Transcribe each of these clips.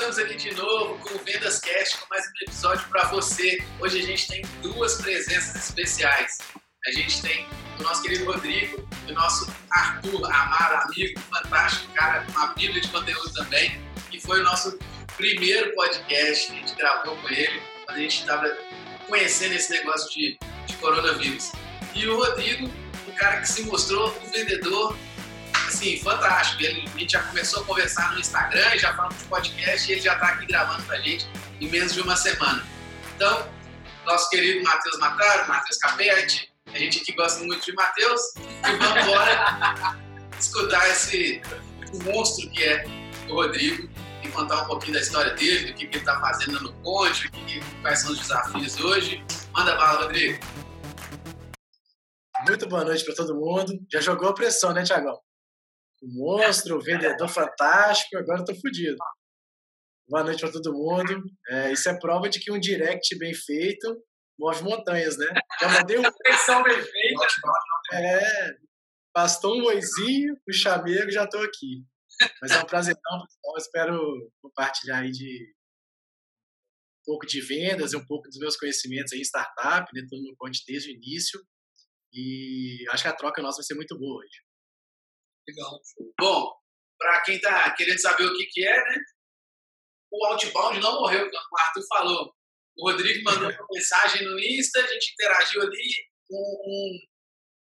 estamos aqui de novo com o Vendas Cast, com mais um episódio para você. Hoje a gente tem duas presenças especiais. A gente tem o nosso querido Rodrigo e o nosso Arthur, amado amigo, fantástico, cara, uma bíblia de conteúdo também, que foi o nosso primeiro podcast que a gente gravou com ele, quando a gente estava conhecendo esse negócio de, de coronavírus. E o Rodrigo, um cara que se mostrou um vendedor assim, fantástico. Ele, a gente já começou a conversar no Instagram, já falamos de podcast e ele já está aqui gravando para a gente em menos de uma semana. Então, nosso querido Matheus Mataro, Matheus Capete, a gente aqui gosta muito de Matheus e vamos embora escutar esse monstro que é o Rodrigo e contar um pouquinho da história dele, do que, que ele está fazendo no Conte, quais são os desafios hoje. Manda bala, Rodrigo. Muito boa noite para todo mundo. Já jogou a pressão, né, Tiagão? O monstro, o vendedor fantástico, agora estou fodido. Boa noite para todo mundo. É, isso é prova de que um direct bem feito move montanhas, né? Já mandei um. Bem feita. É, bastou um oizinho, o chamego, já estou aqui. Mas é um prazer, pessoal. Espero compartilhar aí de um pouco de vendas e um pouco dos meus conhecimentos aí em startup, né? Estou no Conte desde o início. E acho que a troca nossa vai ser muito boa hoje. Legal. Bom, para quem está querendo saber o que, que é, né? O Outbound não morreu, o Arthur falou. O Rodrigo mandou uma mensagem no Insta, a gente interagiu ali. Um, um,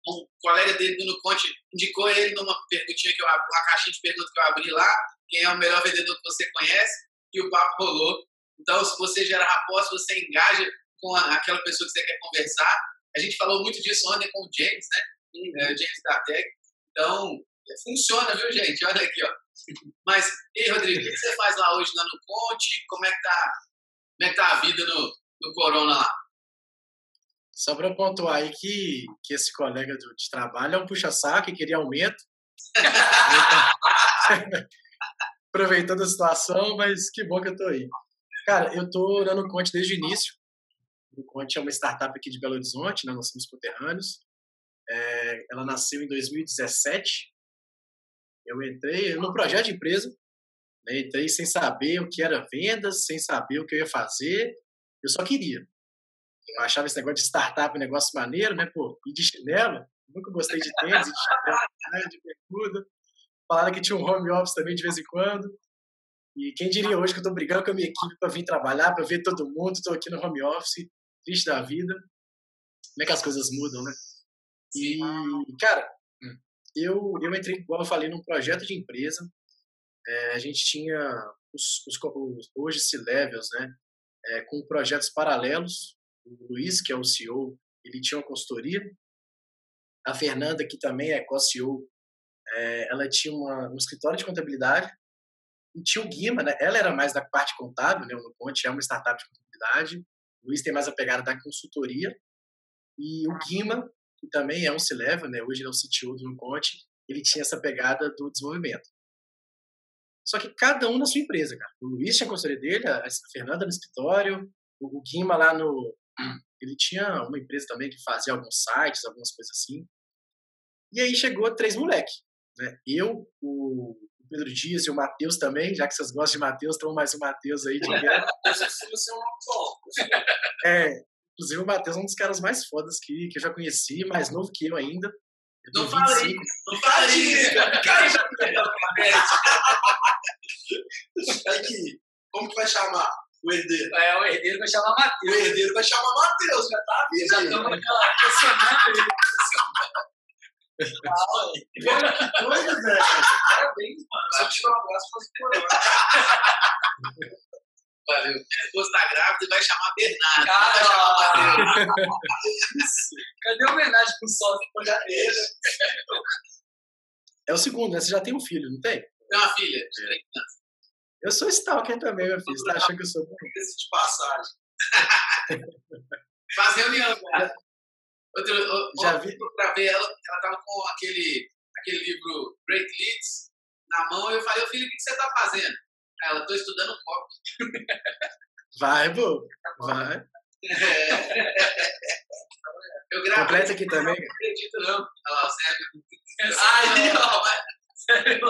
um colega dele no Conte indicou ele numa perguntinha que eu abri, uma caixinha de perguntas que eu abri lá, quem é o melhor vendedor que você conhece, e o papo rolou. Então, se você gera rapport, se você engaja com a, aquela pessoa que você quer conversar, a gente falou muito disso ontem com o James, né? Uhum. É, James da Tech. Então, Funciona, viu, gente? Olha aqui, ó. Mas, ei, Rodrigo, o que você faz lá hoje lá no Conte? Como é que tá, como é que tá a vida no, no Corona lá? Só para pontuar aí que, que esse colega do, de trabalho é um puxa-saco e queria aumento. Aproveitando a situação, mas que bom que eu tô aí. Cara, eu tô no Conte desde o início. O Conte é uma startup aqui de Belo Horizonte, né? nós somos conterrâneos. É, ela nasceu em 2017 eu entrei no projeto de empresa, né? entrei sem saber o que era vendas, sem saber o que eu ia fazer, eu só queria. Eu achava esse negócio de startup um negócio maneiro, né? Pô, e de chinelo, nunca gostei de tênis, de chinelo, de bermuda. Falaram que tinha um home office também de vez em quando. E quem diria hoje que eu estou brigando com a minha equipe para vir trabalhar, para ver todo mundo, estou aqui no home office, triste da vida. Como é que as coisas mudam, né? E, cara, eu, eu entrei, igual eu falei, num projeto de empresa. É, a gente tinha os, os, os hoje C-Levels, né? É, com projetos paralelos. O Luiz, que é o CEO, ele tinha uma consultoria. A Fernanda, que também é co-CEO, é, ela tinha uma, um escritório de contabilidade. E tinha o Guima, né? Ela era mais da parte contábil, né? O Ponte é uma startup de contabilidade. O Luiz tem mais a pegada da consultoria. E o Guima, que também é um C-Level, né? hoje ele é o CTO do Conte, ele tinha essa pegada do desenvolvimento. Só que cada um na sua empresa, cara. O Luiz tinha a consultoria dele, a Fernanda no escritório, o Guima lá no... Ele tinha uma empresa também que fazia alguns sites, algumas coisas assim. E aí chegou três moleques. Né? Eu, o Pedro Dias e o Matheus também, já que vocês gostam de Matheus, então mais o Matheus aí de guerra. é, Inclusive, o Matheus é um dos caras mais fodas que, que eu já conheci, mais novo que eu ainda. Eu não falei, não falei isso, cara. já Aqui, como que vai chamar o herdeiro? É, o herdeiro vai chamar Matheus. O herdeiro vai chamar Matheus, já tá? Já estamos naquela questionando ele. Que doido, velho. Parabéns, mano. Só te dar um abraço para os Valeu. Esposa tá grávida e vai chamar Bernardo. Cara, vai chamar. Cadê a homenagem pro sócio do janeiro? É o segundo, né? Você já tem um filho, não tem? Tem uma filha, é. Eu sou stalker também, meu filho. Você tá achando que eu sou bom? Esse de passagem. Faz reunião, cara. Outro, outro, já vi. Pra ver ela, ela tava com aquele, aquele livro Great Leads na mão. E eu falei, ô filho, o que você tá fazendo? Ela, tô estudando copy. Vai, pô. Vai. É. Eu gravei. Completa aqui também. Não acredito, não. Olha lá, sério. Aí, ó. Sério,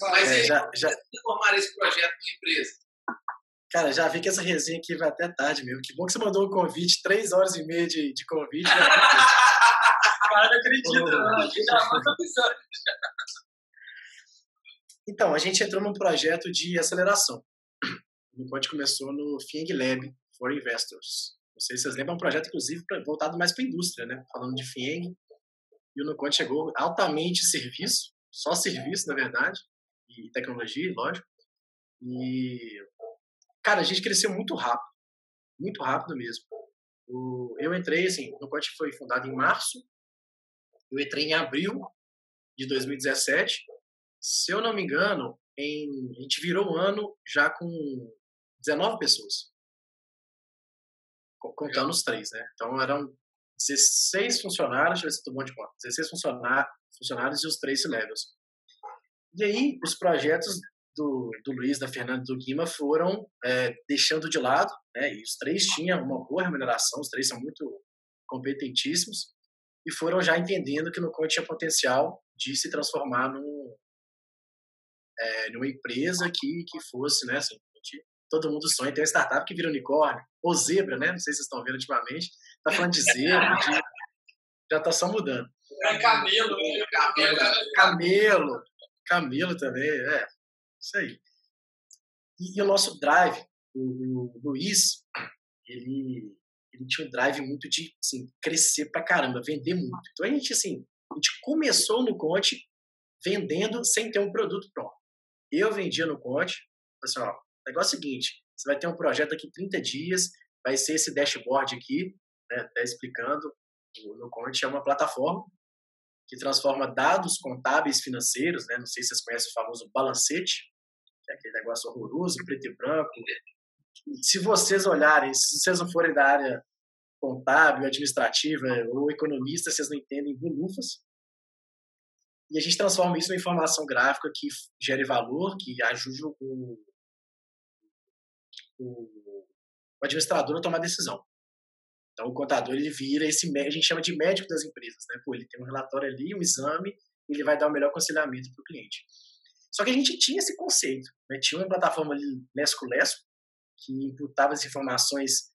Mas É, aí, já, já, você transformar esse projeto em empresa? cara, já vi que essa resenha aqui vai até tarde mesmo. Que bom que você mandou um convite, três horas e meia de, de convite. né? O cara não acredita, não. A gente já manda episódio. Então, a gente entrou num projeto de aceleração. O Conte começou no FIENG Lab for Investors. Não sei se vocês lembram, é um projeto, inclusive, voltado mais para a indústria, né? Falando de FIENG. E o Nuconte chegou altamente serviço, só serviço, na verdade, e tecnologia, lógico. E, cara, a gente cresceu muito rápido, muito rápido mesmo. O, eu entrei, assim, o Nuconte foi fundado em março, eu entrei em abril de 2017. Se eu não me engano, em, a gente virou o ano já com 19 pessoas. Co- Contando os três, né? Então eram 16 funcionários, deixa eu ver se tô bom de conta. 16 funcionários, funcionários e os três levels. E aí, os projetos do, do Luiz, da Fernanda e do Guima foram é, deixando de lado, né? E os três tinham uma boa remuneração, os três são muito competentíssimos, e foram já entendendo que no Conte tinha potencial de se transformar num, é, numa empresa que, que fosse, né, assim, gente- todo mundo sonha em ter uma startup que vira unicórnio, ou zebra, né, não sei se vocês estão vendo ultimamente, tá falando de zebra, de, já tá só mudando. É camelo, né? Camelo. Camelo, camelo também, é, isso aí. E, e o nosso drive, o, o Luiz, ele, ele tinha um drive muito de, assim, crescer pra caramba, vender muito. Então a gente, assim, a gente começou no Conte vendendo sem ter um produto pronto. Eu vendia no Conte, assim, ó, o negócio é o seguinte, você vai ter um projeto aqui em 30 dias, vai ser esse dashboard aqui, né, até explicando, o no Conte é uma plataforma que transforma dados contábeis financeiros, né, não sei se vocês conhecem o famoso balancete, que é aquele negócio horroroso, preto e branco. Se vocês olharem, se vocês não forem da área contábil, administrativa ou economista, vocês não entendem bulufas. E a gente transforma isso em informação gráfica que gere valor, que ajude o, o, o administrador a tomar decisão. Então, o contador ele vira esse a gente chama de médico das empresas, né? Pô, ele tem um relatório ali, um exame, ele vai dar o melhor aconselhamento para o cliente. Só que a gente tinha esse conceito, né? Tinha uma plataforma ali, Lesco Lesco, que imputava as informações.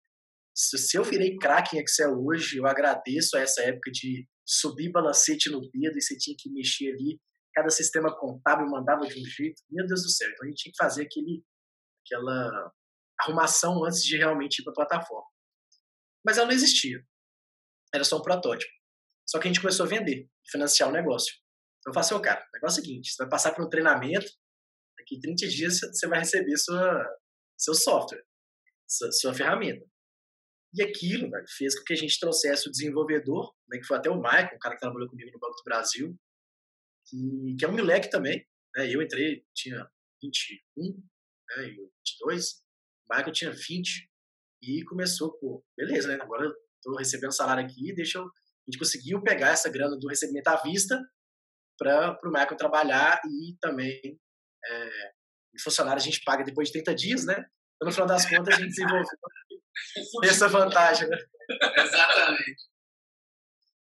Se eu virei craque em Excel hoje, eu agradeço a essa época de subir balancete no dedo e você tinha que mexer ali. Cada sistema contábil mandava de um jeito. Meu Deus do céu. Então a gente tinha que fazer aquele, aquela arrumação antes de realmente ir para a plataforma. Mas ela não existia. Era só um protótipo. Só que a gente começou a vender, financiar o negócio. Então eu falei assim, cara, o negócio é o seguinte, você vai passar por um treinamento, daqui 30 dias você vai receber sua, seu software, sua, sua ferramenta. E aquilo velho, fez com que a gente trouxesse o desenvolvedor, né, que foi até o Michael, um cara que trabalhou comigo no Banco do Brasil, que, que é um moleque também. Né, eu entrei, tinha 21, né, e eu 22, o Michael tinha 20, e começou, pô, beleza, né, agora eu tô recebendo salário aqui, deixa eu... A gente conseguiu pegar essa grana do recebimento à vista para o Michael trabalhar e também é, o funcionário a gente paga depois de 30 dias, né? Então, no final das contas, a gente desenvolveu essa vantagem, né? Exatamente.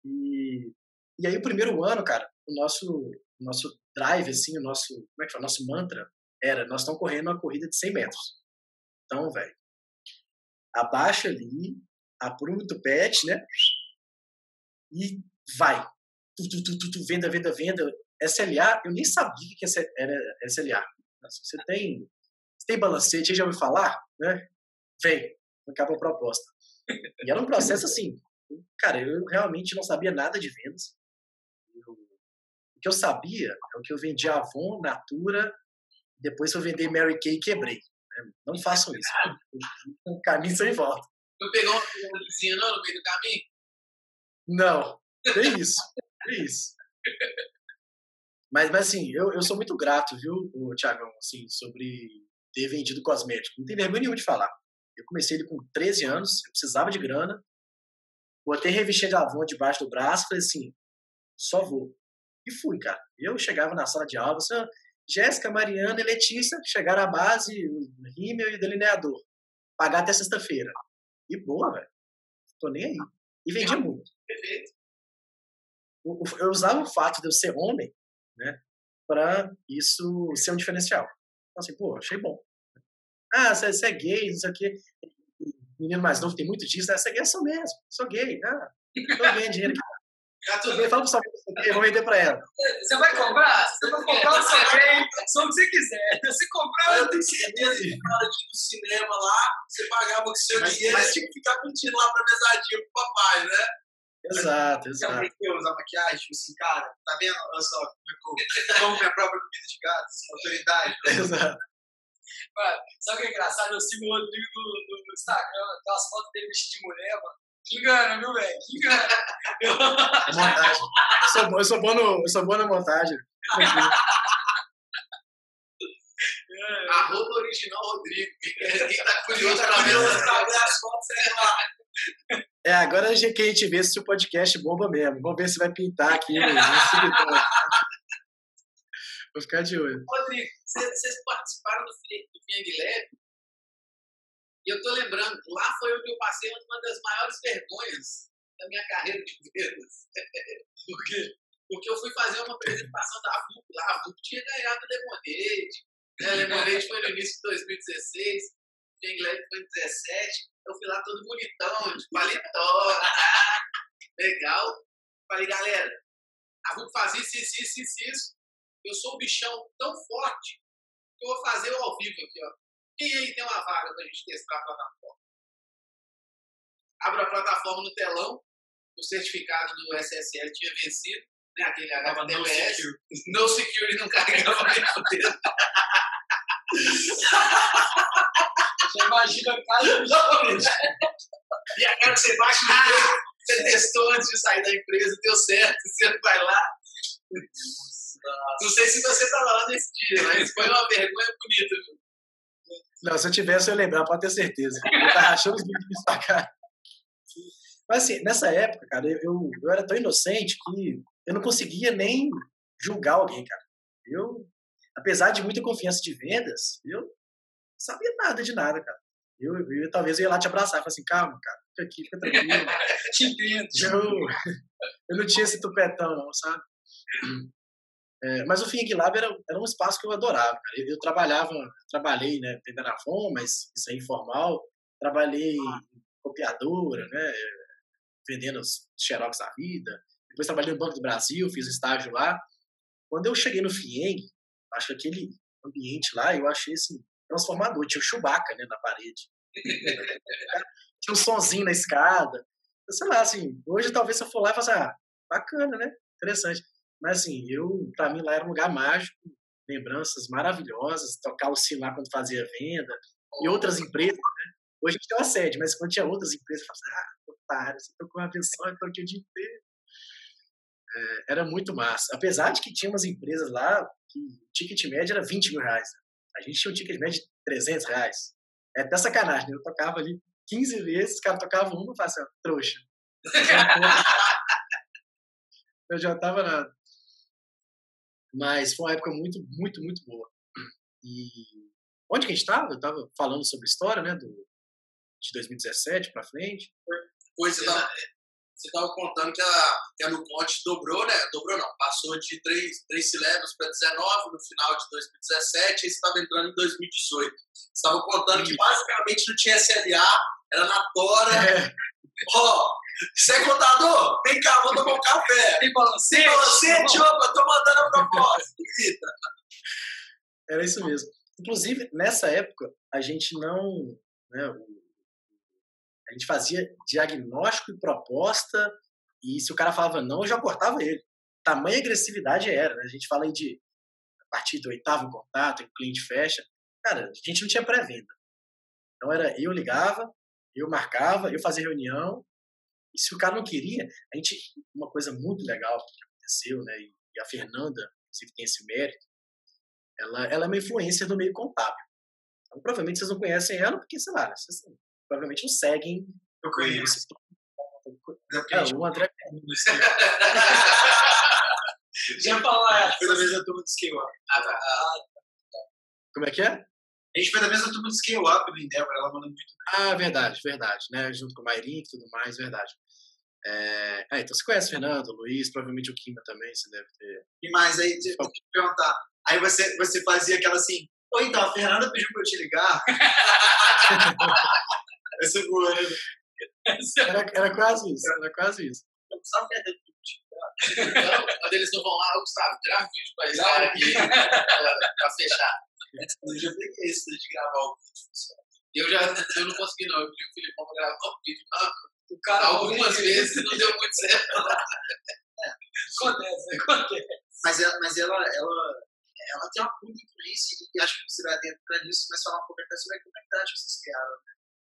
E, e aí, o primeiro ano, cara, o nosso, nosso drive, assim, o nosso, como é que fala? Nosso mantra era, nós estamos correndo uma corrida de 100 metros. Então, velho, abaixa ali, apruma o tupete, né? E vai. Tu, tu, tu, tu, tu, venda, venda, venda. SLA, eu nem sabia que era SLA. Você tem, você tem balancete, já ouviu falar? Né? Vem, acaba a proposta. E era um processo assim, cara, eu realmente não sabia nada de vendas. Eu, o que eu sabia é o que eu vendi Avon, Natura, depois eu vendi Mary Kay e quebrei. Né? Não façam isso. Um caminho sem volta. Não pegou uma não no meio do caminho? Não, é isso. É isso. Mas, mas assim, eu, eu sou muito grato, viu, Tiagão, assim, sobre ter vendido cosmético. Não tem vergonha nenhuma de falar. Eu comecei ele com 13 anos, eu precisava de grana, botei revistinha de Avon debaixo do braço, falei assim, só vou. E fui, cara. Eu chegava na sala de aula, assim, Jéssica, Mariana e Letícia chegaram à base, o rímel e o delineador. Pagar até sexta-feira. E boa, velho. Tô nem aí. E vendia muito. Perfeito. Eu usava o fato de eu ser homem, né? para isso ser um diferencial. Então, assim, pô, achei bom. Ah, você, você é gay, não sei o quê. Menino mais novo tem muito disso, né? Você é gay, eu sou mesmo, sou gay. Ah, tô ganhando dinheiro aqui. Tá tudo bem, fala pro que eu vou vender pra ela. Você vai comprar? Você vai comprar o seu bem, só o que você quiser. Se comprar, Eu tenho certeza que na hora de ir no cinema lá, você pagava com seu Mas- dinheiro mas- tinha que ficar pedindo lá pra mesadinha pro papai, né? Exato, Você exato. aprendeu a usar maquiagem? Tipo assim, cara, tá vendo? Olha só, como é minha própria comida de gato, autoridade. Exato. Sabe o que é engraçado? Eu sigo o Rodrigo no, no, Instagram, aquelas fotos dele vestido de mulher, mano. Que engana, viu, velho? Que engana. Eu... É montagem. Eu sou bom, eu sou bom, no, eu sou bom na montagem. Tranquilo. Arroba original Rodrigo. Quem tá curioso Tá pra ver ver as fotos, sei lá. É, agora a gente- que a gente vê se o podcast bomba mesmo. Vamos ver se vai pintar aqui seguidor. Vou ficar de olho. Rodrigo, vocês participaram do, do Fiang Lab e eu tô lembrando, lá foi onde eu passei uma das maiores vergonhas da minha carreira de vendas. Por quê? Porque eu fui fazer uma apresentação da VUP lá, a VUP tinha ganhado Lemonade, né? Lemonade foi no início de 2016, o Fiang Lab foi em 2017, eu fui lá todo bonitão, de paletó, legal. Falei, galera, a VUP fazia isso, isso, isso, isso. Eu sou um bichão tão forte que eu vou fazer o ao vivo aqui, ó. Quem aí tem uma vaga pra gente testar a plataforma? Abro a plataforma no telão, o certificado do SSL tinha vencido, né? Aquele no HTTPS. secure. No security não carregava nem fudendo. Já imagina a cara do E a cara que você baixa no você testou antes de sair da empresa, deu certo, você vai lá. Não sei se você estava lá nesse dia, mas foi uma vergonha bonita, viu? Não, se eu tivesse, eu ia lembrar, pode ter certeza. Eu tava achando os bicos pra cá. Mas assim, nessa época, cara, eu, eu, eu era tão inocente que eu não conseguia nem julgar alguém, cara. Eu, apesar de muita confiança de vendas, eu não sabia nada de nada, cara. Eu, eu talvez eu ia lá te abraçar e falar assim, calma, cara, fica aqui, fica tranquilo. Te entendo. eu, eu não tinha esse tupetão, não, sabe? É, mas o Fing Lab era, era um espaço que eu adorava, cara. Eu, eu trabalhava, trabalhei, né, na FOM, mas isso é informal. Trabalhei em copiadora, né, vendendo os xerox da vida. Depois trabalhei no Banco do Brasil, fiz estágio lá. Quando eu cheguei no Fieng, acho que aquele ambiente lá, eu achei, assim, transformador. Tinha o Chewbacca, né, na parede. Tinha um sonzinho na escada. Sei lá, assim, hoje talvez se eu for lá e falar assim, ah, bacana, né? Interessante. Mas assim, eu, pra mim lá era um lugar mágico, lembranças maravilhosas, tocar o sino lá quando fazia venda, e outras empresas, né? Hoje a gente tem uma sede, mas quando tinha outras empresas, eu falava ah, otário, você tocou uma vez só, eu tô aqui o dia inteiro. É, era muito massa. Apesar de que tinha umas empresas lá que o ticket médio era 20 mil reais. A gente tinha um ticket médio de 300 reais. É até sacanagem, né? Eu tocava ali 15 vezes, os caras tocavam uma e falavam assim, trouxa. Eu já tava nada. Mas foi uma época muito, muito, muito boa. E onde que a gente estava? Eu estava falando sobre história, né? Do, de 2017 para frente. Pois você tava, você tava contando que a, que a Nuconte dobrou, né? Dobrou não, passou de 3, três sílabas para 19 no final de 2017 e estava entrando em 2018. Você estava contando que Isso. basicamente não tinha SLA, era na tora. É, Ó, você é contador? Vem cá, vamos tomar um café. Tem balancete? Tem balancete? Opa, tô mandando a proposta. Visita. era isso mesmo. Inclusive, nessa época, a gente não. Né, a gente fazia diagnóstico e proposta, e se o cara falava não, eu já cortava ele. Tamanha agressividade era. Né? A gente fala aí de a partir do oitavo contato, que o cliente fecha. Cara, a gente não tinha pré-venda. Então era eu ligava, eu marcava, eu fazia reunião, e se o cara não queria, a gente. Uma coisa muito legal que aconteceu, né? E, a Fernanda, inclusive, tem esse mérito, ela, ela é uma influência do meio contábil. Então, provavelmente vocês não conhecem ela, porque, sei lá, vocês provavelmente não seguem. Eu conheço. É, o André. Já falar Foi da mesma turma do Up. Ah, tá. Como é que é? A gente foi da mesma turma do Scale Up no Endeavor, ela manda muito. Ah, verdade, verdade, né? Junto com o Mairinho e tudo mais, verdade. É... Ah, então você conhece o Fernando, o Luiz, provavelmente o Kima também, você deve ter. E mais, aí, eu te perguntar. Aí você, você fazia aquela assim, Oi, então, a Fernanda pediu pra eu te ligar. Essa é boa, né? Era, era quase isso, era quase isso. Eu precisava perder tudo. Então, quando eles não vão lá, o Gustavo, grava vídeo pra esse cara aqui, pra, Eu já peguei esse de gravar o vídeo. Eu já eu não consegui, não. Eu pedi o Filipão pra gravar o vídeo. Ah, O cara Algumas vezes não deu muito certo. Acontece, acontece. Mas ela, mas ela, ela, ela tem uma puta influência e acho que você vai atento pra nisso, mas falar um pouco até sobre a contabilidade que vocês criaram, né?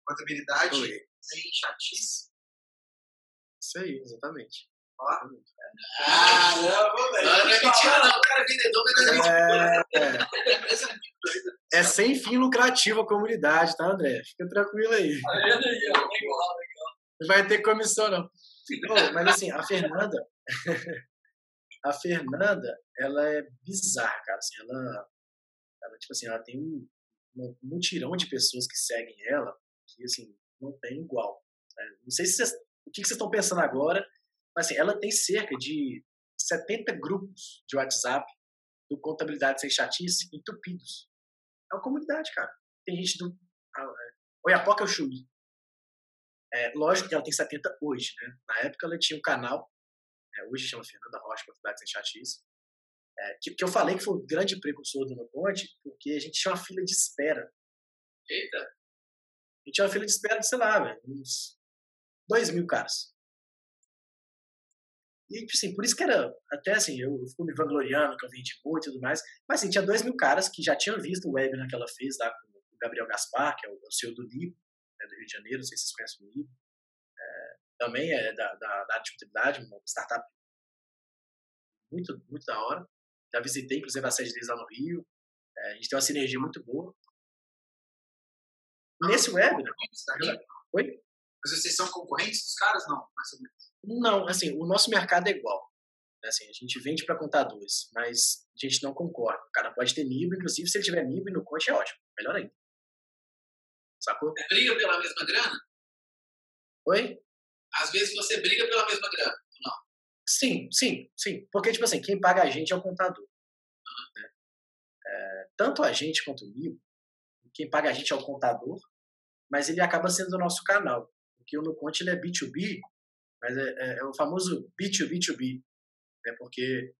Contabilidade Foi. sem chatice. Isso aí, exatamente. Ah, não, Não, não é não. É é sem fim lucrativo a comunidade, tá, André? Fica tranquilo aí. Vai ter comissão, não. Mas assim, a Fernanda. a Fernanda, ela é bizarra, cara. Assim, ela, ela, tipo assim, ela tem um, um mutirão de pessoas que seguem ela que, assim, não tem igual. né? Não sei se vocês, o que vocês estão pensando agora, mas assim, ela tem cerca de 70 grupos de WhatsApp do Contabilidade Sem Chatice entupidos. É uma comunidade, cara. Tem gente do ah, Oiapoca é o Chuí. É, lógico que ela tem 70 hoje, né? Na época ela tinha um canal, é, hoje chama Fernanda Rocha, Contabilidade Sem Chatice, é, que, que eu falei que foi o grande precursor do No Ponte, porque a gente tinha uma fila de espera. Eita. A gente tinha uma fila de espera de, sei lá, velho, uns 2 mil caras. E, tipo assim, por isso que era, até assim, eu fico me vangloriando que eu vendi muito e tudo mais, mas assim, tinha 2 mil caras que já tinham visto o webinar que ela fez lá com o Gabriel Gaspar, que é o, é o CEO do Nibo, né, do Rio de Janeiro, não sei se vocês conhecem o Nibo. É, também é da, da, da área de contabilidade, uma startup muito, muito da hora. Já visitei, inclusive, a sede deles lá no Rio. É, a gente tem uma sinergia muito boa. Nesse webinar, Oi? Mas vocês são concorrentes dos caras? Não, mais ou menos. Não, assim, o nosso mercado é igual. Assim, a gente vende para contadores, mas a gente não concorda. O cara pode ter NIB, inclusive se ele tiver NIB no conte é ótimo, melhor ainda. Sacou? Briga pela mesma grana? Oi? Às vezes você briga pela mesma grana. Sim, sim, sim. Porque, tipo assim, quem paga a gente é o contador. né? É, tanto a gente quanto o NIB, quem paga a gente é o contador, mas ele acaba sendo do nosso canal. Porque o NuConte ele é B2B, mas é, é- é o famoso B2B2B. Né? Porque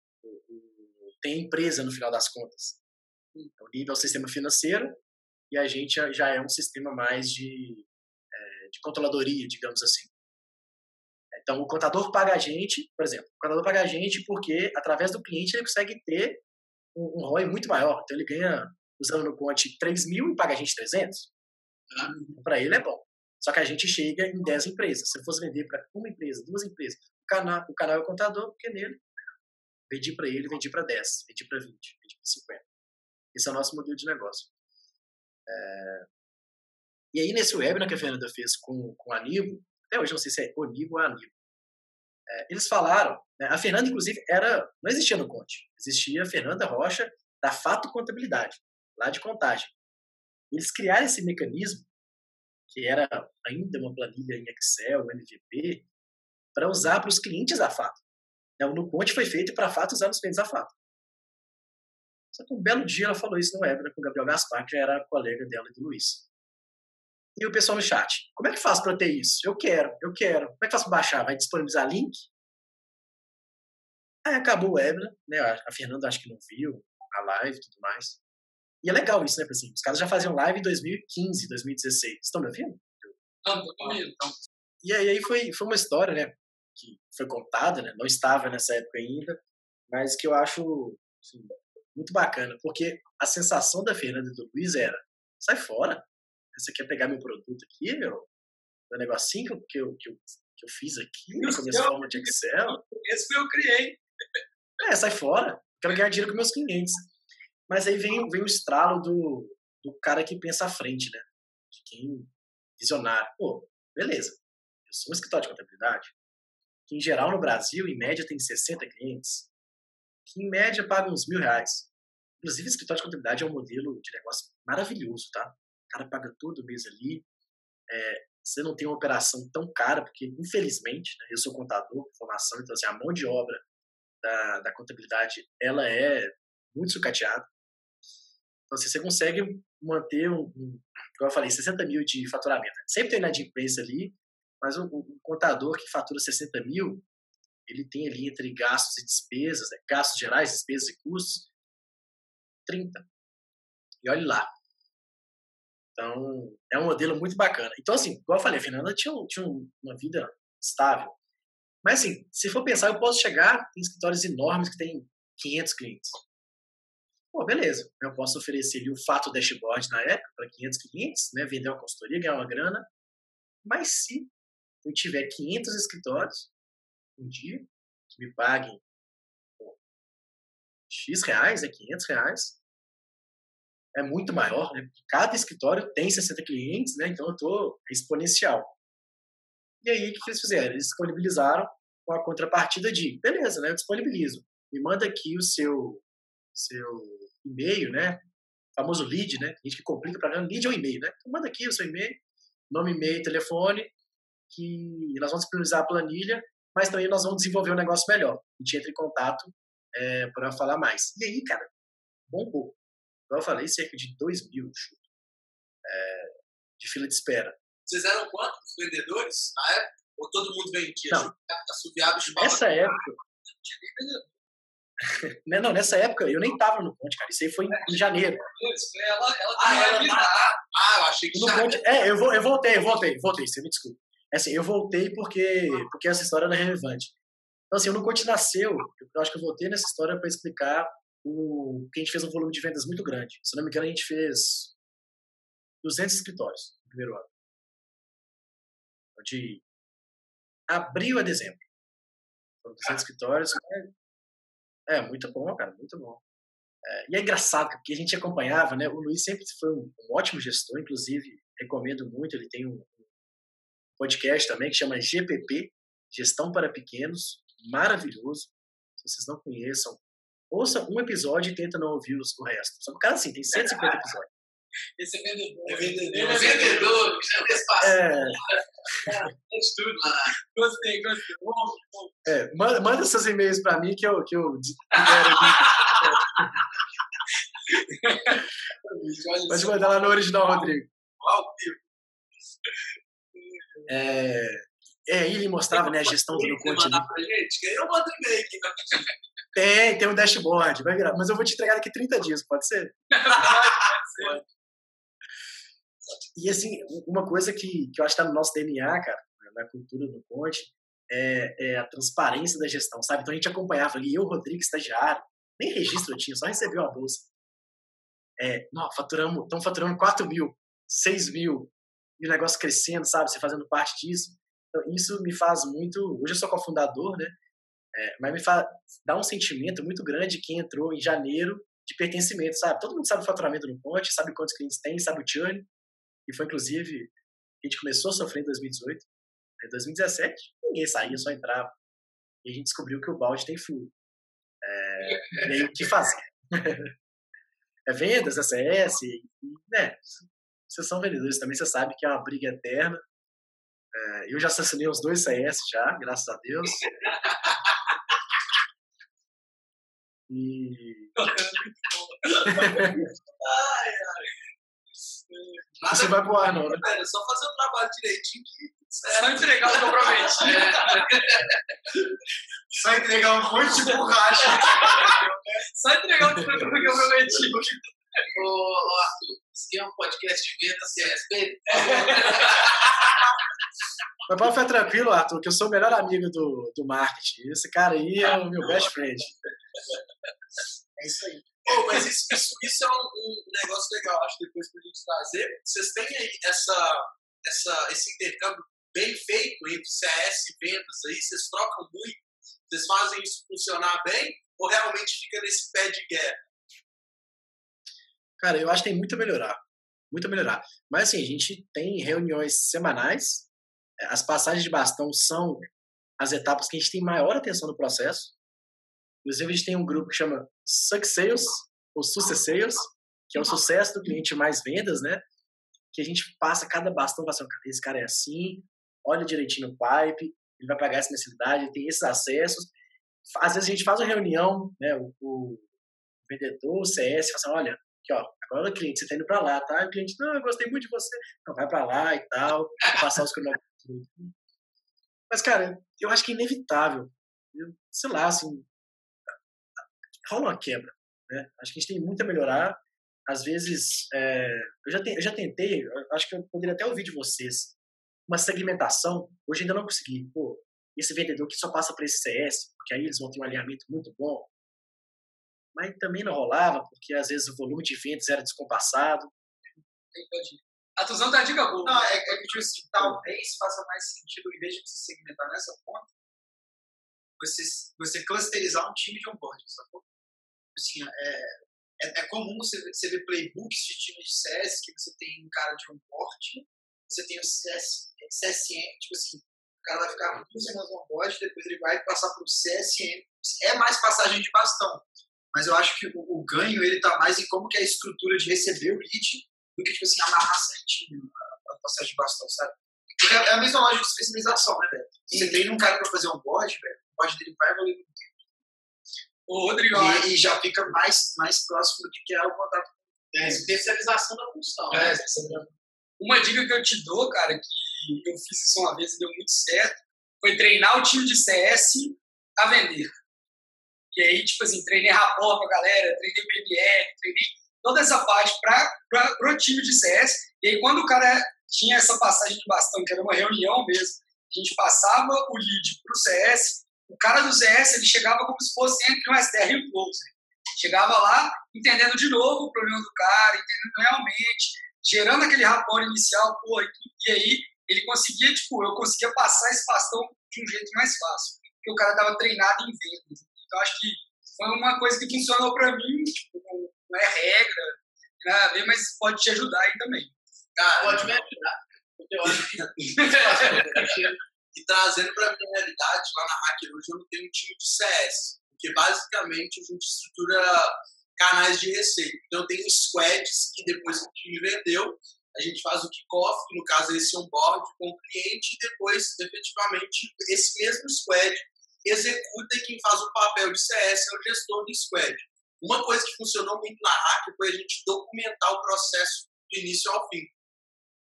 tem empresa no final das contas. Então, o NIB é o sistema financeiro e a gente já- é um sistema mais de, é, de controladoria, digamos assim. Então, o contador paga a gente, por exemplo, o contador paga a gente porque, através do cliente, ele consegue ter um, um ROI muito maior. Então, ele ganha, usando no Conte, 3 mil e paga a gente 300. Para ele é bom. Só que a gente chega em 10 empresas. Se eu fosse vender para uma empresa, duas empresas, o canal, o canal é o contador, porque nele, vendi para ele, vendi para 10, vendi para 20, vendi para 50. Esse é o nosso modelo de negócio. É, E aí, nesse webinar que a Fernanda fez com, com a Nibo, até hoje não sei se é o Nibo ou a Nibo, é, eles falaram, né, a Fernanda, inclusive, era não existia no Conte, existia a Fernanda Rocha, da Fato Contabilidade, lá de contagem. Eles criaram esse mecanismo, que era ainda uma planilha em Excel, MVP, para usar para os clientes da Fato. Então, o Nuconte foi feito para a Fato usar nos clientes da Fato. Só que um belo dia ela falou isso no webinar com o Gabriel Gaspar, que era colega dela e do Luiz. E o pessoal no chat, como é que faz para ter isso? Eu quero, eu quero. Como é que faz para baixar? Vai disponibilizar link? Aí acabou o webinar, né? A Fernanda acho que não viu a live e tudo mais. E é legal isso, né? Assim, os caras já faziam live em 2015, 2016. Estão me ouvindo? Não, tô comigo. E aí, foi, foi uma história, né? Que foi contada, né? Não estava nessa época ainda, mas que eu acho assim, muito bacana, porque a sensação da Fernanda e do Luiz era: sai fora, você quer pegar meu produto aqui, meu, meu negocinho que eu, que eu, que eu, que eu fiz aqui, com a minha Meu forma de Excel. esse foi eu criei. É, sai fora. Quero ganhar dinheiro com meus clientes. Mas aí vem, vem o estralo do, do cara que pensa à frente, né? De quem visionário. Pô, beleza. Eu sou um escritório de contabilidade que, em geral, no Brasil, em média, tem 60 clientes que, em média, pagam uns mil reais. Inclusive, escritório de contabilidade é um modelo de negócio maravilhoso, tá? O cara paga todo mês ali. É, você não tem uma operação tão cara, porque, infelizmente, né, eu sou contador formação, então, assim, a mão de obra da, da contabilidade, ela é muito sucateada. Então, assim, você consegue manter um, um, como eu falei, 60 mil de faturamento. Sempre tem inadimplência ali, mas um, contador que fatura 60 mil, ele tem ali entre gastos e despesas, né, gastos gerais, despesas e custos, 30. E olhe lá, então, é um modelo muito bacana. Então, assim, igual eu falei, a Fernanda tinha, tinha uma vida estável. Mas, assim, se for pensar, eu posso chegar em escritórios enormes que têm 500 clientes. Pô, beleza. Eu posso oferecer ali o fato dashboard na época para 500 clientes, né, vender uma consultoria, ganhar uma grana. Mas se eu tiver 500 escritórios um dia que me paguem pô, X reais, é né, 500 reais, é muito maior, né? Cada escritório tem 60 clientes, né? Então eu estou exponencial. E aí, o que eles fizeram? Eles disponibilizaram com a contrapartida de, beleza, né? Eu disponibilizo. Me manda aqui o seu, seu e-mail, né? O famoso lead, né? A gente que complica para ganhar lead é o e-mail, né? Então manda aqui o seu e-mail, nome, e-mail, telefone, que nós vamos disponibilizar a planilha, mas também nós vamos desenvolver um negócio melhor. A gente entra em contato é, para falar mais. E aí, cara, bom pouco. Como eu falei, cerca de 2 mil é, de fila de espera. Vocês eram quantos vendedores na época? Ou todo mundo vendia? Não. Nessa época. Né, não, nessa época eu nem tava no ponte, cara. Isso aí foi em, janeiro. Ela, ela, ah, ela tá, ah, eu achei que no já. Ponte, é, eu, vou, eu voltei, eu voltei, voltei, você me desculpa. É assim, eu voltei porque, porque essa história era relevante. Então, assim, o No Conte nasceu, eu acho que eu voltei nessa história para explicar o, que a gente fez um volume de vendas muito grande. Se não me engano, a gente fez 200 escritórios no primeiro ano. De abril a dezembro. Foram 200 escritórios. É, muito bom, cara, muito bom. É, e é engraçado, porque a gente acompanhava, né? O Luiz sempre foi um, um ótimo gestor, inclusive, recomendo muito. Ele tem um, podcast também que chama GPP Gestão para Pequenos, maravilhoso. Se vocês não conheçam, ouça um episódio e tenta não ouvir os, o resto. Só que o cara, assim, tem 150 episódios. Esse é vendedor. É vendedor. Ele é vendedor, já fez passado. É, Fez tudo lá. Gostei, gostei. Bom, bom. é, manda, manda seus e-mails pra mim que eu, que eu Pode mandar lá no original, Rodrigo. Ao vivo. É, é, ele mostrava né, a gestão do Conte. mandar pra gente? Eu mando e-mail aqui rapidinho. Tem, tem um dashboard, vai virar. Mas eu vou te entregar daqui 30 dias, pode ser? E assim, uma coisa que, que eu acho que tá no nosso DNA, cara, na cultura do Conte, é, é a transparência da gestão, sabe? Então a gente acompanhava ali, eu, Rodrigo, estagiário, nem registro eu tinha, só recebeu a bolsa. É, não, faturamos, estamos faturando 4 mil, 6 mil, e o negócio crescendo, sabe? Você fazendo parte disso. Então, isso me faz muito. Hoje eu sou cofundador, né? É, mas me faz, dá um sentimento muito grande quem entrou em janeiro de pertencimento, sabe? Todo mundo sabe o faturamento no Ponte, sabe quantos clientes tem, sabe o churn. E foi, inclusive, a gente começou a sofrer em 2018. Em 2017, ninguém saía, só entrava. E a gente descobriu que o balde tem furo. É, e aí, o que fazer? é vendas, ACS, né? Vocês são vendedores também, você sabe que é uma briga eterna. É, eu já assassinei os dois CS já, graças a Deus. E Nada você vai pro ar, não, né? velho, é só fazer o trabalho direitinho que Só entregar o que eu prometi. Só entregar um monte de borracha. Só entregar o que eu prometi. Ô, ô, Arthur, isso aqui é um podcast de venda sem respeito? Mas pode ficar tranquilo, Arthur, que eu sou o melhor amigo do, do marketing. Esse cara aí é o meu best friend. É isso aí. Pô, mas isso, isso, isso é um, um negócio legal, acho, depois pra gente trazer. Vocês têm aí essa, essa, esse intercâmbio bem feito entre CS e vendas aí? Vocês trocam muito? Vocês fazem isso funcionar bem? Ou realmente fica nesse pé de guerra? Cara, eu acho que tem muito a melhorar. Muito a melhorar. Mas assim, a gente tem reuniões semanais. As passagens de bastão são as etapas que a gente tem maior atenção no processo. Inclusive, a gente tem um grupo que chama Success ou Success Sales, que é o sucesso do cliente mais vendas, né? que a gente passa cada bastão, passa, esse cara é assim, olha direitinho no pipe, ele vai pagar essa mensalidade, ele tem esses acessos. Às vezes a gente faz uma reunião, né, o, o vendedor, o CS, fala assim, olha, aqui, ó, agora o cliente, você tá indo para lá, tá? O cliente, não, eu gostei muito de você. Não, vai para lá e tal, vou passar os cronômetros. Mas, cara, eu acho que é inevitável. Eu, sei lá, assim, rola uma quebra, né? Acho que a gente tem muito a melhorar. Às vezes, é, eu, já te, eu já tentei, acho que eu poderia até ouvir de vocês, uma segmentação, hoje ainda não consegui. Pô, esse vendedor que só passa para esse CS, porque aí eles vão ter um alinhamento muito bom mas também não rolava, porque às vezes o volume de vendas era descompassado. A Tuzão tá dica boa. Não, é, é que tipo assim, talvez faça mais sentido, em vez de você segmentar nessa ponta, você, você clusterizar um time de onboarding, sacou? Assim, é, é, é, comum você, você ver playbooks de times de CS que você tem um cara de onboarding, você tem o CS, CSM, tipo assim, o cara vai ficar duas semanas no onboarding, depois ele vai passar para o CSM. É mais passagem de bastão mas eu acho que o, o ganho ele está mais em como que é a estrutura de receber o lead do que tipo assim amarrar certinho a, a passagem de bastão, sabe? Porque é a mesma lógica de especialização, né, velho? Você treina um cara para fazer um bode, velho, o bode dele vai evoluir muito e, e, já fica mais, mais próximo do que é o contato. É, especialização da função. É, né? Uma dica que eu te dou, cara, que eu fiz isso uma vez e deu muito certo, foi treinar o time de CS a vender. E aí, tipo assim, treinei rapport com a galera, treinei PBL, treinei toda essa parte para o time de CS. E aí, quando o cara tinha essa passagem de bastão, que era uma reunião mesmo, a gente passava o lead para o CS, o cara do CS ele chegava como se fosse entre um SDR e um closer. Chegava lá, entendendo de novo o problema do cara, entendendo realmente, gerando aquele rapport inicial, pô, e aí ele conseguia, tipo, eu conseguia passar esse bastão de um jeito mais fácil, porque o cara estava treinado em vendas. Então, acho que foi uma coisa que funcionou para mim, tipo, não é regra, nada a ver, mas pode te ajudar aí também. Cara, pode me ajudar. Eu acho que. e trazendo para minha realidade, lá na Hacker hoje eu não tenho um time de CS, porque basicamente a gente estrutura canais de receita. Então eu tenho squads que depois que o time vendeu, a gente faz o kickoff, que no caso é esse onboard com o cliente, e depois, efetivamente, esse mesmo squad executa e quem faz o papel de CS é o gestor do squad. Uma coisa que funcionou muito na Hack foi a gente documentar o processo do início ao fim.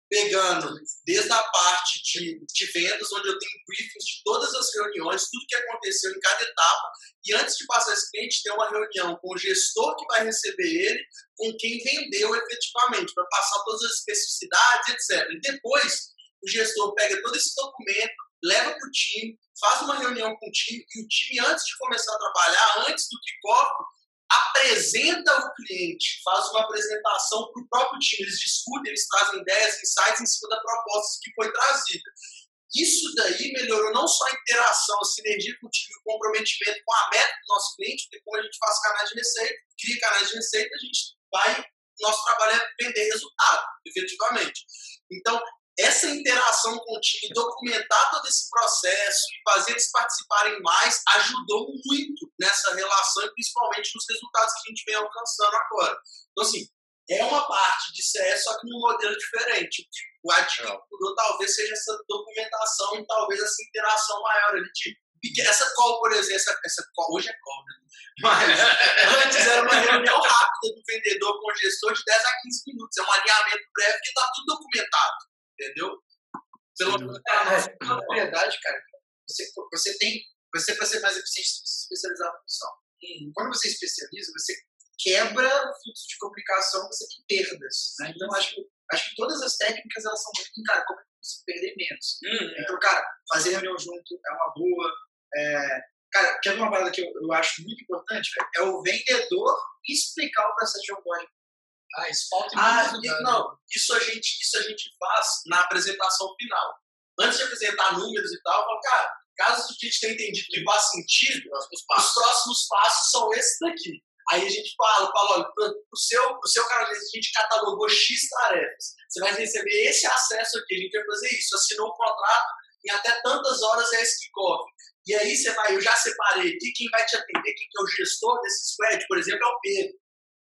Pegando desde a parte de, de vendas, onde eu tenho briefings de todas as reuniões, tudo que aconteceu em cada etapa, e antes de passar esse cliente, tem uma reunião com o gestor que vai receber ele, com quem vendeu efetivamente, para passar todas as especificidades, etc. E depois, o gestor pega todo esse documento, leva para o time, faz uma reunião com o time, e o time, antes de começar a trabalhar, antes do kickoff, apresenta o cliente, faz uma apresentação para o próprio time, eles discutem, eles trazem ideias, insights em cima da proposta que foi trazida. Isso daí melhorou não só a interação, a sinergia com o time, o comprometimento com a meta do nosso cliente, porque quando a gente faz canais de receita, cria canais de receita, a gente vai, nosso trabalho é vender resultado, efetivamente. Então, essa interação com o time, documentar todo esse processo e fazer eles participarem mais, ajudou muito nessa relação e principalmente nos resultados que a gente vem alcançando agora. Então, assim, é uma parte de CS, só que num modelo diferente. O ativo talvez seja essa documentação e talvez essa interação maior ali de essa call, por exemplo, essa, essa call, hoje é call, né? Mas antes era uma reunião rápida do vendedor com o gestor de 10 a 15 minutos. É um alinhamento breve que está tudo documentado entendeu? Pelo menos na verdade, cara, você, você tem, você para ser mais eficiente, você precisa especializar a função. Hum. Quando você especializa, você quebra o fluxo de comunicação, você tem perdas. Né? Então, acho que, acho que todas as técnicas elas são muito, cara, como você perder menos. Hum. Então, cara, fazer reunião junto é uma boa. É, cara, quer uma parada que eu, eu acho muito importante? É o vendedor explicar o processo de onboarding ah, isso falta ah, não, isso a, gente, isso a gente faz na apresentação final. Antes de apresentar números e tal, eu falo, cara, caso a gente tenha entendido que faz sentido, os próximos passos são esses daqui. Aí a gente fala, fala, olha, pro, pro seu, pro seu cara, a gente catalogou X tarefas. Você vai receber esse acesso aqui, a gente vai fazer isso. Assinou o contrato, em até tantas horas é esse kickoff. E aí você vai, eu já separei aqui quem vai te atender, quem que é o gestor desse squad, por exemplo, é o Pedro.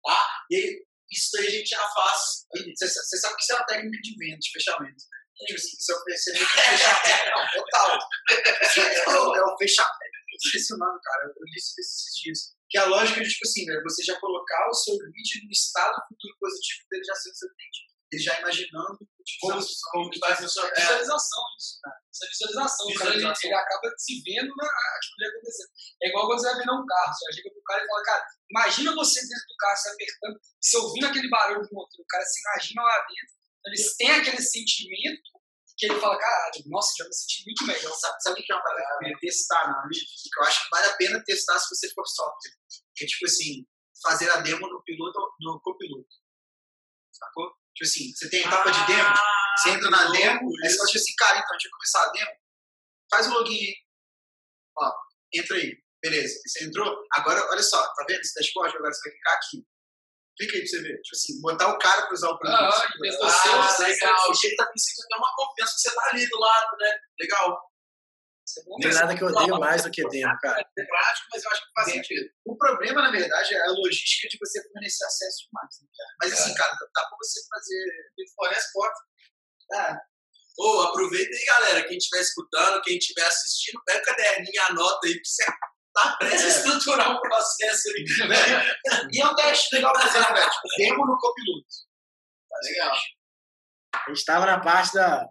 Tá? E aí, isso aí a gente já faz. Você, sabe que isso é uma técnica de venda, de fechamento. Né? Tipo assim, se meio que um fechamento, não, total. É, o- é fechamento. Eu esqueci o nome, cara. Eu li isso esses dias. Que a lógica de, tipo assim, né, você já colocar o seu lead no estado futuro positivo dele já sendo seu cliente. Ele já imaginando Como, como que vai funcionar? É visualização isso, cara. Isso é visualização. O cara, ele, Visualização. acaba se vendo na aquilo que acontecendo. É igual quando você vai vender um carro. Você chega pro cara e fala, cara, imagina você dentro do carro se apertando, e você ouvindo aquele barulho do motor. O cara se imagina lá dentro. Então, eles têm aquele sentimento que ele fala, caralho, nossa, já me senti muito melhor. Sabe, sabe o que é uma parada queria testar na Rift? Que eu acho que vale a pena testar se você for software. Que é tipo assim, fazer a demo no piloto no copiloto. Sacou? Tipo assim, você tem a etapa de demo, você entra na demo, aí você fala tipo assim, cara, então, deixa eu começar a demo. Faz o login aí. Ó, entra aí. Beleza. Você entrou? Agora, olha só, tá vendo esse dashboard? Agora você vai clicar aqui. Clica aí pra você ver. Tipo assim, botar o cara pra usar o produto. Ah, Ah, legal. Chega tá me sentindo até uma confiança que você tá ali do lado, né? Legal. Não tem nada que eu odeio mais do que demo, cara. É prático, mas eu acho que faz sentido. O problema, na verdade, é a logística de você fornecer acesso demais. Né? Mas assim, cara, dá pra você fazer. Fornece porta. Ô, aproveita aí, galera. Quem estiver escutando, quem estiver assistindo, pega o caderninho, anota aí pra você tá prestes a estruturar um processo aí. Né? E é um teste legal pra fazer, né? Tipo, demo no copiloto. Tá legal. A gente estava na parte da,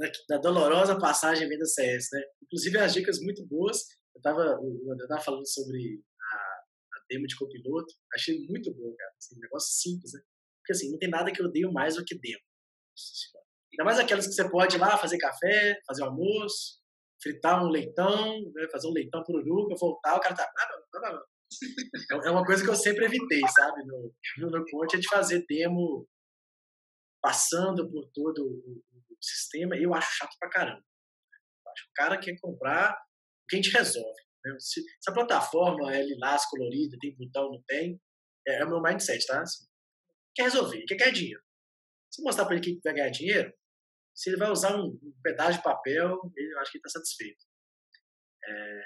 da, da dolorosa passagem venda CS, né? Inclusive, as dicas muito boas. Eu o André tava falando sobre a, a demo de copiloto. Achei muito bom, cara. Assim, um negócio simples, né? Porque assim, não tem nada que eu odeio mais do que demo. Ainda mais aquelas que você pode ir lá fazer café, fazer almoço, fritar um leitão, né? fazer um leitão pururuca, voltar, o cara tá. É é uma coisa que eu sempre evitei, sabe? No, no, no Conte, é de fazer demo passando por todo o sistema, eu acho chato pra caramba. Acho que o cara quer comprar o que a gente resolve. Né? Se, se a plataforma é lilás, colorida, tem botão, não tem, é, é o meu mindset, tá? Assim, quer resolver, quer ganhar dinheiro. Se mostrar pra ele que vai ganhar dinheiro, se ele vai usar um, um pedaço de papel, ele, acho que ele está satisfeito. É,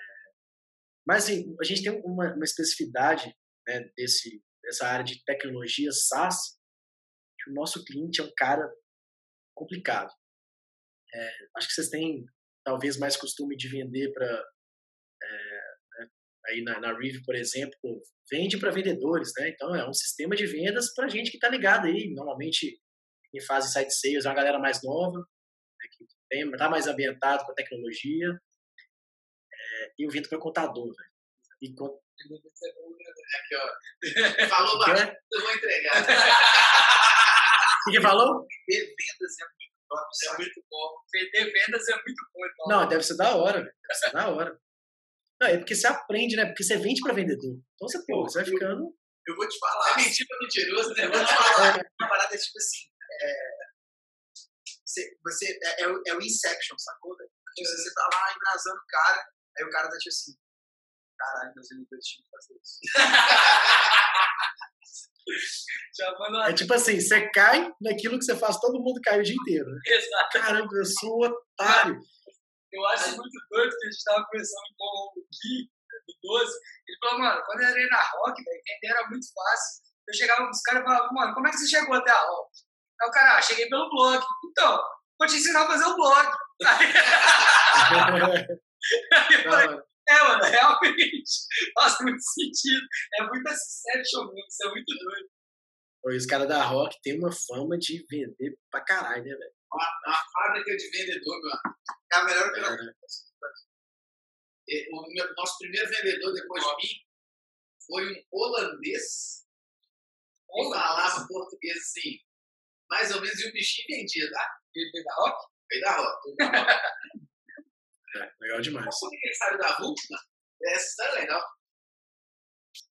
mas assim, a gente tem uma, uma especificidade né, desse, dessa área de tecnologia SaaS, que o nosso cliente é um cara complicado. É, acho que vocês têm talvez mais costume de vender para é, né, aí na, na Rive, por exemplo, vende para vendedores, né? Então é um sistema de vendas para gente que está ligado aí. Normalmente quem faz inside sales é uma galera mais nova, né, que está mais ambientado com a tecnologia. É, e eu vendo para contador, velho. E Aqui, ó. Falou bastante, eu vou entregar. O que que falou? Vendas é É muito bom. Vender vendas é muito bom. Então. Não, deve ser da hora, velho. Deve ser da hora. Não, é porque você aprende, né? Porque você vende para vendedor. Então você, pô, você vai ficando. Eu vou te falar. É mentira mentiroso, né? Eu vou te falar. Uma parada é tipo assim. É, você, você, é, é, o, é o Inception, sacou? Tipo, você tá lá embrasando o cara, aí o cara tá tipo assim. Caralho, meus vendedores tinham que fazer isso. É tipo assim, você cai naquilo que você faz, todo mundo cai o dia inteiro. Né? Exato. Caramba, eu sou um otário. Eu acho muito doido que a gente tava conversando com o Gui, do 12. Ele falou, mano, quando eu entrei na Rock, velho, vender era muito fácil. Eu chegava pros caras e falava, mano, como é que você chegou até a Rock? Aí o cara, ah, cheguei pelo blog. Então, vou te ensinar a fazer o blog. Aí, aí eu falei, é, mano, realmente faz muito sentido. É muito Inception mesmo, isso é muito doido. Os caras da Rock têm uma fama de vender pra caralho, né, velho? Uma, uma fábrica de vendedor, meu amigo. É a melhor É, operação. né? E O meu- nosso primeiro vendedor depois de mim foi um holandês que falava português assim, mais ou menos, e o bichinho vendia, tá? Ele veio da Rock? Veio da rota. É, legal demais. Que ele saiu da RUP? Essa história é legal.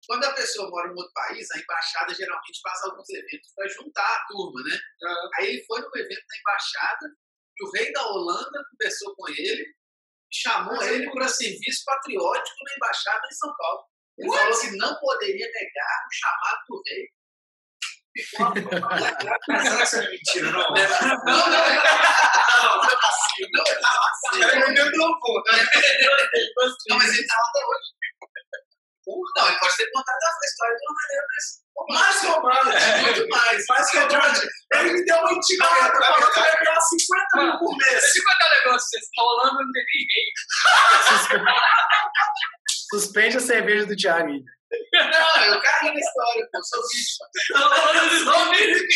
Quando a pessoa mora em outro país, a embaixada geralmente faz alguns eventos para juntar a turma, né? Aí ele foi no evento da embaixada e o rei da Holanda conversou com ele, chamou ele para serviço patriótico na embaixada em São Paulo. Ele falou que não poderia negar o chamado do rei. Será que é mentira, não? Não, não, não, não, não, não, assim, não, não, assim. Ele mas ele tá lá até hoje. Não, ele pode ter contado a história de uma maneira mais romântico. Muito mais. Mais romântico. Ele me deu uma intimada pra eu ganhar 50 mil por mês. Deixa eu contar um negócio, vocês estão rolando, não tem ninguém. Suspende a cerveja do Thiago. Não, eu caí na história, pô. Sou vítima. Estão rolando só vídeo.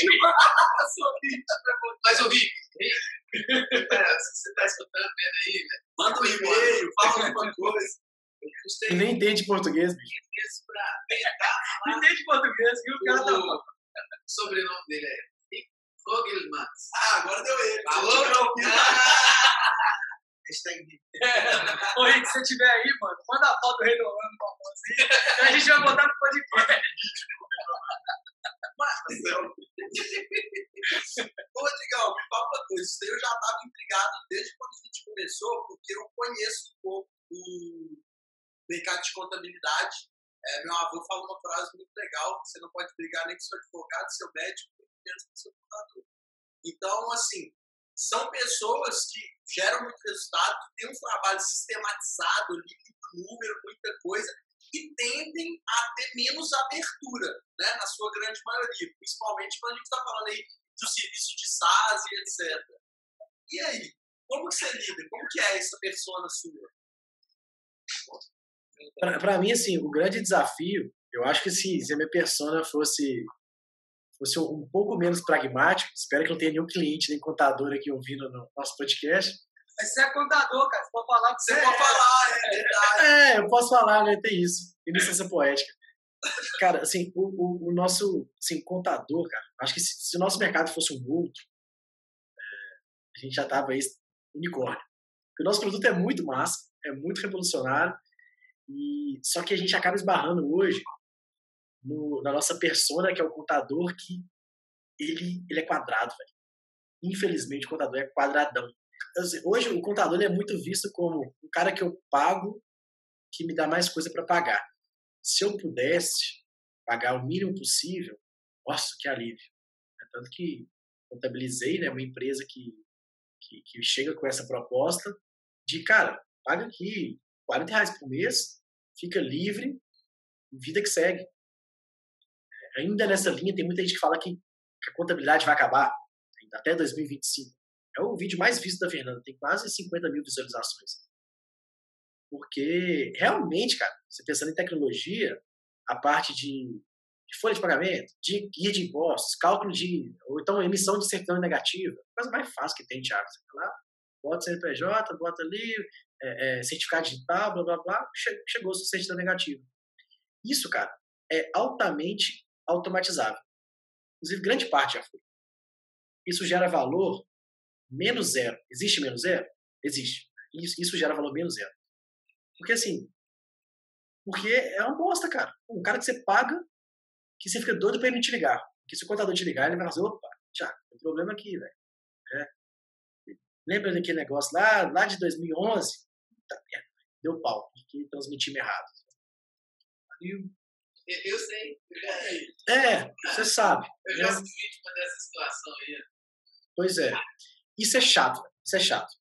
Mas o Rick, é, você tá escutando, vendo aí, velho, Manda um e-mail, fala alguma coisa. custei nem entende português, bicho. Não entende português, viu? O cara tá o sobrenome dele é Fogelmans. Ah, agora deu ele. Falou? Ouvido, Ah, Hashtag. Ô, Rick, se você tiver aí, mano, manda a foto do pra nós. aí. A gente vai botar no podcast. Ô, Digão, me fala uma coisa. Isso eu já estava intrigado desde quando a gente começou, porque eu conheço um pouco o mercado de contabilidade. É, meu avô fala uma frase muito legal: você não pode brigar nem com seu advogado, seu médico, menos com seu contador. Então, assim, são pessoas que geram muito resultado, têm um trabalho sistematizado muito número, muita coisa, e tendem a ter menos abertura, né, na sua grande maioria, principalmente quando a gente está falando aí do serviço de SaaS e etc. E aí, como que você lida? Como que é essa persona sua? Pra mim, assim, o grande desafio, eu acho que se, se a minha persona fosse, fosse um pouco menos pragmático, espero que não tenha nenhum cliente nem contador aqui ouvindo no nosso podcast. Mas você é contador, cara. Você pode falar que Você você pode é. falar, é verdade. É, eu posso falar, né? Tem isso. Tem licença poética. Cara, assim, o, o, o nosso assim, contador, cara, acho que se, se o nosso mercado fosse um outro, é, a gente já tava aí unicórnio. Porque o nosso produto é muito massa, é muito revolucionário, e só que a gente acaba esbarrando hoje no, na nossa persona, que é o contador, que ele, ele é quadrado, velho. Infelizmente, o contador é quadradão. Assim, hoje, o contador é muito visto como um cara que eu pago que me dá mais coisa para pagar. Se eu pudesse pagar o mínimo possível, nossa, que alívio. É Tanto que contabilizei né, uma empresa que, que, que chega com essa proposta de, cara, paga aqui 40 reais por mês, fica livre, vida que segue. Ainda nessa linha, tem muita gente que fala que a contabilidade vai acabar até 2025. É o vídeo mais visto da Fernanda, tem quase 50 mil visualizações. Porque, realmente, cara, você pensando em tecnologia, a parte de, de folha de pagamento, de guia de impostos, cálculo de. ou então emissão de certidão negativa, coisa mais fácil que tem, Thiago. Você vai lá, bota CNPJ, bota ali, é, é, certificado digital, blá blá blá, che- chegou seu certidão negativo. Isso, cara, é altamente automatizável. Inclusive, grande parte já foi. Isso gera valor menos zero. Existe menos zero? Existe. Isso, isso gera valor menos zero. Porque assim, porque é uma bosta, cara. Um cara que você paga, que você fica doido pra ele te ligar. Porque se o contador te ligar, ele vai fazer, opa, Thiago, tem problema aqui, velho. É. Lembra daquele negócio lá, lá de 2011? Puta merda, deu pau, porque transmitimos errado. Eu, eu sei. É, você sabe. Eu né? já fui vítima dessa situação aí. Pois é. Isso é chato, isso é chato.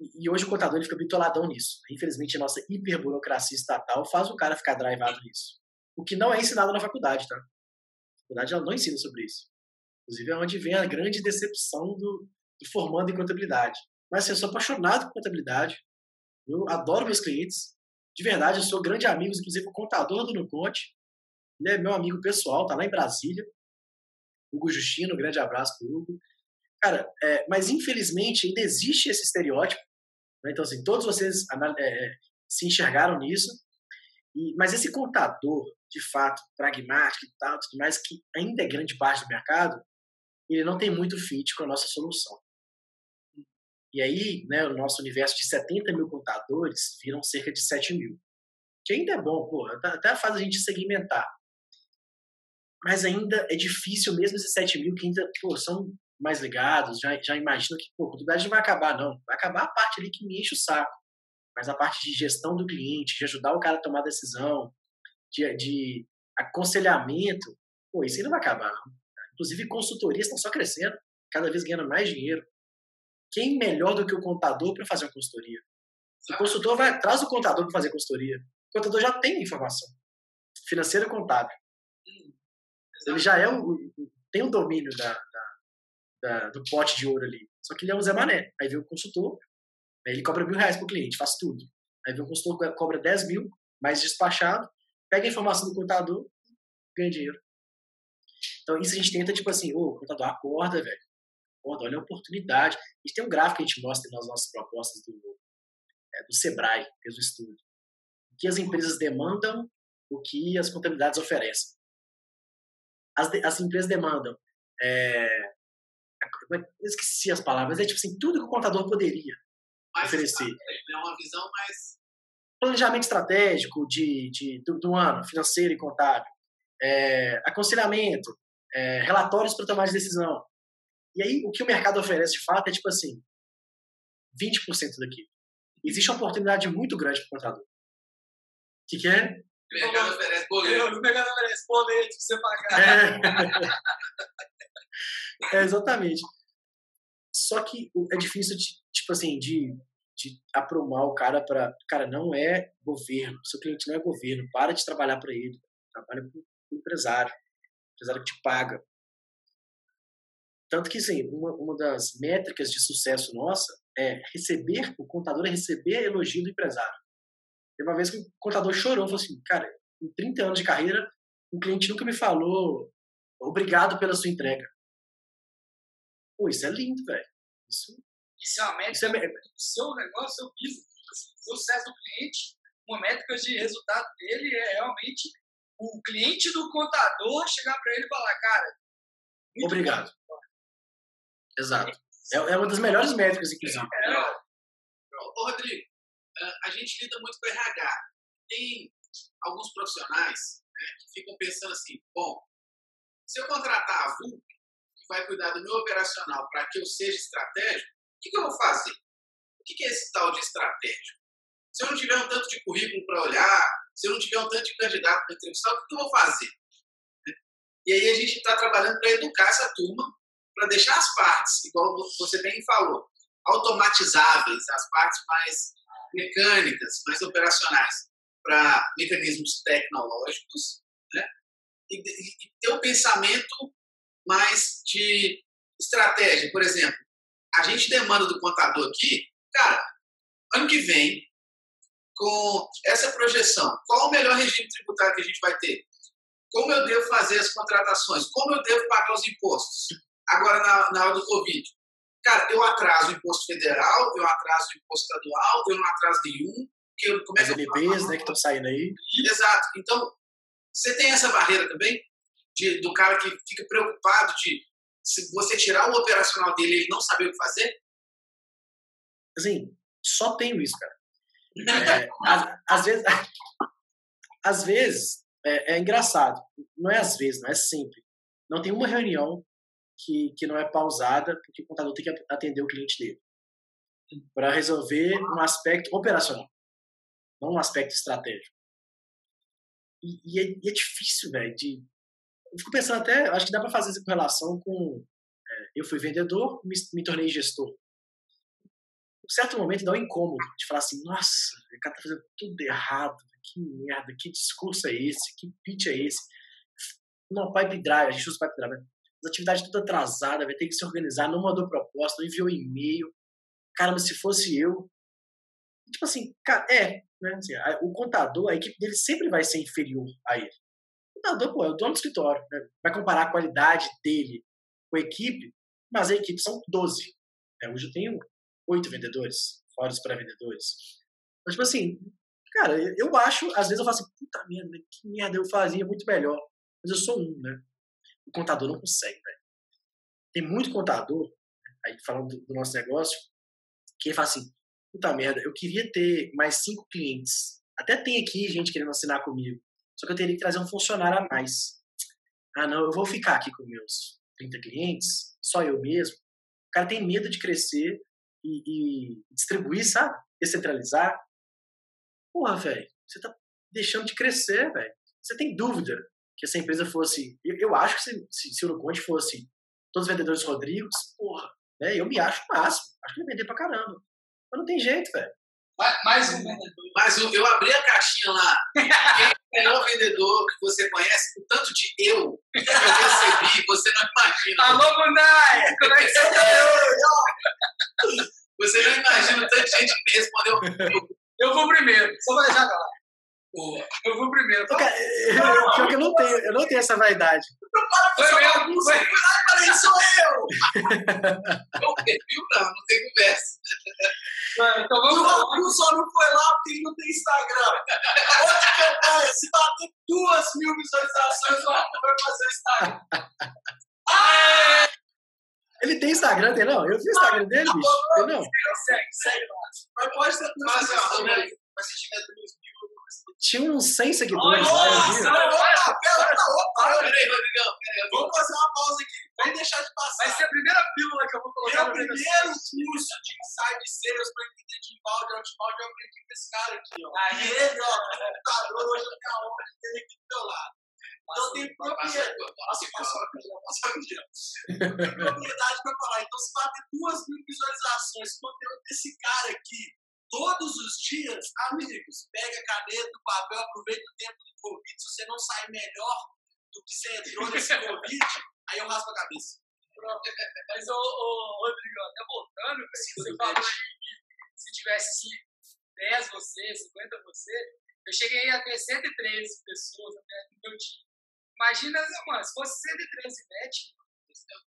E, e hoje o contador ele fica bitoladão nisso. Infelizmente, a nossa hiperburocracia estatal faz o cara ficar drivado nisso. O que não é ensinado na faculdade, tá? A faculdade ela não ensina sobre isso. Inclusive, é onde vem a grande decepção do, do formando em contabilidade. Mas assim, eu sou apaixonado por contabilidade. Eu adoro meus clientes. De verdade, eu sou grande amigo, inclusive o contador do Nuconte. Ele é meu amigo pessoal, tá lá em Brasília. Hugo Justino, grande abraço pro Hugo. Cara, é, mas infelizmente ainda existe esse estereótipo. Né? Então, assim, todos vocês é, se enxergaram nisso. E, mas esse contador, de fato, pragmático e tal, tudo mais, que ainda é grande parte do mercado, ele não tem muito fit com a nossa solução. E aí, né, o nosso universo de 70 mil contadores viram cerca de 7 mil. Que ainda é bom, pô, até faz a gente segmentar. Mas ainda é difícil, mesmo esses 7 mil que ainda pô, são mais ligados, já, já imaginam que pô, a contabilidade não vai acabar, não. Vai acabar a parte ali que me enche o saco. Mas a parte de gestão do cliente, de ajudar o cara a tomar decisão, de, de aconselhamento, pô, isso aí não vai acabar, não. Inclusive, consultorias estão só crescendo, cada vez ganhando mais dinheiro. Quem melhor do que o contador para fazer uma consultoria? O consultor vai, traz o contador para fazer consultoria. O contador já tem informação financeira e contábil. Ele já é o, tem o domínio da, da, da, do pote de ouro ali. Só que ele é um Zé Mané. Aí vem o consultor, aí ele cobra mil reais pro cliente, faz tudo. Aí vem o consultor cobra 10 mil, mais despachado, pega a informação do contador, ganha dinheiro. Então, isso a gente tenta, tipo assim, ô, contador, acorda, velho. Acorda, olha a oportunidade. A gente tem um gráfico que a gente mostra nas nossas propostas do, é, do Sebrae, fez o estudo. O que as empresas demandam, o que as contabilidades oferecem. As, as empresas demandam. É, eu esqueci as palavras, é tipo assim, tudo que o contador poderia mais oferecer. É uma visão mais. Planejamento estratégico de, de, do, do ano, financeiro e contábil. É, aconselhamento, é, relatórios para tomar de decisão. E aí, o que o mercado oferece de fato é tipo assim: 20% daquilo. Existe uma oportunidade muito grande para o contador. O que, que é? O mercado oferece boleto. O mercado oferece boleto pra você pagar. É. é, exatamente. Só que é difícil, de, tipo assim, de, de aprumar o cara para. Cara, não é governo. Seu cliente não é governo. Para de trabalhar para ele. Trabalha para o empresário. O empresário que te paga. Tanto que, sim, uma, uma das métricas de sucesso nossa é receber, o contador é receber elogio do empresário. Tem uma vez que o contador chorou, falou assim, cara, em 30 anos de carreira, um cliente nunca me falou obrigado pela sua entrega. Pô, isso é lindo, velho. Isso, isso é uma métrica é... seu negócio, seu business. O sucesso do cliente, uma métrica de resultado dele é realmente o cliente do contador chegar para ele e falar, cara, obrigado. Bom. Exato. É, é uma das melhores métricas, inclusive. É. Ô, Rodrigo, a gente lida muito com RH. Tem alguns profissionais né, que ficam pensando assim: bom, se eu contratar a VUP, que vai cuidar do meu operacional para que eu seja estratégico, o que, que eu vou fazer? O que, que é esse tal de estratégico? Se eu não tiver um tanto de currículo para olhar, se eu não tiver um tanto de candidato para entrevistar, o que, que eu vou fazer? E aí a gente está trabalhando para educar essa turma para deixar as partes, igual você bem falou, automatizáveis, as partes mais mecânicas, mais operacionais, para mecanismos tecnológicos, né? E, e, ter um pensamento mais de estratégia. Por exemplo, a gente demanda do contador aqui, cara, ano que vem, com essa projeção, qual o melhor regime tributário que a gente vai ter? Como eu devo fazer as contratações? Como eu devo pagar os impostos? Agora, na, na hora do Covid. Cara, eu atraso o imposto federal, eu atraso o imposto estadual, eu não atraso nenhum. Que eu, como é As LPs, né, que estão saindo aí. Exato. Então, você tem essa barreira também de, do cara que fica preocupado de se você tirar o operacional dele ele não saber o que fazer? Assim, só tenho isso, cara. É, às, às, vezes, às vezes é, é, engraçado. Não é às vezes, não é sempre. Não tem uma reunião que, que não é pausada, porque o contador tem que atender o cliente dele. Para resolver um aspecto operacional, não um aspecto estratégico. E, e, é, e é, difícil, velho, de... Eu fico pensando até, acho que dá para fazer essa correlação com... É, eu fui vendedor, me, me tornei gestor. Em certo momento dá um incômodo de falar assim, nossa, o cara tá fazendo tudo errado, que merda, que discurso é esse, que pitch é esse. Não, pipe drive, a gente usa pipe drive, né? As atividades tudo atrasada, vai ter que se organizar, não mandou proposta, não enviou e-mail. Caramba, se fosse eu. Tipo assim, é. Né? Assim, o contador, a equipe dele sempre vai ser inferior a ele. O contador, pô, é o dono do escritório. Né? Vai comparar a qualidade dele com a equipe, mas a equipe são 12. Né? Hoje eu tenho oito vendedores, fora os pré-vendedores. Então, tipo assim, cara, eu acho, às vezes eu falo assim, puta merda, que merda eu fazia muito melhor. Mas eu sou um, né? O contador não consegue, velho. Tem muito contador, aí falando do, do nosso negócio, que fala assim, puta merda, eu queria ter mais cinco clientes. Até tem aqui gente querendo assinar comigo. Só que eu teria que trazer um funcionário a mais. Ah, não, eu vou ficar aqui com meus 30 clientes, só eu mesmo. O cara tem medo de crescer e, e distribuir, sabe? Descentralizar. Porra, velho, você tá deixando de crescer, velho. Você tem dúvida que essa empresa fosse. Eu, eu acho que se, se, se o Uruconte fosse todos os vendedores Rodrigos, porra, né? Eu me acho o máximo. Acho que ele vender pra caramba. Mas não tem jeito, velho. Mais, mais um vendedor. Mas eu, eu abri a caixinha lá. Quem é o melhor vendedor que você conhece? O tanto de eu que eu recebi, você não imagina. Alô, Bundaia! Como é que você tá? Você não imagina o tanto de gente que me respondeu. Eu vou primeiro, só vou deixar lá. Eu vou primeiro. Ô, cara, eu, pior que eu não tenho, eu não tenho essa vaidade. Foi mesmo, foi. Falei, sou eu! Não, perfil não, não tem conversa. Então O vamos lá. Raul só não foi lá porque ele não tem Instagram. Outra campanha, se bater duas mil visualizações, o Raul vai fazer o Instagram. Ah, Ele tem Instagram, tem não? Eu vi o Instagram dele, bicho. Tem não? Segue, segue lá. mas pode ter duas Mas, né? Se tiver duas mil, eu vou Tinha uns 100 seguidores lá, eu vi. Nossa, opa, pera, opa, Peraí, Rodrigão, Vamos fazer uma pausa aqui. Vamos deixar de Vai passar. ser a primeira pílula que eu vou colocar Meu primeiro curso de inside sales para entender de inbound e outbound, eu aprendi com esse cara aqui, ó. E ele, ó, computador, hoje eu tenho a honra de ter ele aqui do meu lado. Então tem propriedade. Nossa, passou a propriedade para falar. Então, se bater duas mil visualizações, o conteúdo desse cara aqui, todos os dias, amigos, pega a caneta, o papel, aproveita o tempo do Covid. Se você não sair melhor do que você entrou nesse Covid, aí eu raspo a cabeça. Mas, ô, ô, Rodrigo, até voltando, velho, você falou que se tivesse 10 você, 50 você, eu cheguei a ter 113 pessoas no meu time. Imagina, mano, se fosse 113 net,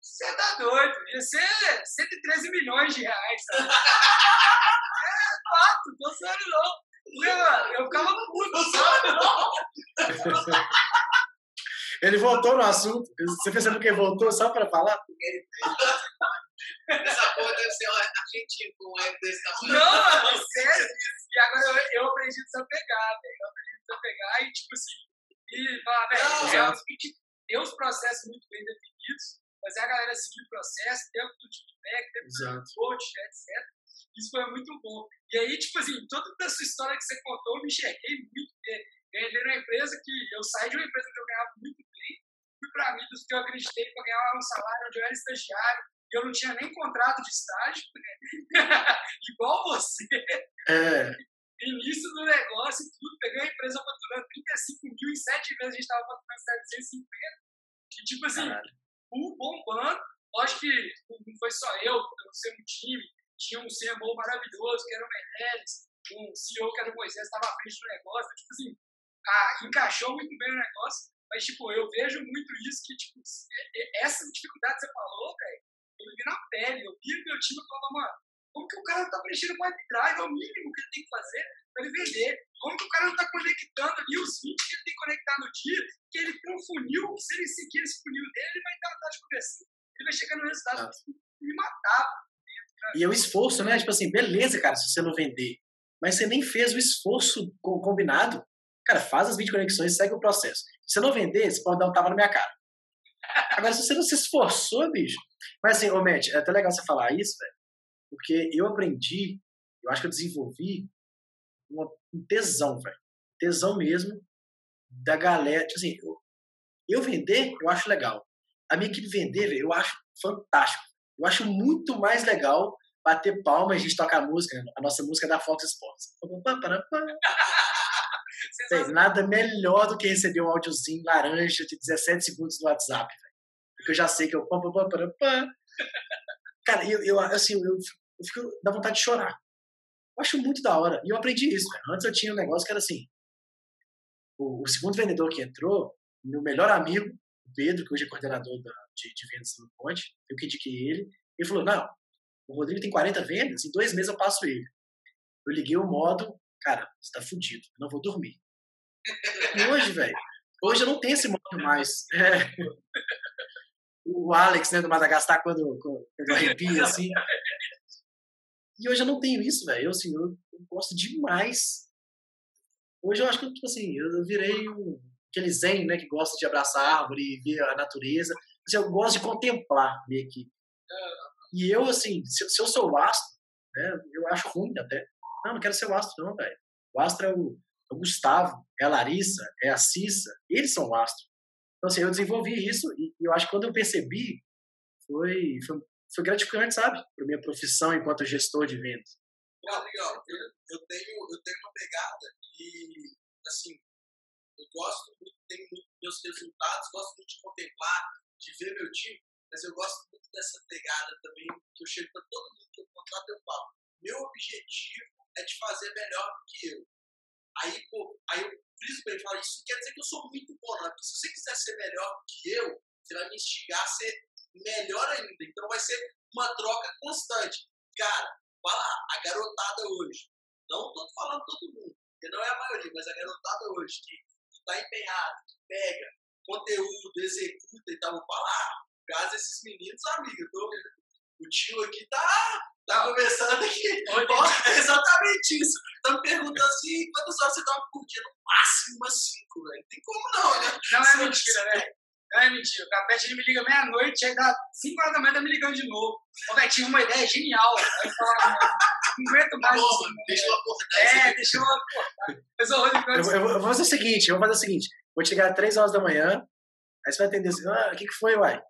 você tá doido, ia ser 113 milhões de reais, sabe? É fato, tô zoando não. Mano, eu ficava puto, zoando não. Ele voltou no assunto. Você percebeu que ele voltou só pra falar? Essa porra deve ser argentino com um ego desse tamanho. Não, mano, sério. E agora eu, eu aprendi a desapegar, velho. Eu aprendi a desapegar e, tipo assim, e falar, velho, o seguinte, tem os processos muito bem definidos, fazer a galera seguir o processo, dentro do feedback, dentro Exato. do coach, etc. Isso foi muito bom. E aí, tipo assim, toda essa história que você contou, eu me enxerguei muito. Eu entrei numa empresa que eu saí de uma empresa que eu ganhava muito bem, fui para mim dos que eu acreditei para ganhar um salário onde eu era estagiário, e eu não tinha nem contrato de estágio, né? igual você É, início do negócio e tudo, peguei a empresa faturando 35 mil, em 7 meses a gente estava faturando 750. E tipo assim, caralho. Um bombando. Lógico que não foi só eu, eu sei um time, tinha um CMO maravilhoso, que era o Meirelles, um CEO que era o Moisés, estava à frente do negócio. Tipo assim, a- encaixou muito bem no negócio, mas tipo, eu vejo muito isso que, tipo, e- e- essa dificuldade que você falou, velho, eu vi na pele, eu vi meu time e falava, mano, como que o cara não tá preenchendo o drive? É o mínimo que ele tem que fazer para ele vender. Como que o cara não tá conectando ali os 20 que ele tem que conectar no dia, que ele tem um funil, que se ele seguir esse funil dele, ele vai uma taxa de conversão. Ele vai chegar no resultado Ah. que me matava. E é o esforço, né? Tipo assim, beleza, cara, se você não vender. Mas você nem fez o esforço co- combinado. Cara, faz as 20 conexões e segue o processo. Se você não vender, você pode dar um tapa na minha cara. Agora, se você não se esforçou, bicho. Mas assim, ô Matt, é até legal você falar isso, velho. Porque eu aprendi, eu acho que eu desenvolvi uma- um tesão, velho. Tesão mesmo da galera. Tipo assim, eu, eu vender, eu acho legal. A minha equipe vender, velho, eu acho fantástico. Eu acho muito mais legal bater palmas e a gente tocar a música, a nossa música da Fox Sports. Nada melhor do que receber um áudiozinho laranja de 17 segundos no WhatsApp, velho. Porque eu já sei que eu. Cara, eu, eu, assim, eu, eu fico. dá vontade de chorar. Eu acho muito da hora. E eu aprendi isso, velho. Antes eu tinha um negócio que era assim. O, o segundo vendedor que entrou, meu melhor amigo, o Pedro, que hoje é coordenador da, de, de vendas no Ponte, eu que indiquei ele. Ele falou: Não, o Rodrigo tem 40 vendas, em dois meses eu passo ele. Eu liguei o modo, cara, você tá fudido, não vou dormir. E hoje, velho, hoje eu não tenho esse modo mais. É. O Alex, né, do Madagascar, quando, quando eu arrepio, assim. E hoje eu não tenho isso, velho. Eu, assim, eu, eu gosto demais. Hoje eu acho que, tipo assim, eu virei um, aquele zen, né, que gosta de abraçar a árvore e ver a natureza. Assim, eu gosto de contemplar minha equipe. E eu, assim, se, se eu sou o astro, né, eu acho ruim até. Não, não quero ser o astro, não, velho. O astro é o, é o Gustavo, é a Larissa, é a Cissa. Eles são o astro. Então, assim, eu desenvolvi isso e eu acho que quando eu percebi, foi, foi, foi gratificante, sabe? Para minha profissão enquanto gestor de vendas. Rodrigão, eu, eu, tenho, eu tenho uma pegada e, assim, eu gosto muito, tenho muito meus resultados, gosto muito de contemplar, de ver meu time, mas eu gosto muito dessa pegada também, que eu chego para todo mundo que eu contrato, eu falo, meu objetivo é de fazer melhor do que eu. Aí, pô, aí eu friso bem, falo, isso quer dizer que eu sou muito bom, não, porque se você quiser ser melhor que eu, você vai me instigar a ser melhor ainda. Então vai ser uma troca constante. Cara, lá, a garotada hoje, não estou falando todo mundo, porque não é a maioria, mas a garotada hoje que está empenhada, que pega conteúdo, executa e tal, vou falar, caso esses meninos, amigo, tô, o tio aqui tá, tá conversando aqui. É exatamente isso. Estão me perguntando assim, quantas horas você tava curtindo? No máximo umas cinco, velho. Não tem como não, né? Não é mentira, velho. Não é mentira. O Capete ele me liga meia-noite, aí dá 5 horas da manhã tá me ligando de novo. Ô, velho, tinha uma ideia genial. Aí eu falo, não aguento mais. Tá bom, mano, deixa eu acordar. É, deixa eu acordar. Eu, vou- eu vou- eu vou fazer o seguinte, eu vou fazer o seguinte. Vou te ligar às 3 horas da manhã, aí você vai atender assim, ah, o que, que foi, uai?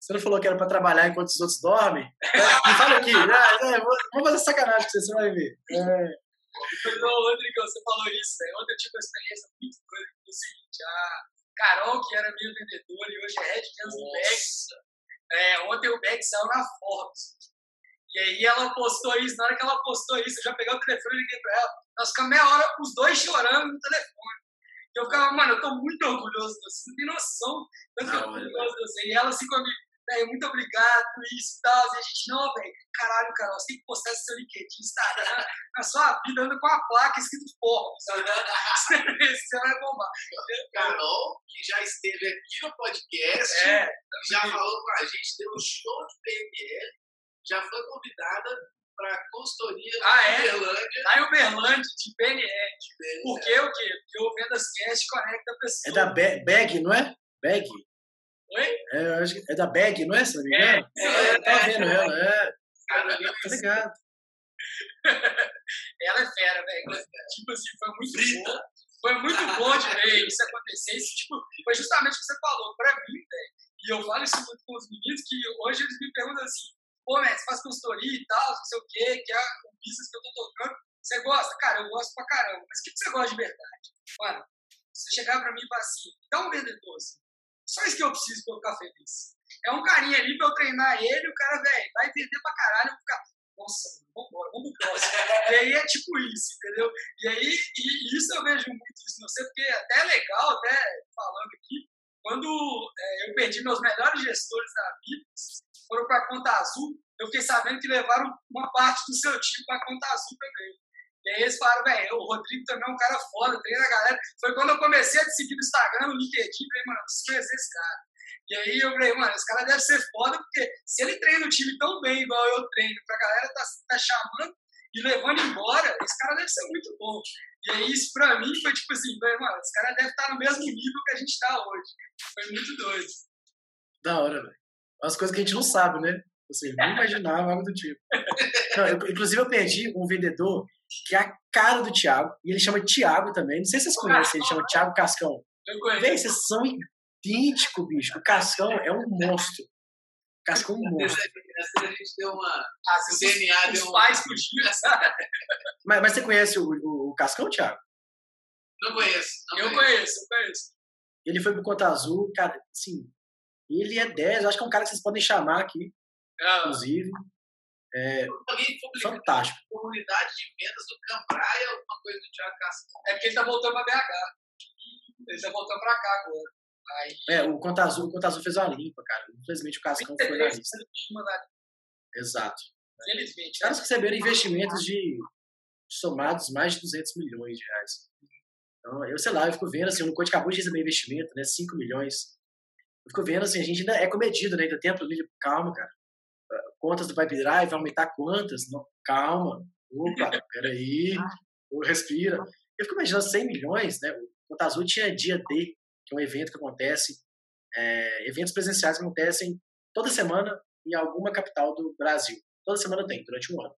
Você não falou que era pra trabalhar enquanto os outros dormem? É, me fala aqui, né? É, vou- vamos fazer sacanagem com você, você vai ver. É, ô, Rodrigo, você falou isso, velho. Ontem eu tive uma experiência muito doida que foi o seguinte, a Carol, que era minha vendedora e hoje é head do Bex, é, ontem o Bex saiu na Forbes. E aí ela postou isso, na hora que ela postou isso, eu já peguei o telefone e liguei pra ela. Nós ficamos meia hora, os dois chorando no telefone. Eu ficava, mano, eu tô muito orgulhoso de você, não tem noção tanto que eu tô Não, orgulhoso de você. E ela assim comigo, velho, muito obrigado por isso e tal. E a gente, não, velho, caralho, Carol, você tem que postar esse seu LinkedIn, Instagram, na sua vida, anda com a placa escrito Forbes. Você vai bombar. Carol, que já esteve aqui no podcast, É, já falou com a gente, deu um show de PNL, já foi convidada para consultoria Ah, na é? Uberlândia. em Uberlândia, de PNL. Por quê o quê? Porque o Vendas Cast conecta a é pessoa. da Ba- Bag, não é? Bag? Oi? É, acho que é da Bag, não é? Se não me É, engano? é, eu tava vendo ela, é. Tá ligado. Ela é fera, velho. Tipo assim, foi muito Frita. bom. Foi muito bom de ver isso acontecer. Isso, tipo, foi justamente o que você falou pra mim, velho. E eu falo isso muito com os meninos, que hoje eles me perguntam assim, pô, Matt, você faz consultoria e tal, não sei o quê, que é o business que eu tô tocando. Você gosta? Cara, eu gosto pra caramba. Mas o que você gosta de verdade? Mano, você chegar pra mim e falar assim, dá um vendedor, assim. Só isso que eu preciso pra eu ficar feliz. É um carinha ali pra eu treinar ele, o cara, velho, vai vender pra caralho, eu vou ficar, nossa, vambora, vamos pro próximo. e aí é tipo isso, entendeu? E aí, e isso eu vejo muito isso no você, porque até é legal, até falando aqui, quando é, eu perdi meus melhores gestores da vida, foram pra conta azul, eu fiquei sabendo que levaram uma parte do seu time pra conta azul também. E aí eles falaram, velho, o Rodrigo também é um cara foda, treina a galera. Foi quando eu comecei a te seguir no Instagram, no LinkedIn, falei, mano, eu preciso conhecer esse cara. E aí eu falei, mano, esse cara deve ser foda, porque se ele treina o time tão bem igual eu treino, pra galera tá, tá chamando e levando embora, esse cara deve ser muito bom. E aí isso pra mim foi tipo assim, falei, mano, esse cara deve estar no mesmo nível que a gente tá hoje. Foi muito doido. Da hora, velho. Umas coisas que a gente não sabe, né? Você nem imaginava algo do tipo. Não, eu- inclusive, eu perdi um vendedor que é a cara do Thiago, e ele chama Thiago também. Não sei se vocês conhecem, ele chama Thiago Cascão. Eu conheço. Véi, vocês são idênticos, bicho. O Cascão é um monstro. O Cascão é um monstro. Essa a gente deu uma. O DNA deu um. podiam, sabe? Mas, mas você conhece o, o, o Cascão, Thiago? Não conheço. Não Eu conheço, eu conheço. Ele foi pro Conta Azul, cara, assim, ele é 10, eu acho que é um cara que vocês podem chamar aqui, Ah, inclusive. Publicou Fantástico. comunidade de vendas do Campraia, alguma coisa do Thiago Cascão. É porque ele tá voltando pra BH. Ele tá voltando pra cá agora. Aí, É, o Conta Azul, o Conta Azul fez uma limpa, cara. Infelizmente o Cascão foi na 33% lista. Exato. Felizmente. Os caras receberam investimentos de somados mais de 200 milhões de reais. Então, eu sei lá, eu fico vendo assim, o Nucote acabou de receber investimento, né, 5 milhões. Eu fico vendo assim, a gente ainda é comedido, né, ainda tem a planilha, calma, cara. Ah, Contas do Pipe Drive, aumentar quantas? Não, calma. Opa, peraí. Ô, Respira. Eu fico imaginando 100 milhões, né, o Conta Azul tinha dia D, que é um evento que acontece, é, eventos presenciais que acontecem toda semana em alguma capital do Brasil. Toda semana tem, durante um ano.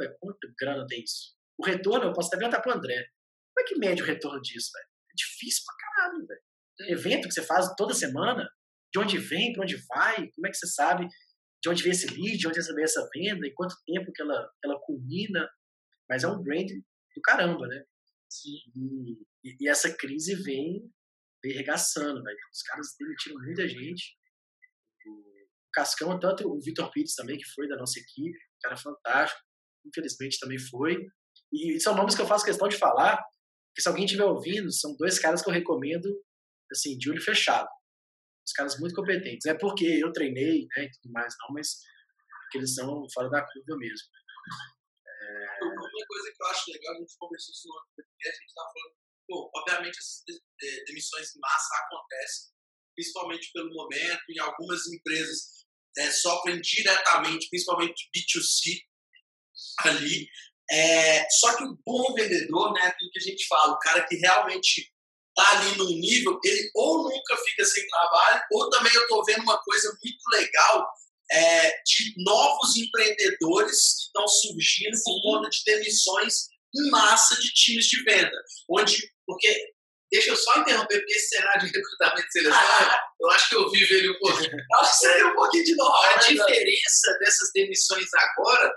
Ué, quanto grana tem isso? O retorno, eu posso até perguntar pro André. Como é que mede o retorno disso, velho? É difícil pra caralho, velho. Evento que você faz toda semana, de onde vem, pra onde vai, como é que você sabe de onde vem esse lead, de onde vem essa venda, em quanto tempo que ela, ela culmina. mas é um brand do caramba, né? Sim. E, e essa crise vem, vem regaçando, velho. Os caras demitiram muita gente. O Cascão, tanto o Vitor Pires também, que foi da nossa equipe, um cara fantástico, infelizmente também foi. E são nomes que eu faço questão de falar, porque se alguém estiver ouvindo, são dois caras que eu recomendo, assim, de olho fechado. Os caras muito competentes. É porque eu treinei, né, e tudo mais, não, mas porque eles são fora da curva mesmo. É... Uma coisa que eu acho legal, a gente conversou isso no podcast, a gente estava falando, pô, obviamente essas demissões em massa acontecem, principalmente pelo momento, em algumas empresas é, sofrem diretamente, principalmente B2C ali. É, só que o bom vendedor, né, aquilo que a gente fala, o cara que realmente tá ali num nível, ele ou nunca fica sem trabalho, ou também eu estou vendo uma coisa muito legal é, de novos empreendedores que estão surgindo Sim. por conta de demissões em massa de times de venda. Onde, porque, deixa eu só interromper, porque esse cenário de recrutamento e seleção, ah. eu acho que eu vivo ele um pouquinho. acho que seria um pouquinho de novo. A diferença dessas demissões agora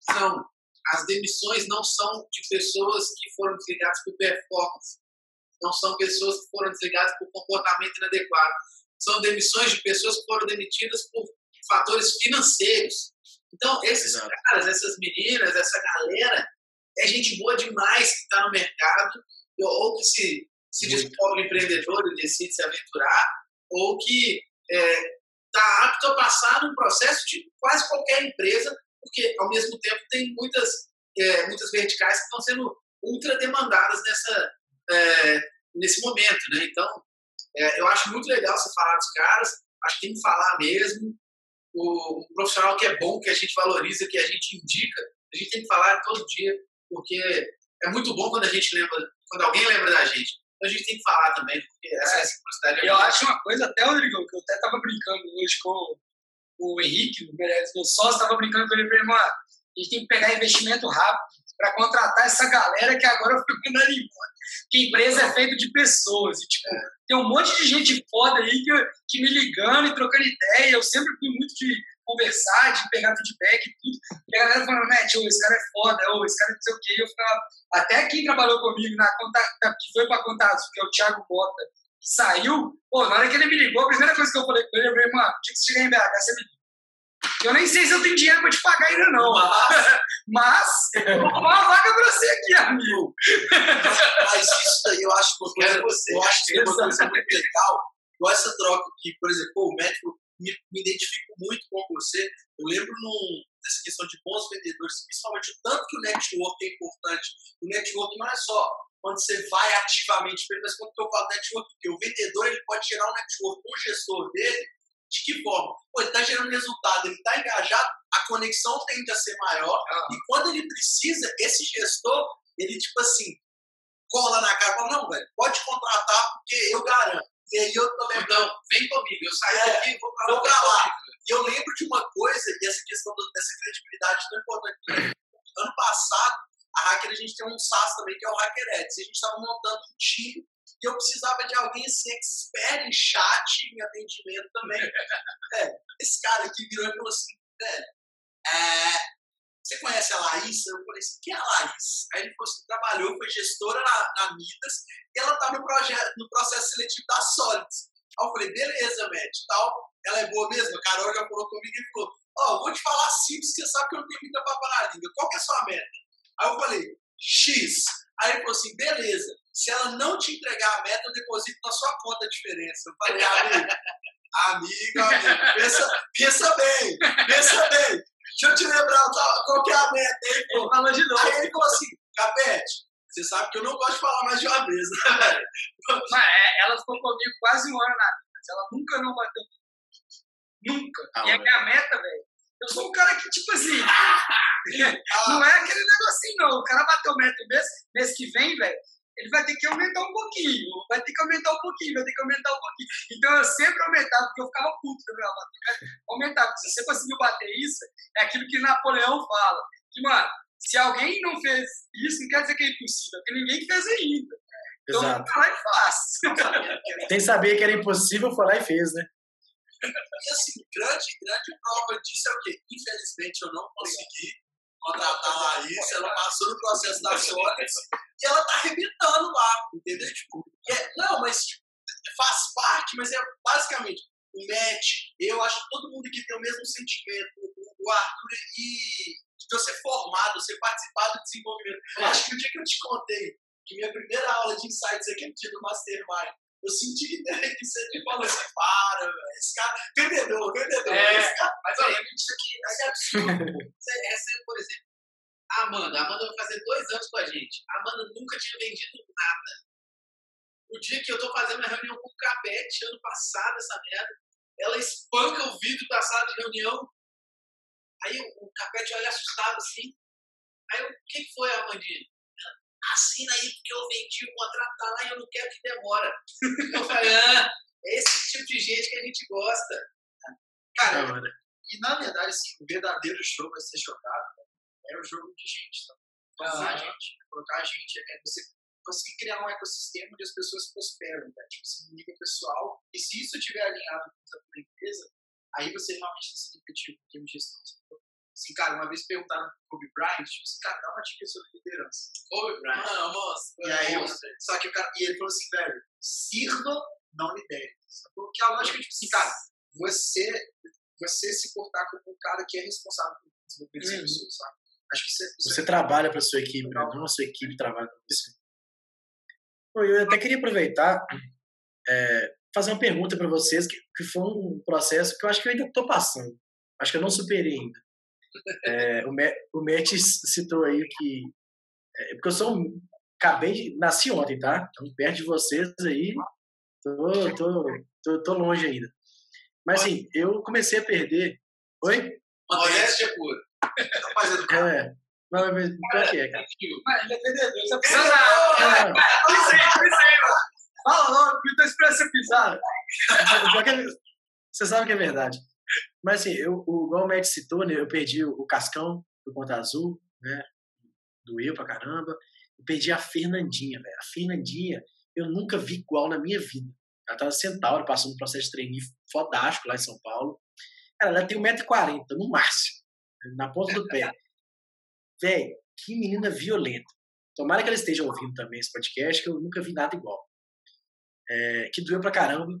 são as demissões não são de pessoas que foram desligadas por performance, não são pessoas que foram desligadas por comportamento inadequado, são demissões de pessoas que foram demitidas por fatores financeiros. Então, esses Exato. caras, essas meninas, essa galera, é gente boa demais que está no mercado, ou que se, se descobre empreendedor e decide se aventurar, ou que está é, tá apto a passar num processo de quase qualquer empresa, porque, ao mesmo tempo, tem muitas, é, muitas verticais que estão sendo ultra demandadas nessa, é, nesse momento. Né? Então, é, eu acho muito legal você falar dos caras, acho que tem que falar mesmo, o, profissional que é bom, que a gente valoriza, que a gente indica, a gente tem que falar todo dia, porque é muito bom quando a gente lembra, quando alguém lembra da gente. Então a gente tem que falar também, porque essa é, reciprocidade é Eu acho uma coisa, até, Rodrigo, que eu até estava brincando hoje com o Henrique, o meu sócio, estava brincando com ele, falei, a gente tem que pegar investimento rápido para contratar essa galera que agora eu fico embora. Que empresa é feita de pessoas. E, tipo, tem um monte de gente foda aí que, que me ligando e trocando ideia. Eu sempre fui muito de conversar, de pegar feedback e tudo. E a galera falando, Matt, oh, esse cara é foda, oh, esse cara não sei o quê. Eu ficava, até quem trabalhou comigo na conta, que foi para conta Azul, que é o Thiago Bota, que saiu, pô, na hora que ele me ligou, a primeira coisa que eu falei com ele, eu falei, mano, tinha que chegar em BH, você me eu nem sei se eu tenho dinheiro para te pagar ainda não. Mas, vou arrumar uma vaga para você aqui, amigo. Mas isso aí eu acho que eu, você. eu acho que é uma coisa muito legal. Com essa troca que, por exemplo, o médico me, me identifico muito com você. Eu lembro num, nessa questão de bons vendedores, principalmente o tanto que o network é importante. O network não é só quando você vai ativamente, mas quando eu falo network, porque o vendedor ele pode gerar um network com o gestor dele de que forma? Pô, ele está gerando resultado, ele está engajado, a conexão tende a ser maior. Ah. E quando ele precisa, esse gestor, ele tipo assim, cola na cara e fala, não, velho, pode contratar porque eu garanto. E aí eu também. Então, vem comigo, eu saio é, daqui e vou pra, vou pra lá. E eu lembro de uma coisa, e essa questão dessa credibilidade tão importante. Ano passado, a Hacker, a gente tem um SaaS também, que é o HackerEds. E a gente estava montando um time e eu precisava de alguém assim, expert em chat, em atendimento também. é, esse cara aqui virou e falou assim, velho, é, você conhece a Laís? Eu falei assim, quem é a Laís? Aí ele falou assim, trabalhou, foi gestora na, na Midas, e ela tá no, projeto, no processo seletivo da Solids. Aí eu falei, beleza, Matt, tal, ela é boa mesmo? A Carol já falou comigo e falou, ó, oh, vou te falar simples, você sabe que eu não tenho muita papo na língua. Qual que é a sua meta? Aí eu falei, X. Aí ele falou assim, beleza. Se ela não te entregar a meta, eu deposito na sua conta a diferença. Eu falei, amigo, amigo, amigo, pensa, pensa bem, pensa bem. Deixa eu te lembrar qual que é a meta. Aí, ele falou de novo. Aí ele falou assim, Capete, você sabe que eu não gosto de falar mais de uma vez, né, velho? Mas é, ela ficou comigo quase um ano na vida. Ela nunca não bateu. Nunca. Ah, e a minha meta, velho, eu sou um cara que, tipo assim, não é aquele negocinho, não. O cara bateu meta mês, mês que vem, velho, ele vai ter que aumentar um pouquinho, vai ter que aumentar um pouquinho, vai ter que aumentar um pouquinho. Então eu sempre aumentava, porque eu ficava puto, eu falava, aumentar, porque se você conseguiu bater isso, é aquilo que Napoleão fala, que, mano, se alguém não fez isso, não quer dizer que é impossível, porque ninguém fez ainda. Então, Exato. vai lá e faz. Tem saber que era impossível, foi lá e fez, né? E assim, grande, grande prova disso é o quê? Infelizmente eu não consegui contratar a Laís, ela passou no processo da Sócrates e ela tá arrebentando lá, entendeu? Tipo, é, não, mas tipo, faz parte, mas é basicamente o Matt, eu acho que todo mundo aqui tem o mesmo sentimento, o, Arthur e de eu ser formado, ser participado do desenvolvimento. Eu acho que o dia que eu te contei que minha primeira aula de insights aqui no dia do Mastermind, eu senti que você me falou assim, para, esse cara, vendedor, vendedor, É, esse cara, Mas olha, isso aqui isso é absurdo. Você recebe, por exemplo, a Amanda. A Amanda vai fazer dois anos com a gente. A Amanda nunca tinha vendido nada. O dia que eu tô fazendo uma reunião com o Capete, ano passado, essa merda, ela espanca o vidro da sala de reunião. Aí o, o Capete olha assustado assim. Aí eu, o que foi, Amandinha? Assina aí, porque eu vendi o contrato tá lá e eu não quero que demora. Eu falei, ah, é esse tipo de gente que a gente gosta. Cara, e na verdade, assim, o verdadeiro jogo a ser jogado né, é o jogo de gente, tá? Colocar a gente, colocar a gente, é você conseguir criar um ecossistema onde as pessoas prosperam, tá? Tipo assim, no nível pessoal, e se isso estiver alinhado com a tua empresa, aí você realmente está sendo efetivo em termos de gestão. Assim, cara, uma vez perguntaram pro Kobe Bryant, tipo assim, cara, dá uma dica sobre liderança. Kobe Bryant. Não, moça. E aí, eu, só que o cara, e ele falou assim, velho, sirva, não lidere. Porque a lógica é tipo assim, cara, você, você se portar como um cara que é responsável pelo desenvolvimento das Uhum. pessoas, sabe? Acho que isso é, isso Você é trabalha para sua equipe, né? não a sua equipe trabalha para você. Eu até queria aproveitar, é, fazer uma pergunta para vocês, que, que foi um processo que eu acho que eu ainda estou passando. Acho que eu não superei ainda. É, o, Me- o Metis citou aí que. É, porque eu sou um. Acabei de. Nasci ontem, tá? Então, perto de vocês aí. Tô, tô, tô, tô longe ainda. Mas assim, eu comecei a perder. Oi? Modéstia pura. Educado. É. Não, mas pior que é, cara. Mas ele é vendedor, você Não, mano. Fala logo, que eu tô esperando você pisar. Você sabe que é verdade. Mas assim, eu, o, igual o Matt citou, né, eu perdi o, Cascão do Conta Azul, né? Doeu pra caramba. Eu perdi a Fernandinha, velho. A Fernandinha, eu nunca vi igual na minha vida. Ela tava centauro, passou um processo de treininho fodástico lá em São Paulo. Ela tem 1,40m no máximo, na ponta do pé. Velho, que menina violenta. Tomara que ela esteja ouvindo também esse podcast, que eu nunca vi nada igual. É, que doeu pra caramba.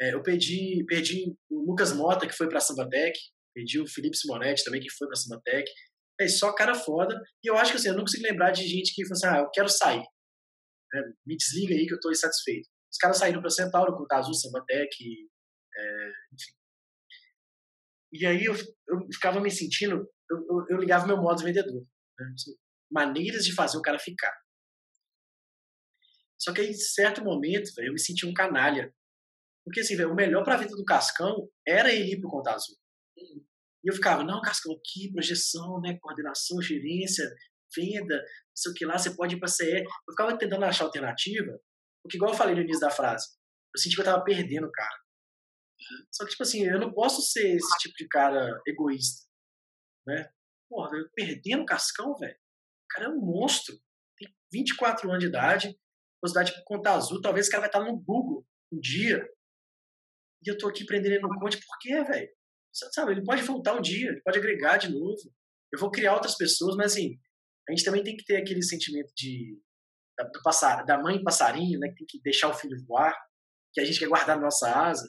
É, eu perdi, perdi o Lucas Mota, que foi pra Sambatec. Perdi o Felipe Simonetti também, que foi pra Sambatec. É só cara foda. E eu acho que assim, eu não consigo lembrar de gente que falou assim: ah, eu quero sair. É, me desliga aí que eu tô insatisfeito. Os caras saíram pra Centauro com o Cazu, Sambatec, é, enfim. E aí eu, eu ficava me sentindo, eu, eu, eu ligava meu modo vendedor. Né? Assim, Maneiras de fazer o cara ficar. Só que aí, em certo momento, velho, eu me senti um canalha. Porque assim, velho, o melhor pra vida do Cascão era ele ir pro Conta Azul. E eu ficava, não, Cascão, aqui, projeção, né, coordenação, gerência, venda, não sei o que lá, você pode ir pra CE. Eu ficava tentando achar alternativa, porque igual eu falei no início da frase, eu senti que eu tava perdendo o cara. Só que, tipo assim, eu não posso ser esse tipo de cara egoísta, né? Porra, eu perdendo o Cascão, velho. O cara é um monstro. Tem 24 anos de idade, velocidade por conta azul, talvez o cara vai estar no Google um dia. E eu tô aqui prendendo no conte, por quê, velho? Sabe, ele pode voltar um dia, ele pode agregar de novo. Eu vou criar outras pessoas, mas assim, a gente também tem que ter aquele sentimento de da, do passar, da mãe passarinho, né, que tem que deixar o filho voar, que a gente quer guardar na nossa asa.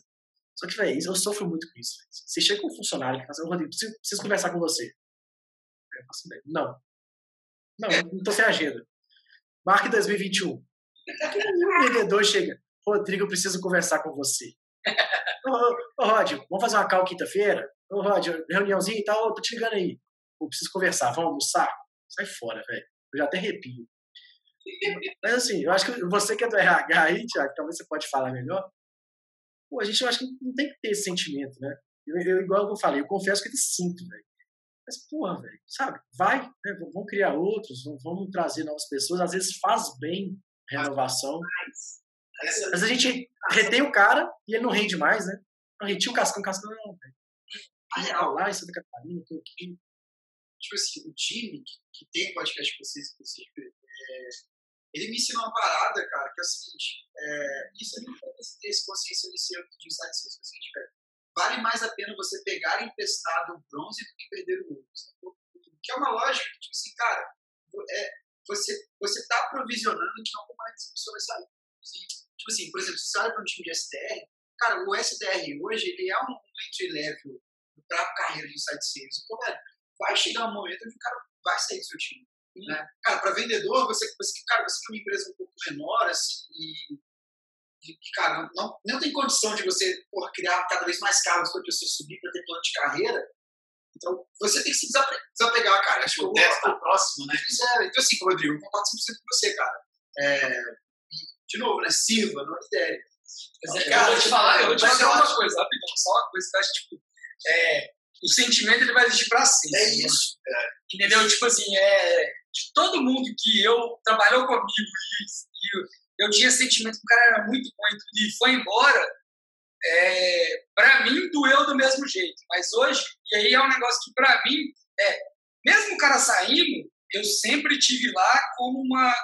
Só que, velho, eu sofro muito com isso. véio. Você chega com um funcionário que fala assim, "Ô, Rodrigo, preciso, preciso conversar com você. Eu falo assim, "Velho, não. Não, não tô sem agenda. Marque 2021. Que nenhum vendedor chega, Rodrigo, eu preciso conversar com você. Ô, ô, ô Rod, vamos fazer uma call quinta-feira? Ô, Rod, reuniãozinha e tal, tô te ligando aí. Eu preciso conversar, vamos almoçar? Sai fora, velho. Eu já até arrepio. Mas assim, eu acho que você que é do RH aí, Thiago, talvez você pode falar melhor. Pô, a gente eu acho que não tem que ter esse sentimento, né? Eu, eu, igual eu falei, eu confesso que eu sinto, velho. Mas, porra, velho, sabe? Vai, né? Vamos criar outros, vamos- trazer novas pessoas. Às vezes faz bem renovação. Mas a gente retém o cara e ele não rende mais, né? Não retinha o Cascão, o Cascão não, velho. A Eu real, lá em Santa Catarina, tô aqui. tipo assim, o time que, que tem o podcast com vocês, inclusive, é, ele me ensinou uma parada, cara, que é o seguinte, é, isso é muito importante ter esse consciência de insight sales, que é o seguinte, velho, vale mais a pena você pegar emprestado o bronze do que perder o ouro, que é uma lógica que, tipo assim, cara, é, você, você tá provisionando que em algum momento essa pessoa vai sair. Assim, tipo assim, por exemplo, se você olha para um time de STR, cara, o STR hoje, ele é um entry level para carreira de site sales. Então, velho, vai chegar um momento onde o cara vai sair do seu time. Né? Cara, para vendedor, você, você, cara, você tem uma empresa um pouco menor, assim, e, e cara, não, não tem condição de você por, criar cada vez mais cargos para a pessoa subir, para ter plano de carreira. Então, você tem que se desapegar, cara. Acho que o Testa próximo, né? É, então, assim, Rodrigo, eu concordo 100% com você, cara. É, de novo, né? Sirva, não lidere. Mas, é, cara, eu vou te falar, eu vou te falar uma coisa, rapidão, só uma coisa que eu acho, tipo, é, o sentimento ele vai existir pra sempre. É isso. É. Entendeu? Tipo assim, é, de todo mundo que eu trabalhou comigo e, e eu tinha sentimento que o cara era muito bom e foi embora, é, para mim doeu do mesmo jeito. Mas hoje, e aí é um negócio que para mim, é, mesmo o cara saindo, eu sempre tive lá como uma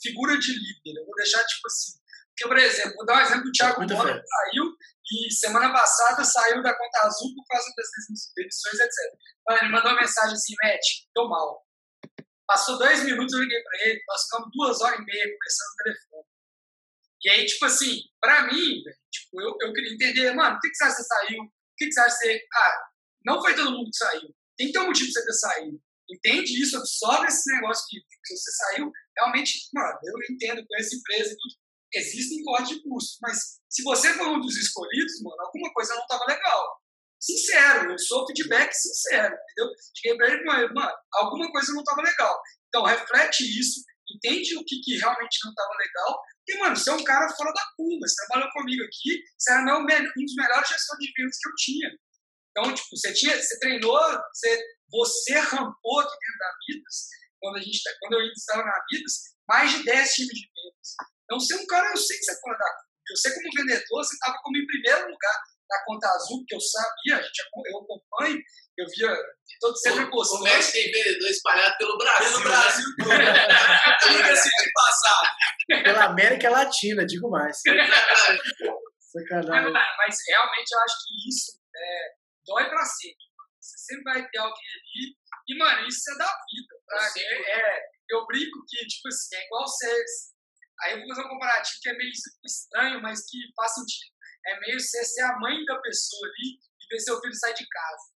figura de líder. Eu vou deixar tipo assim. Porque, por exemplo, vou dar um exemplo do Thiago Mora, que saiu e semana passada saiu da conta azul por causa das demissões, etc. Ele mandou uma mensagem assim, Matt, tô mal. Passou dois minutos, eu liguei para ele, nós ficamos duas horas e meia conversando no telefone. E aí, tipo assim, pra mim, tipo, eu, eu queria entender, mano, por que, que você acha que você saiu? Por que, que você acha que você. Ah, não foi todo mundo que saiu. Tem que ter um motivo pra você ter saído. Entende isso, absorve esse negócio que, que você saiu. Realmente, mano, eu entendo com essa empresa e tudo. Existem cortes de custo, mas se você for um dos escolhidos, mano, alguma coisa não tava legal. Sincero, eu sou feedback sincero, entendeu? Cheguei pra ele, mano, alguma coisa não tava legal. Então, reflete isso, entende o que, que realmente não estava legal. E, mano, você é um cara fora da curva, você trabalhou comigo aqui, você era meu, um dos melhores gestores de vendas que eu tinha. Então, tipo, você, tinha, você treinou, você, você rampou aqui dentro da Vidas, quando, a gente, tá, quando eu estava na Vidas, mais de 10 times de vendas. Então, você é um cara, eu sei que você é fora da. Eu sei como vendedor, você estava como em primeiro lugar na conta azul, que eu sabia, a gente, eu acompanho, eu via todo sempre postando. O Messi tem vendedor espalhado pelo Brasil. Pelo Brasil né? todo. Diga-se de passar. Pela América Latina, digo mais. Sacanagem. Mas, mas, realmente eu acho que isso é, dói pra sempre. Sempre vai ter alguém ali. E, mano, isso é da vida. Pra mim, é, eu brinco que, tipo assim, é igual vocês. Aí eu vou fazer um comparativo que é meio estranho, mas que faz sentido. É meio você ser a mãe da pessoa ali e ver seu filho sair de casa.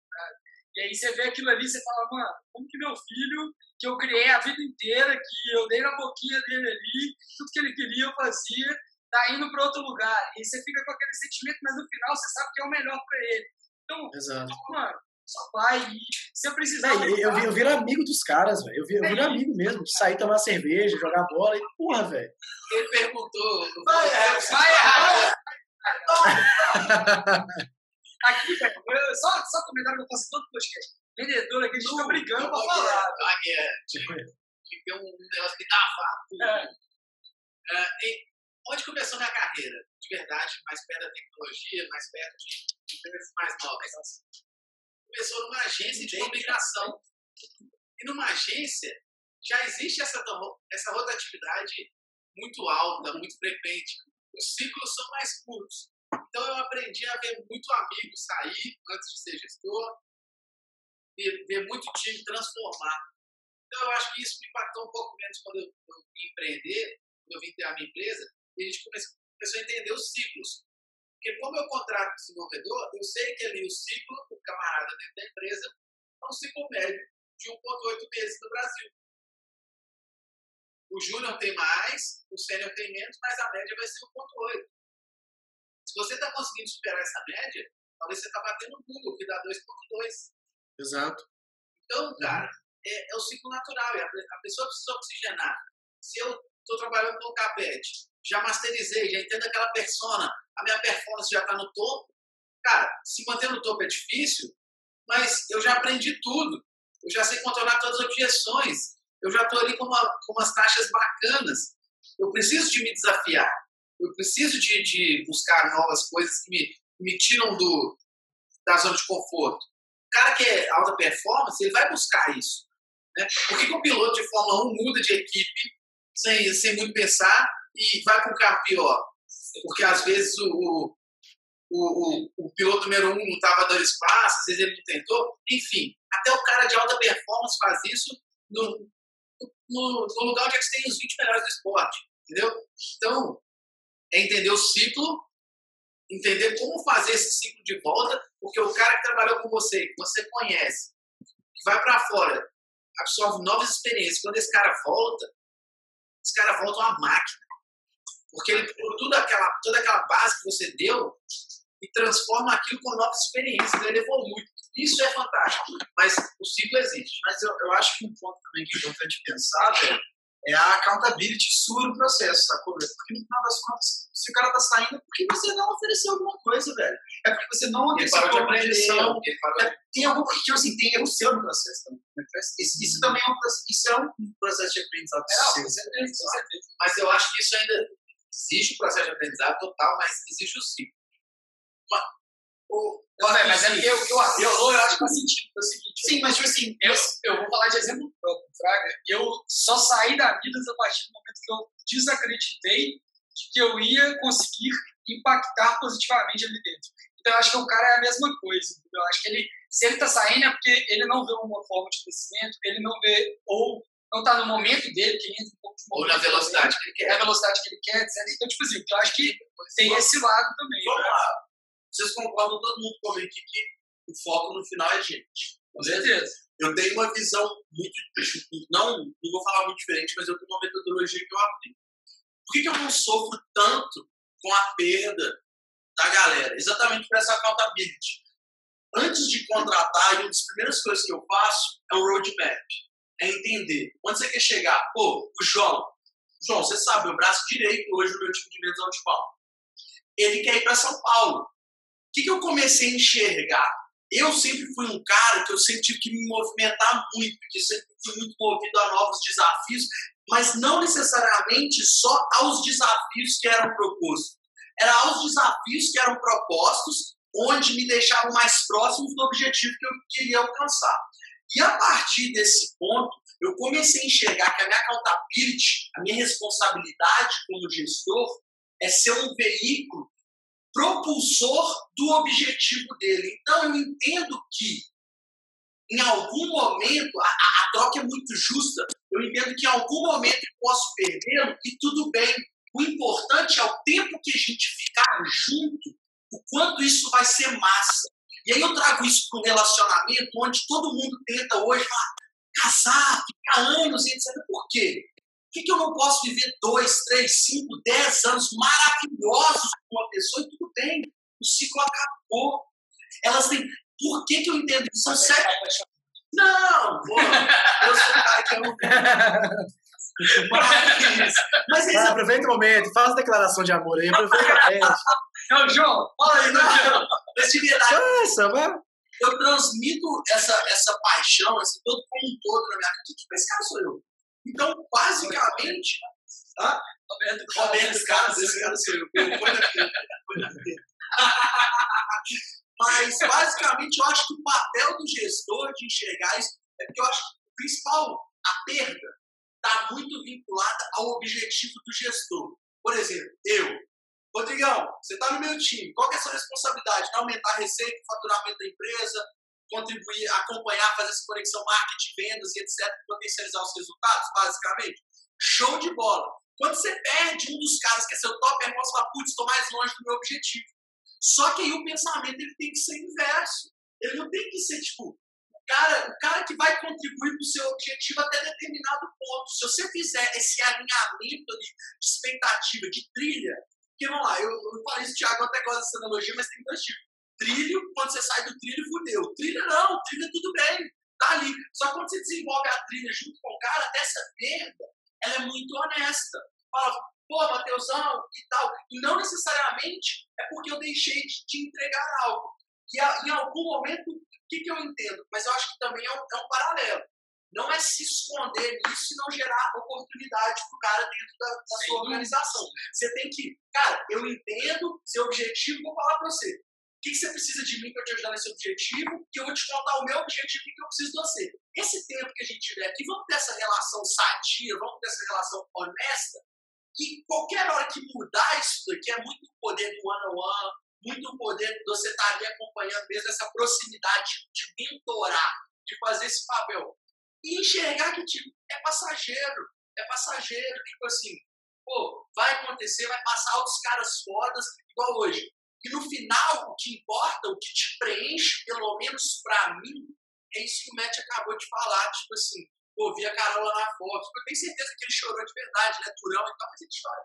E aí você vê aquilo ali e você fala, mano, como que meu filho, que eu criei a vida inteira, que eu dei na boquinha dele ali, tudo que ele queria eu fazia, tá indo para outro lugar. E você fica com aquele sentimento, mas no final você sabe que é o melhor para ele. Então, Exato. mano, só vai e se eu precisar. É, eu, eu, eu viro amigo dos caras, velho. Eu, viro, eu viro amigo mesmo, de sair tomar cerveja, jogar bola e porra, velho. Ele perguntou. Vai, é, vai errar. Aqui, velho, só, só comentário que eu faço todo podcast. Vendedor aqui, a gente fica brigando pra falar. É, tipo, tem um negócio que tá fato. É. É, onde começou minha carreira? De verdade, mais perto da tecnologia, mais perto de empresas mais novas. Começou numa agência de comunicação. E numa agência já existe essa, essa rotatividade muito alta, muito frequente. Os ciclos são mais curtos. Então eu aprendi a ver muito amigo sair antes de ser gestor, ver, ver muito time transformar. Então eu acho que isso me impactou um pouco menos quando eu, eu vim empreender, quando eu vim ter a minha empresa, e a gente começou, começou a entender os ciclos. Porque como eu contrato desenvolvedor, eu sei que ali o ciclo do camarada dentro da empresa é um ciclo médio de 1,8 meses no Brasil. O júnior tem mais, o sênior tem menos, mas a média vai ser 1,8. Se você está conseguindo superar essa média, talvez você está batendo no Google, que dá 2,2. Exato. Então, cara, é, é, o ciclo natural. E a, a pessoa precisa oxigenar. Se eu estou trabalhando com o capete, já masterizei, já entendo aquela persona, a minha performance já está no topo. Cara, se manter no topo é difícil, mas eu já aprendi tudo. Eu já sei controlar todas as objeções. Eu já estou ali com, uma, com umas taxas bacanas. Eu preciso de me desafiar eu preciso de, de buscar novas coisas que me, me tiram do, da zona de conforto. O cara que é alta performance, ele vai buscar isso. Né? Por que, que o piloto de Fórmula 1 muda de equipe sem, sem muito pensar e vai para um carro pior? Porque às vezes o, o, o, o piloto número um não estava dando espaço, às vezes ele não tentou. Enfim, Até o cara de alta performance faz isso no, no, no lugar onde é você tem os 20 melhores do esporte. Entendeu? Então, é entender o ciclo, entender como fazer esse ciclo de volta, porque o cara que trabalhou com você, que você conhece, que vai para fora, absorve novas experiências. Quando esse cara volta, esse cara volta uma máquina. Porque ele pegou toda aquela, toda aquela base que você deu e transforma aquilo com novas experiências. Ele evolui. Isso é fantástico. Mas o ciclo existe. Mas eu, eu acho que um ponto também que é importante pensar, velho, é a accountability sua no processo, sacou? Porque no final das contas, se o cara tá saindo, é porque você não ofereceu alguma coisa, velho. É porque você não Ele parou de antecipou uma aprender. direção. Ele parou de... É, tem algum, tipo assim, tem erro seu no processo também. né? Isso, isso também é um, processo- isso é um processo de aprendizado É, seu. certeza. Mas eu acho que isso ainda existe o processo de aprendizado total, mas existe o ciclo. O, Não, velho, mas é porque o que o Arthur falou, eu acho que faz sentido. É o seguinte, Sim, mas tipo assim, eu, eu vou falar de exemplo próprio, Fraga. Eu só saí da Midas a partir do momento que eu desacreditei de que eu ia conseguir impactar positivamente ali dentro. Então, eu acho que o cara é a mesma coisa. entendeu? Eu acho que ele, se ele tá saindo é porque ele não vê uma forma de crescimento, ele não vê, ou não tá no momento dele, que ele entra um pouco de Ou na velocidade que ele quer. na velocidade que ele quer, etc. Então, tipo assim, eu acho que tem esse lado também. Vamos lá. Vocês concordam todo mundo comigo aqui que o foco no final é gente. Com certeza. Eu tenho uma visão muito. Não, não vou falar muito diferente, mas eu tenho uma metodologia que eu aplico. Por que, que eu não sofro tanto com a perda da galera? Exatamente por essa accountability. Antes de contratar, uma das primeiras coisas que eu faço é um roadmap. É entender onde você quer chegar. Pô, o João. João, você sabe, o braço direito hoje no meu time de vendas de Paulo. Ele quer ir para São Paulo. O que, que eu comecei a enxergar? eu sempre fui um cara que eu sempre tive que me movimentar muito, porque eu sempre fui muito movido a novos desafios, mas não necessariamente só aos desafios que eram propostos. Era aos desafios que eram propostos, onde me deixavam mais próximos do objetivo que eu queria alcançar. E a partir desse ponto, eu comecei a enxergar que a minha accountability, a minha responsabilidade como gestor, é ser um veículo propulsor do objetivo dele. Então eu entendo que em algum momento a, a, troca é muito justa. Eu entendo que em algum momento eu posso perdê-lo e tudo bem. O importante é o tempo que a gente ficar junto, o quanto isso vai ser massa. E aí eu trago isso para um relacionamento onde todo mundo tenta hoje ah, casar, ficar anos, etc. Por quê? Por que, que eu não posso viver dois, três, cinco, dez anos maravilhosos com uma pessoa e tudo bem? O ciclo acabou. Elas têm. Por que, que eu entendo isso? São sete. Não, pô, eu sou um cara que amo. Mas, mas Vai, esse aproveita o momento, faz a declaração de amor aí, aproveita a festa. Não, João, fala aí, não, João. mas de verdade, Nossa, vai. eu transmito essa, essa paixão, esse todo como um todo na minha vida. Tipo, esse cara sou eu. Então, basicamente, tá? Roberto Roberto Carlos, esse cara sou eu. Na. Mas, basicamente, eu acho que o papel do gestor de enxergar isso é porque eu acho que o principal, a perda, está muito vinculada ao objetivo do gestor. Por exemplo, eu, Rodrigão, você está no meu time, qual é a sua responsabilidade? Aumentar a receita, o faturamento da empresa, contribuir, acompanhar, fazer essa conexão marketing, vendas e etc., potencializar os resultados, basicamente? Show de bola. Quando você perde um dos caras que é seu top performance, você fala, putz, estou mais longe do meu objetivo. Só que aí o pensamento ele tem que ser inverso. Ele não tem que ser, tipo, cara, o cara que vai contribuir para o seu objetivo até determinado ponto. Se você fizer esse alinhamento ali de expectativa, de trilha, porque vamos lá, eu, eu falei isso, Thiago, até gosto dessa analogia, mas tem dois tipos. Trilho, quando você sai do trilho, fudeu. Trilha não, trilha tudo bem, tá ali. Só quando você desenvolve a trilha junto com o cara, até essa perda, ela é muito honesta. Fala, pô, Mateusão e tal. E não necessariamente é porque eu deixei de te entregar algo. E em algum momento, que, que eu entendo? Mas eu acho que também é um, é um paralelo. Não é se esconder nisso e não gerar oportunidade para o cara dentro da, da sua organização. Você tem que, cara, eu entendo seu objetivo, vou falar para você. O que, que você precisa de mim para te ajudar nesse objetivo? Que eu vou te contar o meu objetivo e que eu preciso de você. Esse tempo que a gente tiver aqui, vamos ter essa relação sadia, vamos ter essa relação honesta. E qualquer hora que mudar isso daqui, é muito poder do one-on-one, muito poder de você estar ali acompanhando mesmo essa proximidade de mentorar. de fazer esse papel. E enxergar que, tipo, é passageiro. É passageiro. Tipo assim, pô, vai acontecer, vai passar outros caras fodas, igual hoje. E no final, o que importa, o que te preenche, pelo menos pra mim, é isso que o Matt acabou de falar. Tipo assim, pô, vi a Carola na foto. Eu tenho certeza que ele chorou de verdade, né? Durão e tal, mas ele chora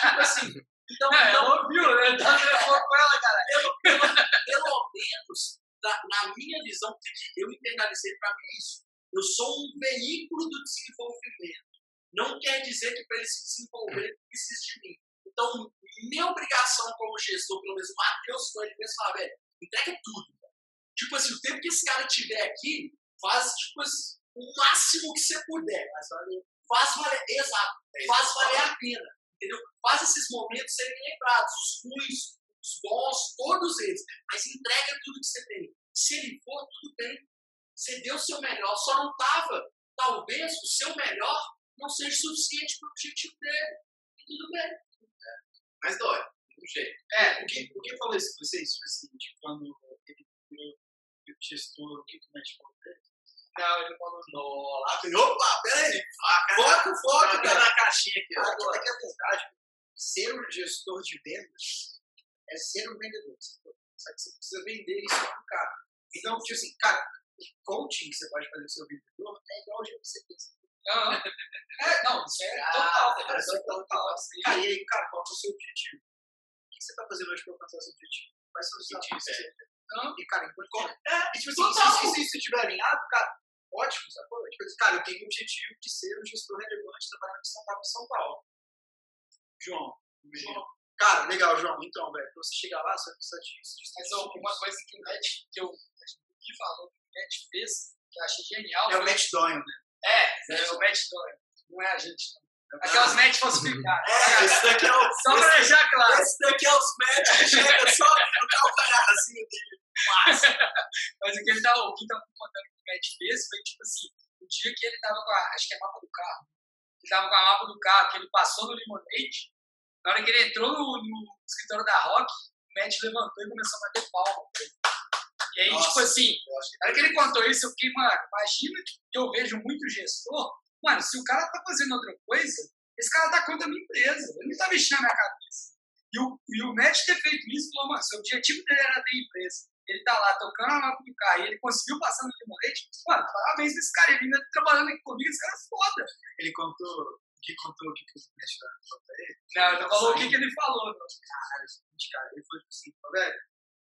tipo assim. Então, É, então ela ouviu, né? Tá com ela, cara. pelo, pelo, pelo menos, na, na minha visão, que eu internalizei para mim é isso. Eu sou um veículo do desenvolvimento. Não quer dizer que para ele se desenvolver ele precisa de mim. Então, minha obrigação como gestor, pelo menos o Matheus foi, ele mesmo velho, entrega tudo. velho. Tipo assim, o tempo que esse cara tiver aqui, faz tipo assim, o máximo que você puder. Mas olha, Faz valer, exato, faz valer a pena. Entendeu? Faz esses momentos serem lembrados, os ruins, os bons, todos eles. Mas entrega tudo que você tem. Se ele for, tudo bem. Você deu o seu melhor, só não estava. Talvez o seu melhor não seja suficiente para o objetivo dele. E tudo bem. Mas dói, de um jeito. É, o que, o que falou isso com vocês foi o seguinte, quando ele virou gestor, o que o Matt Não, ele falou lá vem. Opa, peraí. Foco, foco, Tá cara. na caixinha aqui, ó. Agora, é que a verdade, ser um gestor de vendas é ser um vendedor. Só que você precisa vender isso pro cara. Então, tipo assim, cara, o coaching que você pode fazer com o seu vendedor é igual o jeito que você pensa. Não, é, não, isso é total, cara. Isso é total. Cara, e aí, cara, qual é o seu objetivo? O que você tá fazendo hoje pra alcançar seu objetivo? Quais são os desafios que você tem? Não. E, cara, enquanto? É, e tipo assim, se, se, se estiver alinhado, cara, ótimo, sacou? Tipo cara, eu tenho o objetivo de ser um gestor relevante trabalhando em startup em São Paulo. João, imagina. Cara, legal, João. Então, velho, pra você chegar lá, você vai precisar disso, ó, uma coisa que o Matt, que eu que falou, que o Matt fez, que eu achei genial. É o Matt Doyle, né? É, é o Matt Doyle. Não é a gente, não. Aquelas Matt falsificadas. É, esse daqui é o. Só pra deixar claro. Esse daqui é os matches que chega só no calcanharzinho dele. Mas o que ele tava, o que tava contando que o Matt fez foi tipo assim, o dia que ele tava com a, acho que é a mapa do carro, ele tava com a mapa do carro, que ele passou no Limonade, na hora que ele entrou no, no escritório da Rock, o Matt levantou e começou a bater palma. E aí, Nossa, tipo assim, na hora que ele contou isso, eu fiquei, mano, imagina que eu vejo muito gestor, mano, se o cara tá fazendo outra coisa, esse cara tá contra a minha empresa, ele não tá mexendo na minha cabeça. E o, e o Matt ter feito isso, falou, mano, seu objetivo dele era ter empresa. Ele tá lá tocando a mapa do carro e ele conseguiu passar no limonete. Mano, parabéns esse cara. Ele ainda tá trabalhando aqui comigo, esse cara é foda. Ele contou, o que contou o que o falou pra ele? Não, ele não falou o que, que ele falou, não. Cara, seguinte, cara, ele tipo assim, falou, velho,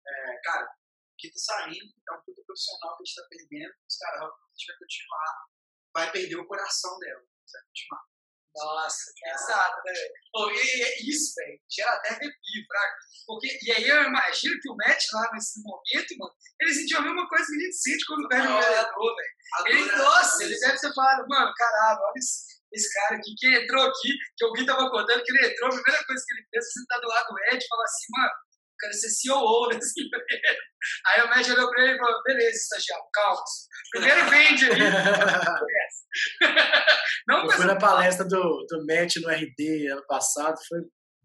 é, cara, o que tá saindo é um puta profissional que a gente tá perdendo, os caras, a gente vai continuar, vai perder o coração dela, vai continuar. Nossa, pesado, né, velho? E, e isso, velho, gera até arrepio, fraco. Porque, e aí eu imagino que o Matt lá nesse momento, mano, ele sentiu a mesma coisa que a gente sente quando perde um vereador, velho. Ele, nossa, ele deve ter falado, mano, caralho, olha esse, esse cara aqui que entrou aqui, que alguém tava contando que ele entrou, a primeira coisa que ele fez foi sentar do lado do Ed e falar assim, mano, quero ser CEO dessa empresa. Aí o Matt olhou pra ele e falou, beleza, estagiário, calma. Primeiro vende aí. Não, Eu fui na palestra do, do Matt no RD ano passado, foi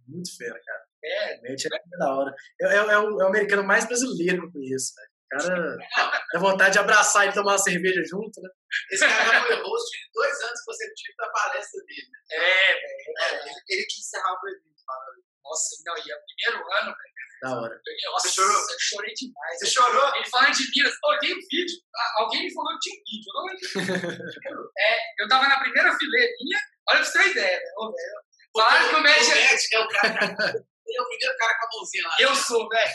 muito fera, cara. é, O Matt é muito da hora. É, é- é o, é o americano mais brasileiro que eu conheço, velho. O cara dá vontade de abraçar ele e tomar uma cerveja junto, né? Esse cara foi host de dois anos consecutivos da palestra dele. é, velho. É, ele, ele que encerrava o evento, cara. Nossa, não, e é o primeiro ano, velho. Da hora. eu- Nossa, Você chorou? eu chorei demais. Você chorou? Ele falando de Minas, pô, tem um vídeo. Alguém me falou que tinha um vídeo. Eu não lembro. é, eu tava na primeira fileirinha, olha pra você ter ideia, né? Velho. Falaram que o o Matt é- o cara. Ele é o primeiro cara com a mãozinha lá. Eu sou, velho.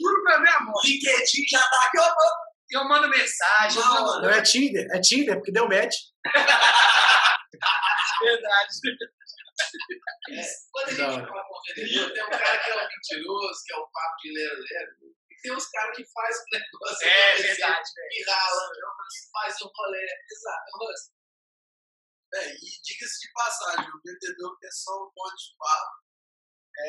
Juro pra minha mão. LinkedIn já tá aqui, ó. Eu mando mensagem, Não, mando Não é Tinder, é Tinder, porque deu match. verdade. Quando a gente hora. fala com vendedor, tem um cara que é o mentiroso, que é o papo de lero lero. E tem uns caras que fazem o negócio. É acontecer, verdade. Que rala, faz um rolê. Exato. é um. É, e diga-se de passagem, o vendedor que é só um monte de papo.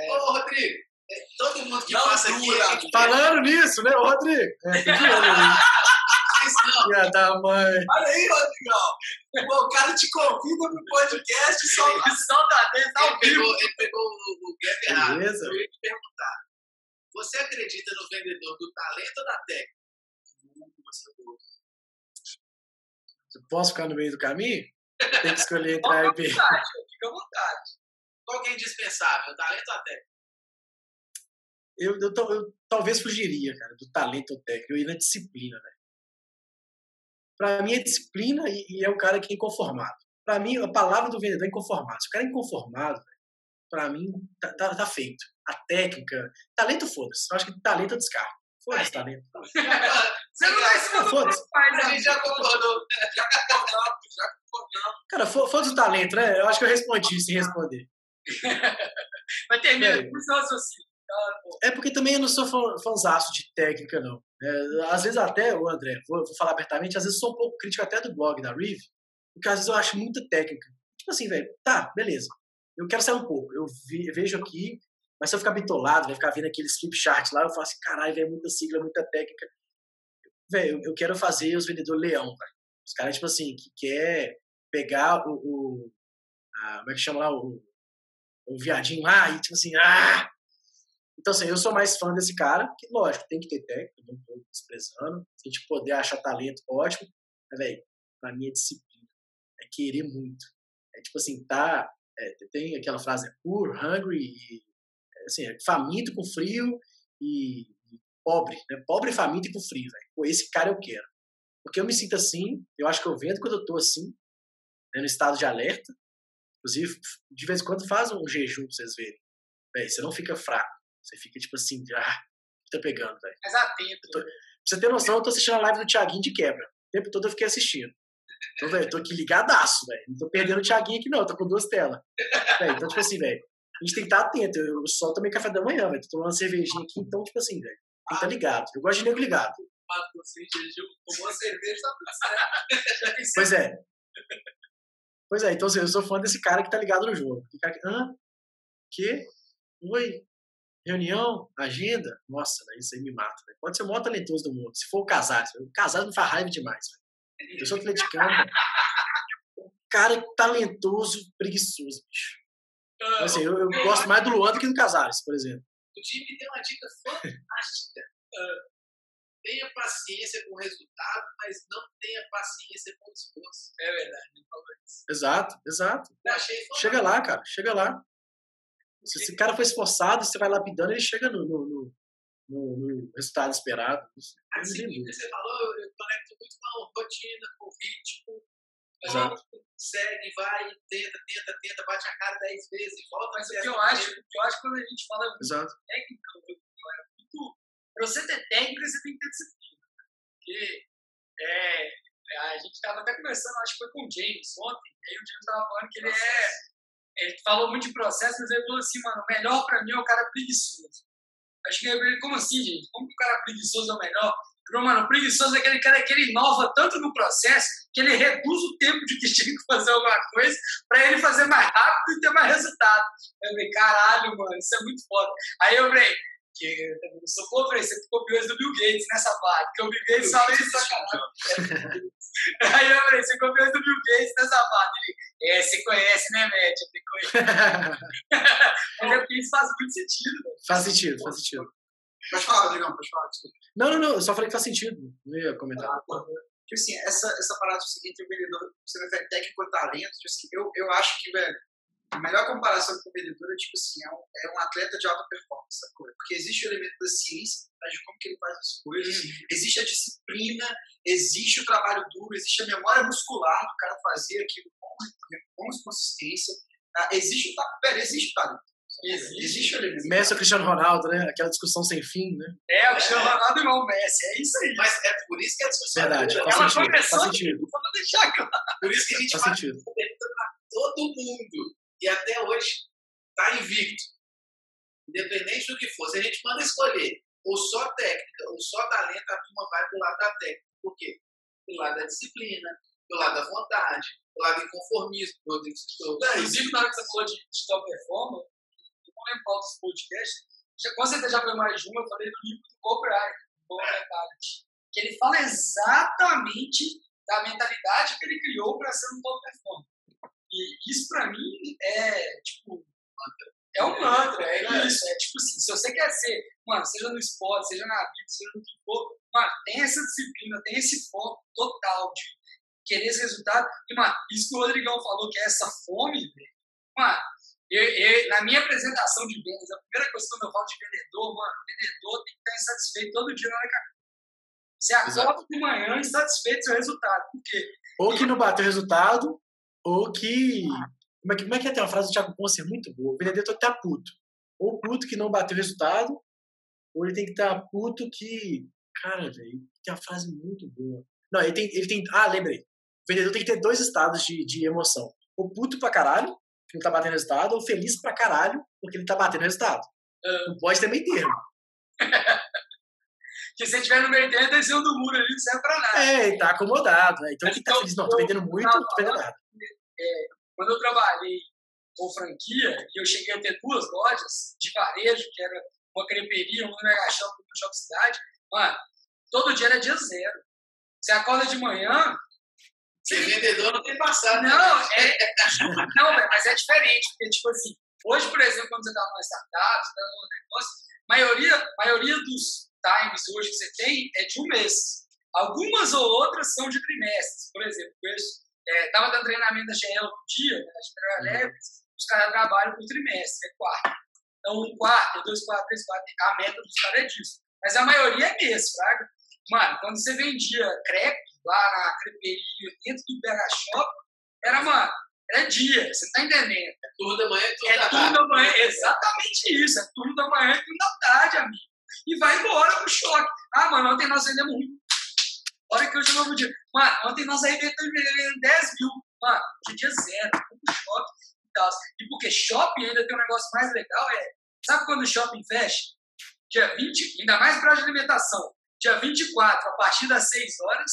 Ô, Rodrigo, é, todo mundo que Não passa dura, aqui. gente Falando nisso, né, Rodrigo? É, Filha da mãe. Olha aí, Rodrigão. Pô, o cara te convida pro podcast e só. Dentro, tá Ele ao vivo. pegou, ele pegou o, o gap errado. Beleza. Eu ia te perguntar. Você acredita no vendedor do talento ou da técnica? posso ficar no meio do caminho? Tem que escolher entre A Fica à e B. vontade, fica à vontade. Qual que é indispensável? Talento ou a técnica? Eu, eu, eu talvez fugiria, cara, do talento ou técnico. Eu ia na disciplina, velho. Pra mim é disciplina e, e é o cara que é inconformado. Pra mim, a palavra do vendedor é inconformado. Se o cara é inconformado, pra mim, tá, tá, tá feito. A técnica. Talento, foda-se. Eu acho que talento eu descarto. Foda-se, talento. Você não vai se foda-se. mais, A gente já concordou. Cara, fo- foda-se o talento, né? Eu acho que eu respondi sem responder. Mas termina É. o seu raciocínio. É porque também eu não sou fã, fãzaço de técnica, não. É, às vezes até, o André, vou, vou falar abertamente, às vezes sou um pouco crítico até do blog da Rive, porque às vezes eu acho muita técnica. Tipo assim, velho, tá, beleza. Eu quero sair um pouco. Eu vi- vejo aqui, mas se eu ficar bitolado, vai ficar vendo aquele skip chart lá, eu falo assim, caralho, velho, muita sigla, muita técnica. Velho, eu, quero fazer os vendedores leão, velho. Os caras, tipo assim, que quer pegar o. o a- como é que chama lá? O, o viadinho lá e, tipo assim, ah! Então, assim, eu sou mais fã desse cara, que, lógico, tem que ter técnica, não estou desprezando. Se a gente puder achar talento, ótimo. Mas, velho, pra mim é disciplina. É querer muito. É tipo assim, tá. é, tem aquela frase, é poor, hungry, e, é, assim, é faminto com frio e, pobre, né? Pobre, faminto e com frio, velho. Esse cara eu quero. Porque eu me sinto assim, eu acho que eu vendo quando eu tô assim, né, no estado de alerta. Inclusive, de vez em quando faz um jejum pra vocês verem. Véi, você não fica fraco. Você fica tipo assim, ah, tá pegando, velho. Mais atento. Pra você ter noção, eu tô assistindo a live do Thiaguinho de quebra. O tempo todo eu fiquei assistindo. Então, velho, eu tô aqui ligadaço, velho. Não tô perdendo o Thiaguinho aqui, não. Eu tô com duas telas. Véi, então, tipo assim, velho, a gente tem que estar atento. Eu só tomei café da manhã, velho. Tô tomando uma cervejinha aqui, então, tipo assim, velho, tem que estar ligado. Eu gosto de nego ligado. Tá Pois é. Pois é, então assim, eu sou fã desse cara que tá ligado no jogo. O cara que, hã? Que? Oi? Reunião? Agenda? Nossa, velho, isso aí me mata. velho. Pode ser o maior talentoso do mundo. Se for o Casares, o Casares me faz raiva demais. velho. Eu sou atleticano. Um cara talentoso, preguiçoso, bicho. Então, assim, eu, eu gosto mais do Luan do que do Casares, por exemplo. O Jimmy tem uma dica fantástica. Ah, tenha paciência com o resultado, mas não tenha paciência com o esforço. É verdade, ele falou isso. Exato, exato. Chega lá, cara, chega lá. Se esse cara for esforçado, você vai lapidando, ele chega no, no, no- no- resultado esperado. A disciplina, você falou, eu conecto muito com a rotina, com o ritmo. Exato. Segue, vai, tenta, tenta, tenta, bate a cara dez vezes, volta Mas o que eu acho, o que eu acho quando a gente fala Exato. técnica, é muito. Pra você ter técnica, você tem que ter disciplina. Porque é, a gente estava até conversando, acho que foi com o James ontem, e aí o James estava falando que ele é. Ele falou muito de processo, mas ele falou assim, mano, o melhor pra mim é o cara preguiçoso. Acho que ele, como assim, gente? Como que o cara preguiçoso é o melhor? Porque, mano, o preguiçoso é aquele cara que ele inova tanto no processo que ele reduz o tempo de que tinha que fazer alguma coisa pra ele fazer mais rápido e ter mais resultado. Eu falei, caralho, mano, isso é muito foda. Aí eu falei, que socorro, eu falei, você ficou pior do Bill Gates nessa parte, porque o Bill Gates só fez sacanagem. Aí eu falei, você ficou pior do Bill Gates nessa parte. Ele, é, você conhece, né, Matt? Eu falei, conheço. Mas é porque isso faz muito sentido, velho. faz sentido, faz sentido. Pode falar, Rodrigão, pode falar, desculpa. Não, não, não, eu só falei que faz sentido. Não ia comentar. Ah. Tipo assim, essa, essa parada tipo, assim, entre o vendedor, você prefere técnico ou talento, tipo assim, eu, eu acho que, velho, a melhor comparação com o vendedor é, tipo assim, é um, é um atleta de alta performance, sacou? Porque existe o elemento da ciência, né, de como que ele faz as coisas, existe a disciplina, existe o trabalho duro, existe a memória muscular do cara fazer aquilo com, com consistência, tá? existe o talento, velho, existe o talento. Existe. Existe o elemento. Messi ou Cristiano Ronaldo, né? Aquela discussão sem fim, né? É, o Cristiano Ronaldo igual o Messi, é isso aí. Mas é por isso que a discussão Verdade, é faz Ela sentido, começou faz sentido. Só pra deixar claro. Por isso que a gente Faz faz sentido. essa pergunta pra todo mundo. E até hoje tá invicto. Independente do que for. Se a gente manda escolher ou só técnica ou só talento, a turma vai pro lado da técnica. Por quê? Pro lado da disciplina, pro lado da vontade, pro lado do inconformismo. lado do- Não, Inclusive, na hora que você falou de, top performance, eu não lembro qual dos podcasts, já, com certeza já foi mais de uma, eu falei do livro do Bryant, do Mentality, que ele fala exatamente da mentalidade que ele criou para ser um top performer. E isso, para mim, é, tipo, é um mantra, é isso. É tipo assim, se você quer ser, mano, seja no esporte, seja na vida, seja no que for, mano, tem essa disciplina, tem esse foco total de querer esse resultado. E, mano, isso que o Rodrigão falou, que é essa fome, velho. Mano, eu, eu, na minha apresentação de vendas, a primeira coisa quando eu falo de vendedor, mano, vendedor tem que estar insatisfeito todo dia na hora que você acorda de manhã insatisfeito com o seu resultado. Por quê? Ou que não bateu resultado, ou que. Como é que, como é que é? Tem uma frase do Thiago Ponce muito boa. O vendedor tem que estar puto. Ou puto que não bateu resultado, ou ele tem que estar puto que. Cara, velho, tem uma frase muito boa. Não, ele tem, ele tem. Ah, lembrei. O vendedor tem que ter dois estados de, de emoção. Ou puto pra caralho, que não tá batendo resultado, ou feliz pra caralho, porque ele tá batendo resultado. Ah. Não pode ter meio termo. que se estiver no meio termo, desceu do muro ali, não serve pra nada. É, ele tá acomodado. Né? Então ele tá Então, feliz. Não, tô vendendo muito, não tô vendendo nada. É, quando eu trabalhei com franquia, e eu cheguei a ter duas lojas de varejo, que era uma creperia, um mega shop, um shop cidade, mano, todo dia era dia zero. Você acorda de manhã, Ser vendedor não tem passado. né? Não, é, não, mas é diferente, porque, tipo assim, hoje, por exemplo, quando você está numa startup, você está num negócio, maioria, maioria dos times hoje que você tem é de um mês. Algumas ou outras são de trimestres. Por exemplo, eu estava dando treinamento da GL outro dia, né, General Leves, os caras trabalham por trimestre, é quarto. Então, um quarto, dois quartos, três quartos, a meta dos caras é disso. Mas a maioria é mês, fraga. Mano, quando você vendia crepe lá na creperia, dentro do BH Shop, era, mano, era dia, você tá entendendo? Turno da manhã e turno É da turno tarde. da manhã, exatamente isso, é turno da manhã e turno da tarde, amigo. E vai embora pro choque. Ah, mano, ontem nós vendemos muito. Olha que hoje é novo dia. Mano, ontem nós arrebentamos vendendo 10 mil. Mano, hoje é dia zero, pro shopping e tal. E porque shopping ainda tem um negócio mais legal, é. Sabe quando o shopping fecha? Dia 20, ainda mais de alimentação. Dia 24, a partir das 6 horas.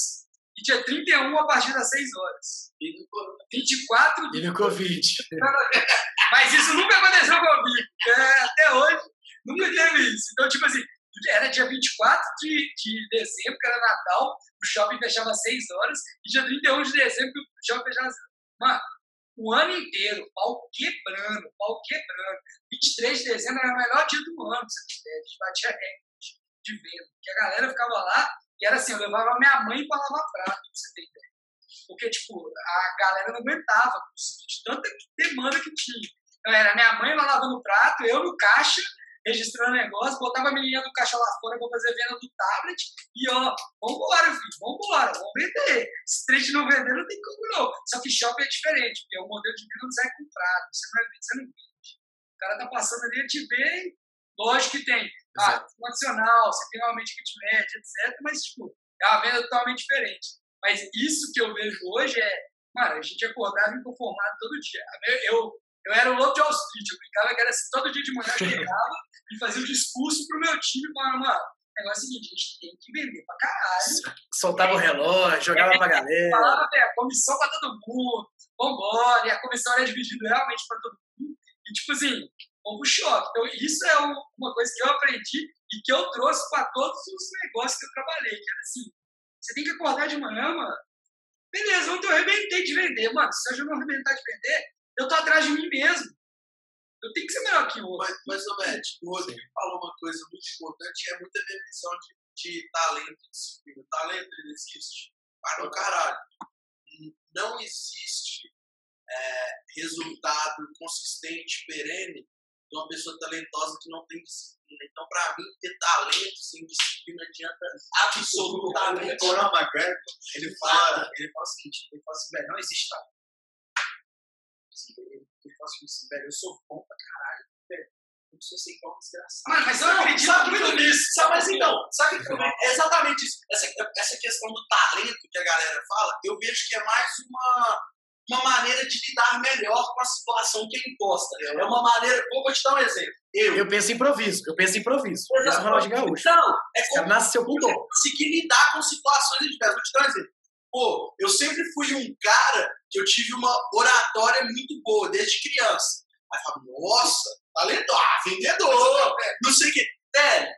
E dia 31, a partir das 6 horas. E no- 24 E no Covid. mas isso nunca aconteceu comigo. É, até hoje, nunca teve isso. Então, tipo assim, era dia 24 de, de dezembro, que era Natal, o shopping fechava às 6 horas, e dia 31 de dezembro, o shopping fechava às Mano, o ano inteiro, pau quebrando, pau quebrando. 23 de dezembro era o melhor dia do ano, ideia. A gente batia recorde de venda. Porque a galera ficava lá, e era assim, eu levava minha mãe pra lavar prato, pra você ter ideia. Porque, tipo, a galera não aguentava de tanta demanda que tinha. Então, era minha mãe lá lavando prato, eu no caixa, registrando negócio, botava a menininha do caixa lá fora pra fazer venda do tablet, e ó, vambora, filho, vambora, vamos vender. Se trade não vender, não tem como não. Só que shopping é diferente, porque o modelo de venda não sai comprado, você não é vende, você não vende. O cara tá passando ali, a te vê, lógico que tem. Ah, Exato. adicional, você tem realmente kit médio, etc. Mas, tipo, é uma venda totalmente diferente. Mas isso que eu vejo hoje é, mano, a gente acordava inconformado todo dia. Eu, eu, eu era o louco de Wall Street, eu brincava que era assim, todo dia de manhã eu chegava e fazia um discurso pro meu time, falando, mano, o negócio é o seguinte, a gente tem que vender pra caralho. Soltava o relógio, jogava pra galera. Falava, velho, comissão pra todo mundo, vambora, e a comissão era dividida realmente pra todo mundo. E, tipo assim, vamos pro choque. Então, isso é um- uma coisa que eu aprendi e que eu trouxe pra todos os negócios que eu trabalhei. Que era assim, você tem que acordar de manhã, mano. Beleza, ontem eu arrebentei de vender. Mano, se hoje eu não arrebentar de vender, eu tô atrás de mim mesmo. Eu tenho que ser melhor que o outro. Mas, mas Matt, o Rodrigo falou uma coisa muito importante, é muita definição de, de talento e disciplina. Talento, ele existe? Para o caralho. Não existe é, resultado consistente, perene, de uma pessoa talentosa que não tem disciplina. Então, para mim, ter talento sem disciplina adianta absolutamente O Conor McGregor, ele fala, ele fala o seguinte, ele fala assim, não existe talento. Assim, Ele, ele fala assim, velho, eu sou bom pra caralho, velho. Eu preciso ser igual desgraçado. Mano, mas eu Não, acredito sabe muito nisso. Sabe, mas então, sabe que eu- é exatamente isso. Essa, essa questão do talento que a galera fala, eu vejo que é mais uma, uma maneira de lidar melhor com a situação que é imposta. É uma maneira. Vou, te dar um exemplo. Eu. Eu penso em improviso, eu penso em improviso. Eu penso Ronaldinho Gaúcho. Não, é como nasceu com dom. conseguir lidar com situações adversas. Vou te dar um exemplo. Pô, eu sempre fui um cara que eu tive uma oratória muito boa desde criança. Aí eu falo, nossa, talentoso, ah, vendedor, não sei o quê. Velho,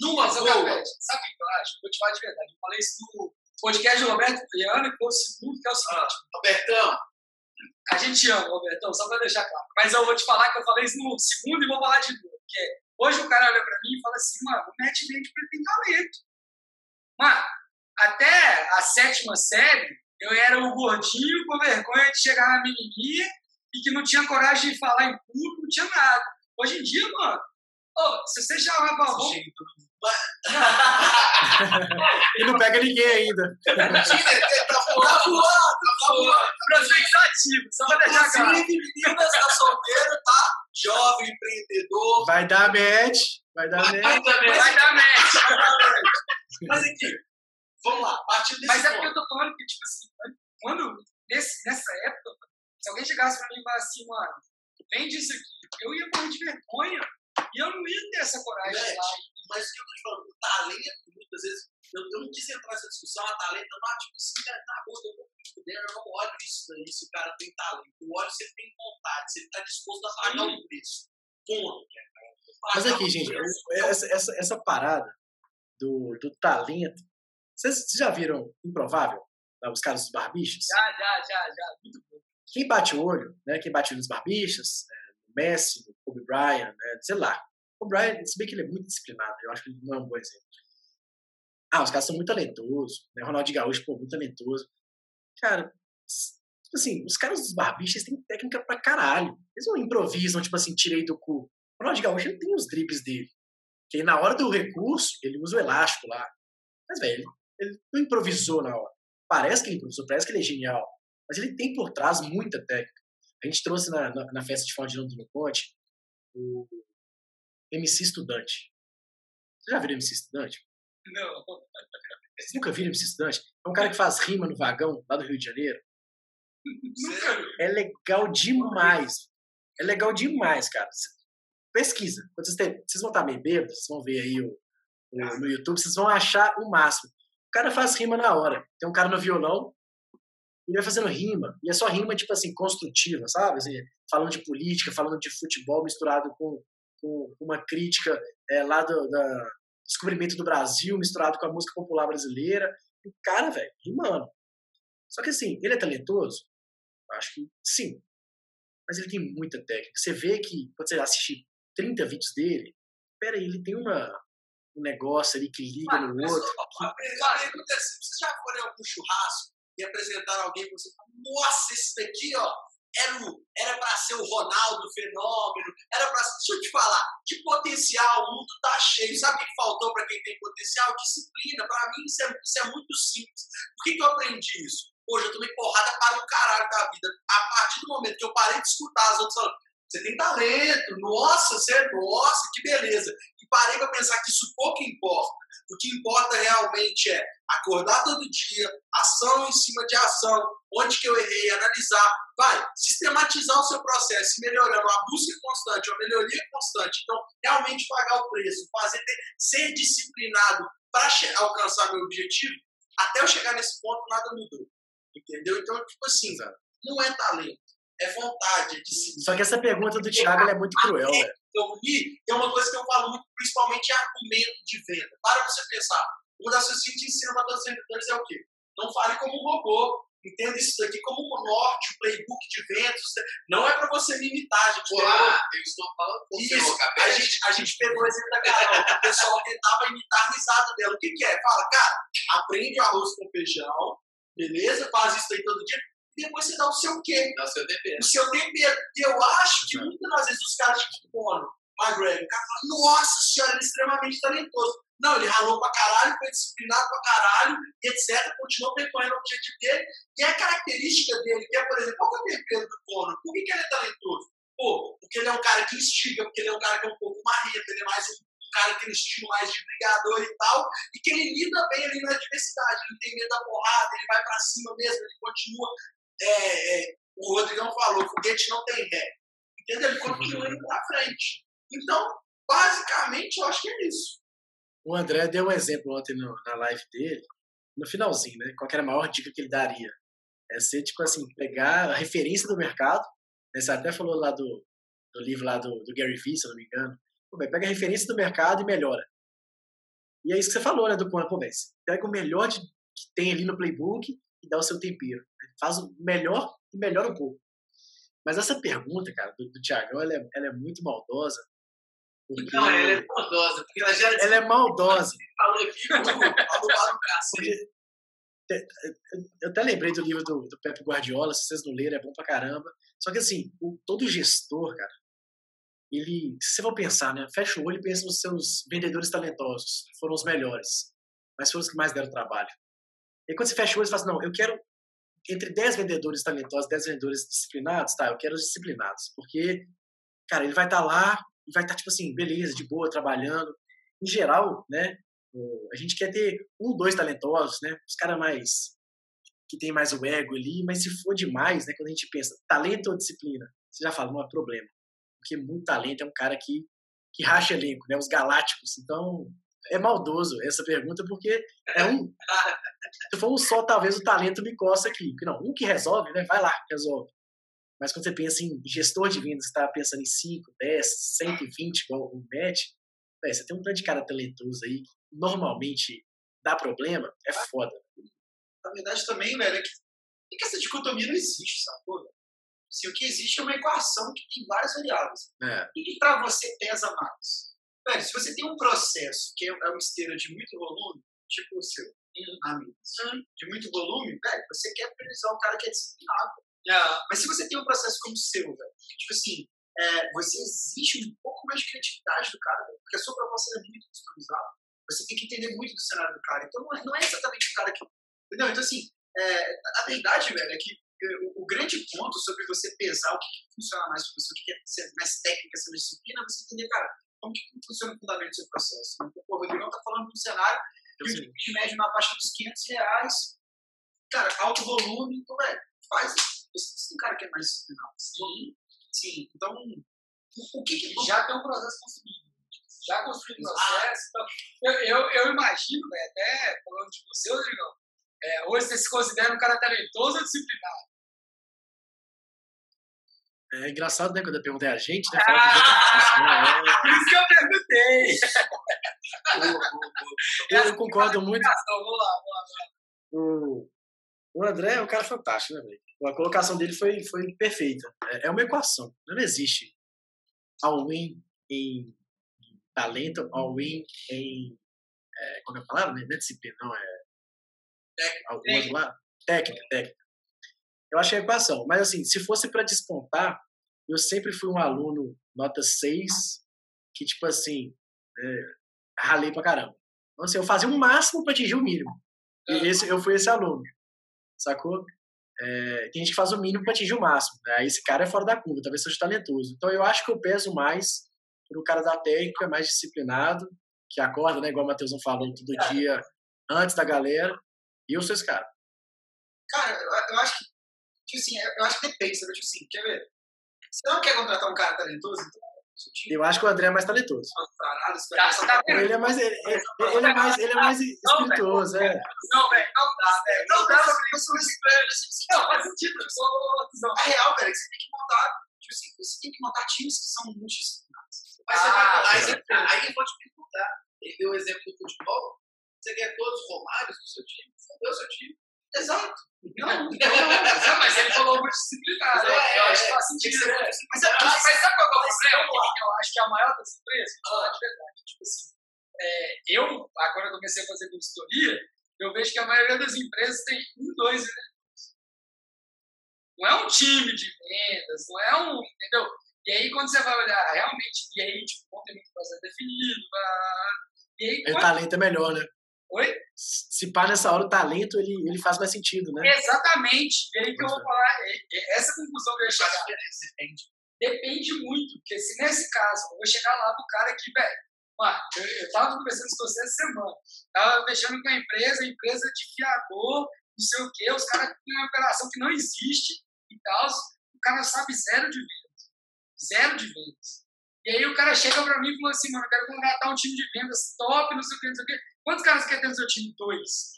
numa Mas, boa. Capete, sabe o que eu acho? Vou te falar de verdade. Eu falei isso no podcast do Roberto Friano, que foi o segundo, que é o seguinte. Robertão, A gente ama, Robertão, só pra deixar claro. Mas eu vou te falar que eu falei isso no segundo e vou falar de novo. Que é, hoje o cara olha pra mim e fala assim, mano, o Matt vende porque ele tem talento. Mano, até a sétima série, Eu era o gordinho com vergonha de chegar na menininha e que não tinha coragem de falar em público, não tinha nada. Hoje em dia, mano, ô, se você chamava a roupa, E não pega ninguém ainda. Tá voando, tá voando, tá voando. prospecto ativo, só pra deixar claro. Meninas, tá solteiro, tá? Jovem, empreendedor. Vai dar match, vai dar match. Vai dar match. Mas aqui, vamos lá, a partir desse Mas é porque ponto. eu tô falando que, tipo assim, quando, nesse, nessa época, se alguém chegasse pra mim e falasse assim, mano, vende isso aqui, eu ia morrer de vergonha. E eu não ia ter essa coragem lá. Mas o que eu tô te falando, o talento, muitas vezes, eu, eu não quis entrar nessa discussão, a talento, não, tipo assim, cara, tá bom, eu vou fuder, eu não olho isso daí, se o cara tem talento. Eu olho se ele tem vontade, se ele tá disposto a pagar um preço. Ponto. Mas aqui, gente, preço. essa, essa, essa parada do, do talento. Vocês já viram Improvável? Lá, Os caras dos barbichos? Já, já, já, já. Muito bom. Quem bate o olho, né? Quem bate o olho nos barbichos, é, no Messi, no Kobe Bryant, né? Sei lá. O Bryant, se bem que ele é muito disciplinado, eu acho que ele não é um bom exemplo. Ah, os caras são muito talentosos, né? Ronaldinho Gaúcho, pô, muito talentoso. Cara, tipo assim, os caras dos barbichos têm técnica pra caralho. Eles não improvisam, tipo assim, tirei do cu. O Ronaldinho Gaúcho ele tem os dribles dele. Que na hora do recurso, ele usa o elástico lá. Mas, velho, ele, não improvisou na hora. Parece que ele improvisou, parece que ele é genial. Mas ele tem por trás muita técnica. A gente trouxe na, na, na festa de final de ano do No Ponte o MC Estudante. Você já viu o MC Estudante? Não. Vocês nunca viram MC Estudante? É um cara que faz rima no vagão, lá do Rio de Janeiro. É legal demais. É legal demais, cara. Pesquisa. Quando vocês, têm- vocês vão estar meio bêbados, vocês vão ver aí o, o- no YouTube, vocês vão achar o máximo. O cara faz rima na hora. Tem um cara no violão, ele vai fazendo rima. E é só rima, tipo assim, construtiva, sabe? Assim, falando de política, falando de futebol, misturado com, com uma crítica é, lá do da descobrimento do Brasil, misturado com a música popular brasileira. O cara, velho, rimando. Só que assim, ele é talentoso? Acho que sim. Mas ele tem muita técnica. Você vê que, quando você assistir 30 vídeos dele, peraí, ele tem uma, um negócio ali que liga Mano, no mas, outro. é assim, vocês já foram em algum churrasco e apresentaram alguém que você fala, nossa, esse daqui, ó, era, pra ser o Ronaldo fenômeno, era pra... Deixa eu te falar, de potencial, o mundo tá cheio. Sabe o que faltou pra quem tem potencial? Disciplina. Pra mim, isso é, isso é muito simples. Por que, que eu aprendi isso? Hoje eu tomei porrada para o caralho da vida. A partir do momento que eu parei de escutar as outras falando, você tem talento, nossa, você é nossa, que beleza. E parei para pensar que isso pouco importa. O que importa realmente é acordar todo dia, ação em cima de ação, onde que eu errei, analisar, vai, sistematizar o seu processo, melhorando, a busca constante, a melhoria constante. Então, realmente pagar o preço, fazer, ser disciplinado para alcançar meu objetivo, até eu chegar nesse ponto, nada mudou. Entendeu? Então, tipo assim, não é talento, é vontade, é disciplina. Só que essa pergunta do Thiago ela é muito cruel, né? eu li, é uma coisa que eu falo muito, principalmente em argumento de venda. Para você pensar. Uma das coisas que a gente ensina para todos os vendedores é o quê? Não fale como um robô. Entenda isso daqui como um norte, um playbook de vendas. Não é para você me imitar, gente. Olá, eu estou falando com o Isso, a gente, a gente pegou o exemplo da Carol, o pessoal tentava imitar a risada dela. O que, que é? Fala, cara, aprende o arroz com feijão, beleza? Faz isso aí todo dia. Depois você dá o seu quê? Dá o seu tempero. o seu tempero. E eu acho que muitas das vezes os caras que Bono, McGregor, o cara fala, nossa senhora, ele é extremamente talentoso. Não, ele ralou pra caralho, foi disciplinado pra caralho, etc. Continuou percorrendo o objetivo dele. E a característica dele, que é, por exemplo, qual que é o tempero do Bono? Por que, que ele é talentoso? Pô, porque ele é um cara que instiga, porque ele é um cara que é um pouco marrento, ele é mais um, um cara que um estilo mais de brigador e tal, e que ele lida bem ali na adversidade, ele tem medo da porrada, ele vai pra cima mesmo, ele continua. É, é, o Rodrigão falou, foguete não tem ré. Entendeu? Ele continua indo pra frente. Então, basicamente, eu acho que é isso. O André deu um exemplo ontem no, na live dele, no finalzinho, né? Qual era a maior dica que ele daria? É ser, tipo assim, pegar a referência do mercado. Né? Você até falou lá do, do livro lá do, do Gary Vee, se eu não me engano. Pô, véio, pega a referência do mercado e melhora. E é isso que você falou, né, do Pô, véio, pega o melhor de, que tem ali no playbook e dá o seu tempero. Faz o melhor e melhora um pouco. Mas essa pergunta, cara, do, do Thiagão, ela é, ela é muito maldosa. Porque... Não, ela é maldosa, porque ela já ela é maldosa. falou aqui, cacete. eu até lembrei do livro do, do Pepe Guardiola, se vocês não leram, é bom pra caramba. Só que assim, o, todo gestor, cara, ele, se você for pensar, né, fecha o olho e pensa nos seus vendedores talentosos, foram os melhores, mas foram os que mais deram trabalho. E quando você fecha o olho, você fala assim, não, eu quero entre 10 vendedores talentosos, 10 vendedores disciplinados, tá, eu quero os disciplinados, porque, cara, ele vai estar tá lá e vai estar, tá, tipo assim, beleza, de boa, trabalhando. Em geral, né, a gente quer ter um, dois talentosos, né, os caras mais, que tem mais o ego ali, mas se for demais, né, quando a gente pensa talento ou disciplina, você já fala, não é problema. Porque muito talento é um cara que, que racha elenco, né, os galácticos. Então, é maldoso essa pergunta, porque é um. Se for um só, talvez o talento me coça aqui. Porque não, um que resolve, né? Vai lá, resolve. Mas quando você pensa em gestor de vendas está pensando em 5, 10, 120, igual o Matt, você tem um tanto de cara talentoso aí que normalmente dá problema, é foda. Na verdade, também, velho, é que, é que essa dicotomia não existe, sacou? Assim, o que existe é uma equação que tem várias variáveis. É. E para você pesa mais? Velho, se você tem um processo que é uma esteira de muito volume, tipo o seu, amigos, de muito volume, velho, você quer priorizar o cara que é disciplinado. Yeah. Mas se você tem um processo como o seu, velho, tipo assim, é, você exige um pouco mais de criatividade do cara, velho, porque a sua proposta é muito customizada. Você tem que entender muito do cenário do cara. Então não é, não é exatamente o cara que. Entendeu? Então, assim, é, a verdade, velho, é que o, o, grande ponto sobre você pesar o que, que funciona mais para você, o que é ser mais técnica, ser mais disciplina, é você entender, cara, como que funciona o fundamento do seu processo. Então, o Rodrigão está falando de um cenário de um de médio na faixa dos 500 reais, cara, alto volume, então, é, faz. Você um cara que é mais disciplinado. Sim. Sim. Então, o, o que, que já tem um processo construído. Já construiu um processo. Então, eu, eu, eu imagino, né, até falando de você, Rodrigão, é, hoje você se considera um cara talentoso ou disciplinado? É engraçado, né, quando eu perguntei a gente, né? Ah, por isso que eu perguntei. eu, eu concordo muito. Vamos lá, vamos lá. O, o André é um cara fantástico, né, velho? A colocação dele foi, foi perfeita. É, é uma equação. Não existe all-in em talento, all-in em. É, como é a palavra? Não é disciplina, não. É. Técnica. Lá? Técnica, técnica. Eu achei a equação. Mas, assim, se fosse para despontar, eu sempre fui um aluno nota 6, que, tipo assim, é, ralei pra caramba. Então, assim, eu fazia o máximo para atingir o mínimo. E esse, eu fui esse aluno, sacou? É, tem gente que faz o mínimo para atingir o máximo. Né? Esse cara é fora da curva, talvez seja talentoso. Então, eu acho que eu peso mais pro cara da técnica, mais disciplinado, que acorda, né, igual o Matheusão falou, todo dia, antes da galera. E eu sou esse cara. Cara, eu acho que Tipo assim, eu acho que depende, sabe? Tipo assim, quer ver? Você não quer contratar um cara talentoso, então. Eu acho que o André é mais talentoso. Ele é mais, ele, ele, ele é mais, ele é mais espirituoso, é. Não, velho, não dá, velho. Não dá pra isso Não, faz sentido. A real, velho, é que você tem que montar. Tipo assim, você tem que montar times que são multidisciplinares. Mas você vai. Aí eu vou te perguntar. Ele deu o exemplo do futebol. Você quer todos os Romários do seu time? Fudeu o seu time. Exato. Não, não, não, mas ele falou multidisciplinar, né? É, eu acho que faz sentido. Né? Mas, mas, mas sabe qual é o problema? Eu acho que a maior das empresas, ah, de verdade, tipo assim, é, eu, agora eu comecei a fazer consultoria, eu vejo que a maioria das empresas tem um, dois vendedores. Não é um time de vendas, não é um, entendeu? E aí, quando você vai olhar realmente, e aí, tipo, não tem muito processo definido, e aí, quando... O talento é melhor, né? Oi? Se pá nessa hora o talento, ele, ele faz mais sentido, né? Exatamente. E aí que eu vou falar, essa conclusão que eu ia chegar. Depende. Depende muito, porque se nesse caso, eu vou chegar lá do cara que, velho, eu, eu tava conversando com você essa semana, tava fechando com a empresa, a empresa de fiador, não sei o quê, os caras têm uma operação que não existe e tal, o cara sabe zero de vendas. Zero de vendas. E aí o cara chega pra mim e fala assim, mano, eu quero contratar um time de vendas top, não sei o quê, não sei o quê. Quantos caras quer ter no seu time? Dois.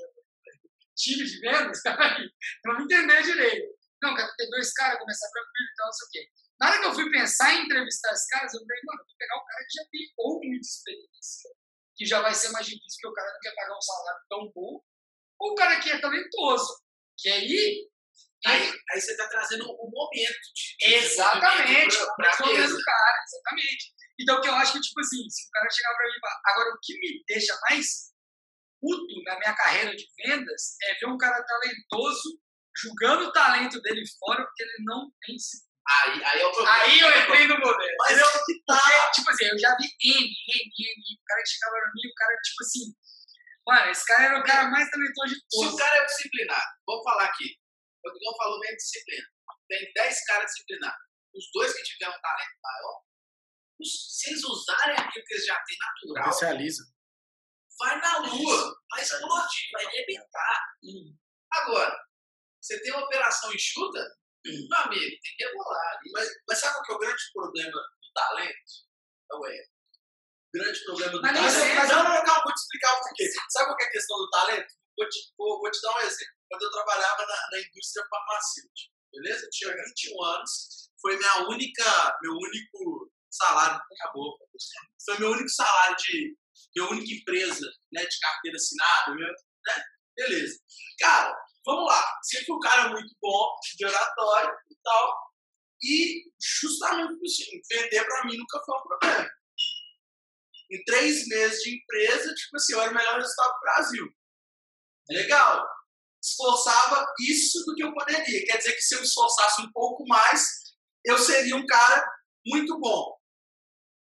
Time de vendas? pra não entender direito. Não, quero ter dois caras, começar tranquilo e tal, não sei o quê. Na hora que eu fui pensar em entrevistar esses caras, eu falei, mano, vou pegar o cara que já tem ou muita experiência, que já vai ser mais difícil, porque o cara não quer pagar um salário tão bom, ou o cara que é talentoso. Que aí. Aí, aí você está trazendo um momento. De, exatamente, o momento do cara, exatamente. Então, que eu acho que, tipo assim, se o cara chegar para mim e falar, agora o que me deixa mais puto na minha carreira de vendas é ver um cara talentoso julgando o talento dele fora porque ele não tem. Aí, aí é o problema. Aí eu entrei no modelo. Mas é o que tá. Porque, tipo assim, eu já vi N, N, N, o cara que chegava pra mim, o cara, tipo assim, mano, esse cara era o cara mais talentoso de Se o todos. cara é disciplinado, vamos falar aqui. O Rodrigão falou bem disciplina. Tem 10 caras disciplinados. Os dois que tiveram um talento maior, se eles usarem aquilo que eles já têm natural, Potencializa. Vai na lua, vai explodir, vai arrebentar. Agora, você tem uma operação enxuta, meu amigo, tem que rebolar. Mas, mas sabe qual que é o grande problema do talento? É o grande problema do Mas talento. Mas não, não, não, calma, vou te explicar o porquê. Sabe qual que é a questão do talento? Vou te, vou, vou te dar um exemplo. Quando eu trabalhava na, na indústria farmacêutica, beleza? Eu tinha 21 anos, foi minha única, meu único salário, acabou. Foi meu único salário de, minha única empresa, né, de carteira assinada, né? Beleza. Cara, vamos lá. Sempre um cara muito bom de oratório e tal. E justamente assim, vender pra mim nunca foi um problema. Em três meses de empresa, tipo assim, eu era o melhor resultado do Brasil. Legal. Esforçava isso do que eu poderia. Quer dizer que se eu esforçasse um pouco mais, eu seria um cara muito bom.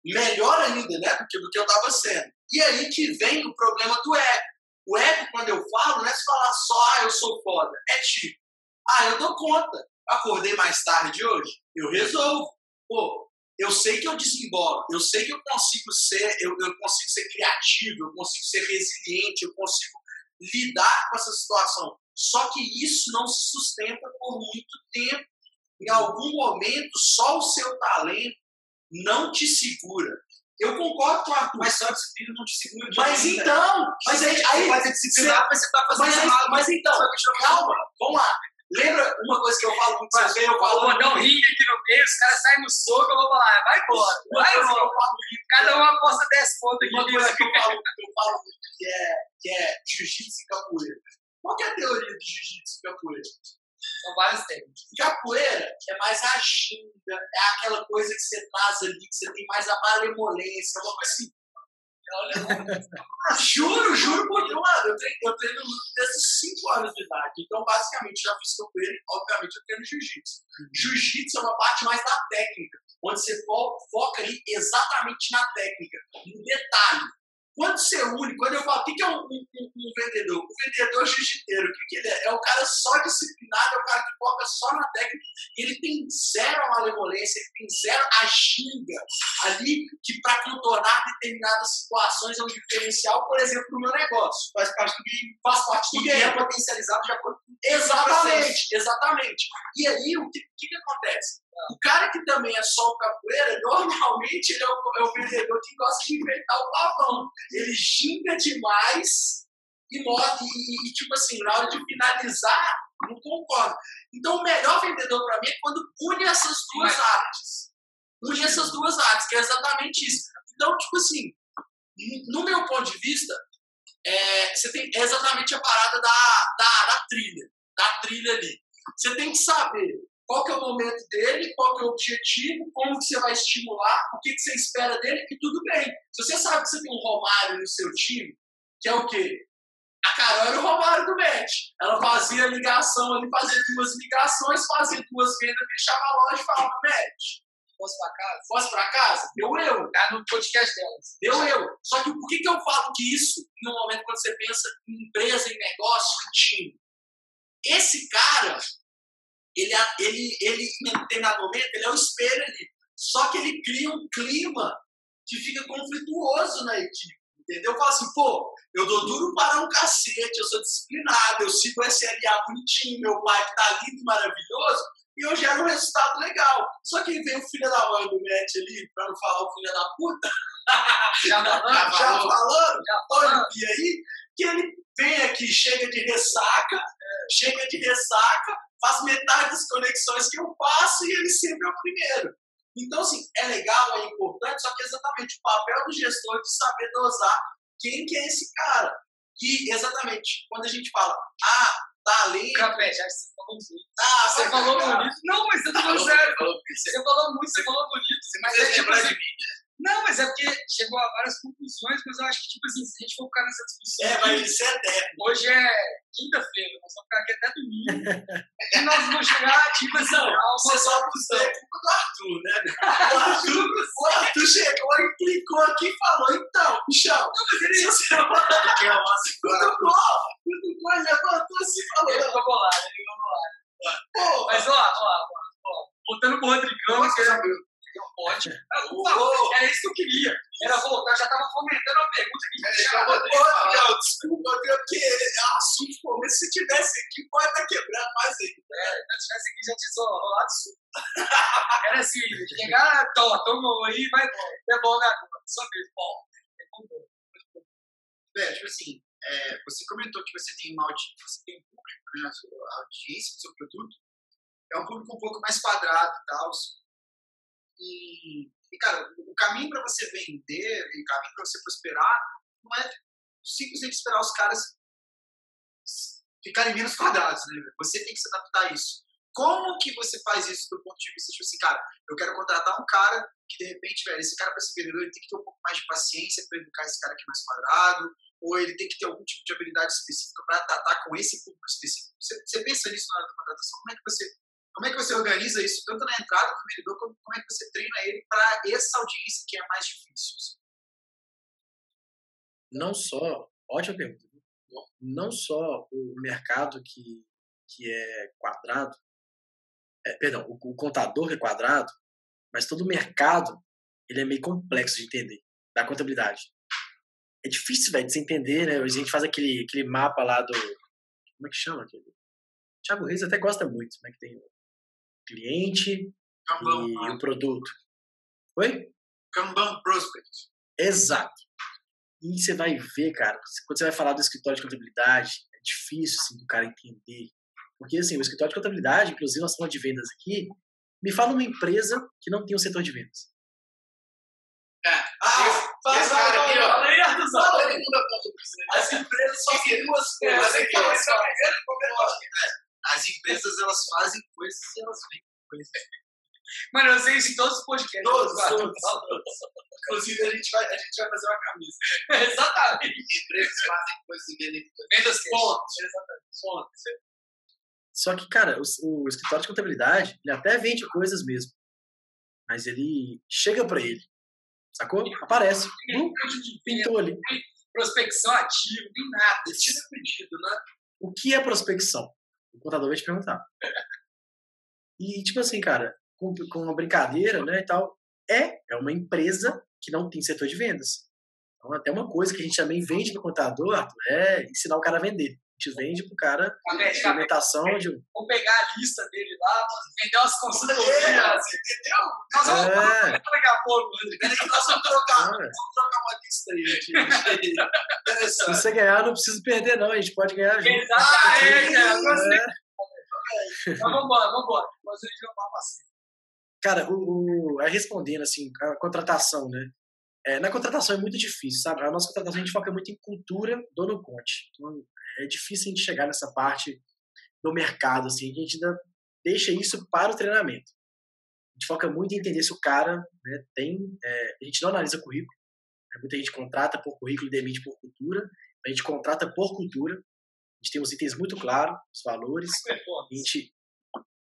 Melhor ainda, né? Do que, do que eu estava sendo. E aí que vem o problema do ego. O ego, quando eu falo, não é falar só, ah, eu sou foda. É tipo, ah, eu dou conta. Acordei mais tarde hoje, eu resolvo. Pô, eu sei que eu desembolo, eu sei que eu consigo ser, eu, eu consigo ser criativo, eu consigo ser resiliente, eu consigo lidar com essa situação. Só que isso não se sustenta por muito tempo. Em algum momento, só o seu talento não te segura. Eu concordo com o Arthur. Mas só a disciplina não te segura. de Mas nada. então, mas aí, aí Você vai ser disciplinado, mas você tá fazendo mas, aí- errado. mas então, calma, vamos lá. Lembra uma coisa que eu falo muito, você vê, eu falo dar um ringue aqui no meio, os caras saem no soco, eu vou falar, vai embora, vai embora. Cada um aposta 10 pontos aqui. Uma coisa que eu falo, que eu falo muito que é, que é jiu-jitsu e capoeira. Qual que é a teoria do jiu-jitsu e capoeira? São vários técnicos. Capoeira é mais a ginga, é aquela coisa que você traz ali, que você tem mais a malemolência, uma coisa assim. Juro, juro, porque, mano, eu treino, eu treino desde os 5 anos de idade. Então, basicamente, já fiz capoeira e, obviamente, eu treino jiu-jitsu. Jiu-jitsu é uma parte mais da técnica, onde você fo- foca ali exatamente na técnica, no detalhe. Quando você une, quando eu falo, o que é um, um- um- um vendedor? O vendedor jiu-jiteiro, o que, ele é? É o cara só disciplinado, é o cara que foca só na técnica, e ele tem zero a malemolência, ele tem zero a xinga ali, que para contornar determinadas situações é um diferencial, por exemplo, no meu negócio. Faz parte do game. Faz parte do E é game. potencializado de acordo com Exatamente, exatamente. E aí, o que, o que, que acontece? O cara que também é só o capoeira, normalmente ele é o, é o vendedor que gosta de inventar o pavão. Ele xinga demais e, e, tipo assim, na hora de finalizar, não concorda. Então, o melhor vendedor para mim é quando une essas duas artes. Une essas duas artes, que é exatamente isso. Então, tipo assim, no meu ponto de vista, é, você tem é exatamente a parada da, da, da trilha, da trilha ali. Você tem que saber qual que é o momento dele, qual que é o objetivo, como que você vai estimular, o que, que você espera dele, e tudo bem. Se você sabe que você tem um Romário no seu time, que é o quê? A Carol era o Romário do match. Ela fazia ligação ali, fazia duas ligações, fazia duas vendas, fechava a loja e falava, match, Posso pra casa? posso pra casa? Deu eu. Tá no podcast delas. Deu eu. Só que por que, que eu falo que isso, no momento quando você pensa em empresa, em negócio, em time? Esse cara, ele, ele, ele em determinado momento, ele é o espelho ali. Só que ele cria um clima que fica conflituoso na equipe. Entendeu? Fala assim, pô, eu dou duro para um cacete, eu sou disciplinado, eu sigo o SLA bonitinho, meu pai que tá lindo, maravilhoso, e eu gero um resultado legal. Só que vem o filho da mãe do Matt ali, pra não falar o filho da puta, Já falando? já falando, Já falando. e aí, que ele vem aqui, chega de ressaca, chega de ressaca, faz metade das conexões que eu faço e ele sempre é o primeiro. Então, assim, é legal, é importante, só que é exatamente o papel do gestor de saber dosar quem que é esse cara. E, exatamente, quando a gente fala, ah, talento, Capé, já você falou muito. ah, Você falou bonito. Não, mas você tá Falou, sério. você falou muito, você falou bonito. você Mas é tipo assim, de mim. Não, mas é porque chegou a várias conclusões, mas eu acho que, tipo assim, se a gente for ficar nessa discussão. É, vai ser eterno. Hoje é quinta-feira, nós vamos ficar aqui até domingo. e nós vamos chegar, tipo assim, Não, Você só precisa é culpa do Arthur, né? O Arthur, o Arthur chegou e clicou aqui e falou: então, bichão, se você não Porque é uma segunda. cutucou, cutucou, levantou assim e falou: Ele ficou bolado, ele ficou bolado. pô, Mas ó, ó, ó, voltando pro Rodrigão, que Ah, Por favor, era isso que eu queria. Era voltar, já tava fomentando uma pergunta que a ver. Não, desculpa, viu, porque assunto como. Se tivesse aqui, pode estar quebrando mais ainda. É, se eu tivesse aqui, já tinha rolado isso. Era assim, chegar, toma, toma aí, vai embora. É bom, né? Só mesmo, bom. É bom, bom. É, tipo assim, é, você comentou que você tem uma audiência, você tem um público, né? A sua a audiência do seu produto é um público um pouco mais quadrado e tal. E, e, cara, o caminho para você vender o caminho para você prosperar não é simplesmente esperar os caras ficarem menos quadrados, né? Você tem que se adaptar a isso. Como que você faz isso do ponto de vista, tipo assim, cara, eu quero contratar um cara que de repente, velho, esse cara para ser vendedor, ele tem que ter um pouco mais de paciência para educar esse cara aqui mais quadrado, ou ele tem que ter algum tipo de habilidade específica para tratar com esse público específico. Você, você pensa nisso na hora da contratação? Como é que você como é que você organiza isso tanto na entrada do vendedor, como, como é que você treina ele para essa audiência que é mais difícil? assim? não só, ótima pergunta, não só o mercado que, que é quadrado, é, perdão, o, o contador é quadrado, mas todo o mercado ele é meio complexo de entender, da contabilidade. É difícil, velho, de você entender, né? A gente faz aquele, aquele mapa lá do. Como é que chama aquele? Thiago Reis até gosta muito, né? Que tem cliente Kanban, e o produto. Oi? Kanban Prospect. Exato. E você vai ver, cara, quando você vai falar do escritório de contabilidade, é difícil assim, do cara entender. Porque assim, o escritório de contabilidade, inclusive nós falamos de vendas aqui, me fala uma empresa que não tem um setor de vendas. Ah, faz cara aqui, ó. As empresas só têm duas É, coisas. esse é o primeiro comentário. As empresas, elas fazem coisas e elas vendem coisas. Mano, eu sei isso em todos os podcasts. Todos, Claro. todos. Inclusive, a gente, vai, a gente vai fazer uma camisa. Exatamente. Empresas fazem coisas e vendem coisas. Vendas cash. Ponto. Exatamente. Ponto. Só que, cara, o, o escritório de contabilidade, ele até vende coisas mesmo. Mas ele chega pra ele. Sacou? Aparece. Hum, pintou ali. Prospecção ativa, nem nada. Tira pedido, né? O que é prospecção? O contador vai te perguntar. E, tipo assim, cara, com, com uma brincadeira, né, e tal, é, é uma empresa que não tem setor de vendas. Então, até uma coisa que a gente também vende pro contador, Arthur, é ensinar o cara a vender. A gente vende pro cara A a médica, implementação de. Vou pegar a lista dele lá, vender umas consultorias. É, entendeu? Nós vamos É. daqui a pouco, que nós vamos trocar, É. vamos trocar uma lista aí. gente. Se você ganhar, não precisa perder, não. A gente pode ganhar junto. Exato, é, cara. Gostei. É. Mas vambora, vambora. Mas a gente vai falar assim. Cara, o, o, respondendo assim, a contratação, né? É, na contratação é muito difícil, sabe? A nossa contratação a gente foca muito em cultura do no conte. Então, é difícil a gente chegar nessa parte do mercado, assim, a gente ainda deixa isso para o treinamento. A gente foca muito em entender se o cara né, tem. é, a gente não analisa currículo. né? Muita gente contrata por currículo e demite por cultura. A gente contrata por cultura. A gente tem os itens muito claros, os valores. A gente.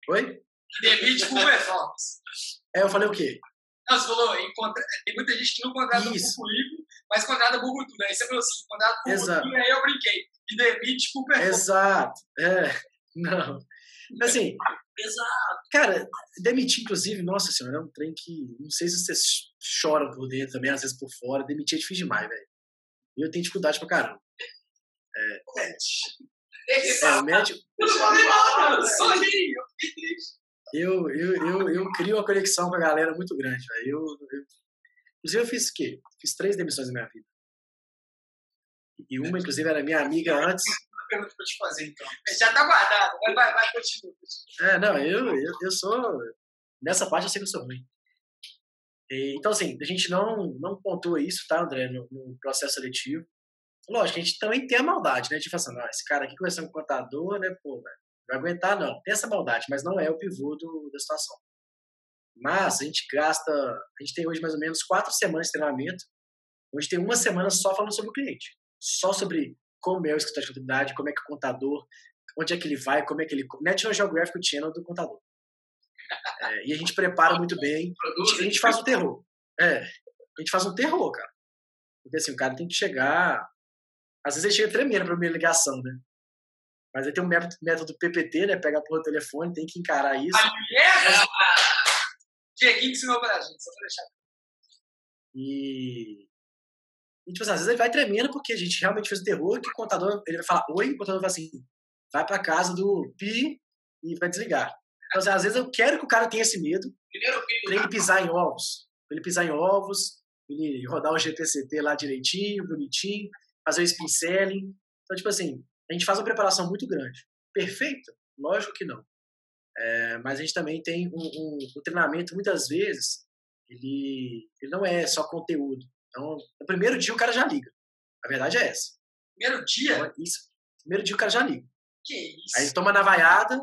Oi? Demite por performance. É, eu falei o quê? Não, você falou, em contra- tem muita gente que não contrata Isso. por currículo, mas contrata por cultura. Aí você falou assim, contrata por Exato. cultura, aí eu brinquei. E demite por performance. Exato. É. Não. Assim, Exato. cara, demitir, inclusive, nossa senhora, é um trem que. Não sei se vocês choram por dentro também, às vezes por fora. Demitir é difícil demais, velho. E eu tenho dificuldade pra caramba. É, o médico. Eu não falei nada, sozinho. Eu fiquei triste. Eu, eu, eu, eu crio uma conexão com a galera muito grande. Eu, eu, inclusive, eu fiz o quê? Fiz três demissões na minha vida. E uma, inclusive, era minha amiga antes. Uma pergunta pra te fazer, então. Já tá guardado. Vai, vai, vai, continua. É, não, eu, eu, eu sou. Nessa parte eu sei que eu sou ruim. E, então, assim, a gente não, não pontua isso, tá, André, no, no processo seletivo. Lógico, a gente também tem a maldade, né? De falar assim, ah, esse cara aqui conversando com o contador, né, pô, velho, vai aguentar, não. Tem essa maldade, mas não é o pivô do, da situação. Mas a gente gasta, a gente tem hoje mais ou menos quatro semanas de treinamento, onde tem uma semana só falando sobre o cliente. Só sobre como é o escritório de contabilidade, como é que o contador, onde é que ele vai, como é que ele... National Geographic Channel do contador. É, e a gente prepara muito bem. A gente, faz o terror. É, a gente faz um terror, cara. Porque assim, o cara tem que chegar. Às vezes ele chega tremendo pra primeira ligação, né? Mas aí tem um método, método PPT, né? Pega por telefone, tem que encarar isso. A mulher, Dieguinho ensinou pra gente, só pra deixar. E. E, tipo assim, às vezes ele vai tremendo porque a gente realmente fez o terror que o contador ele vai falar oi, o contador vai assim, vai pra casa do Pi e vai desligar. Então, assim, às vezes eu quero que o cara tenha esse medo Primeiro filho. pra ele pisar em ovos. Pra ele pisar em ovos, ele rodar o GPCT lá direitinho, bonitinho, fazer o spin selling. Então, tipo assim, a gente faz uma preparação muito grande. Perfeito? Lógico que não. É, mas a gente também tem um, um, um treinamento, muitas vezes, ele, ele não é só conteúdo. Então, no primeiro dia o cara já liga. A verdade é essa. Primeiro dia? Então, isso, primeiro dia o cara já liga. Que isso? Aí ele toma na vaiada,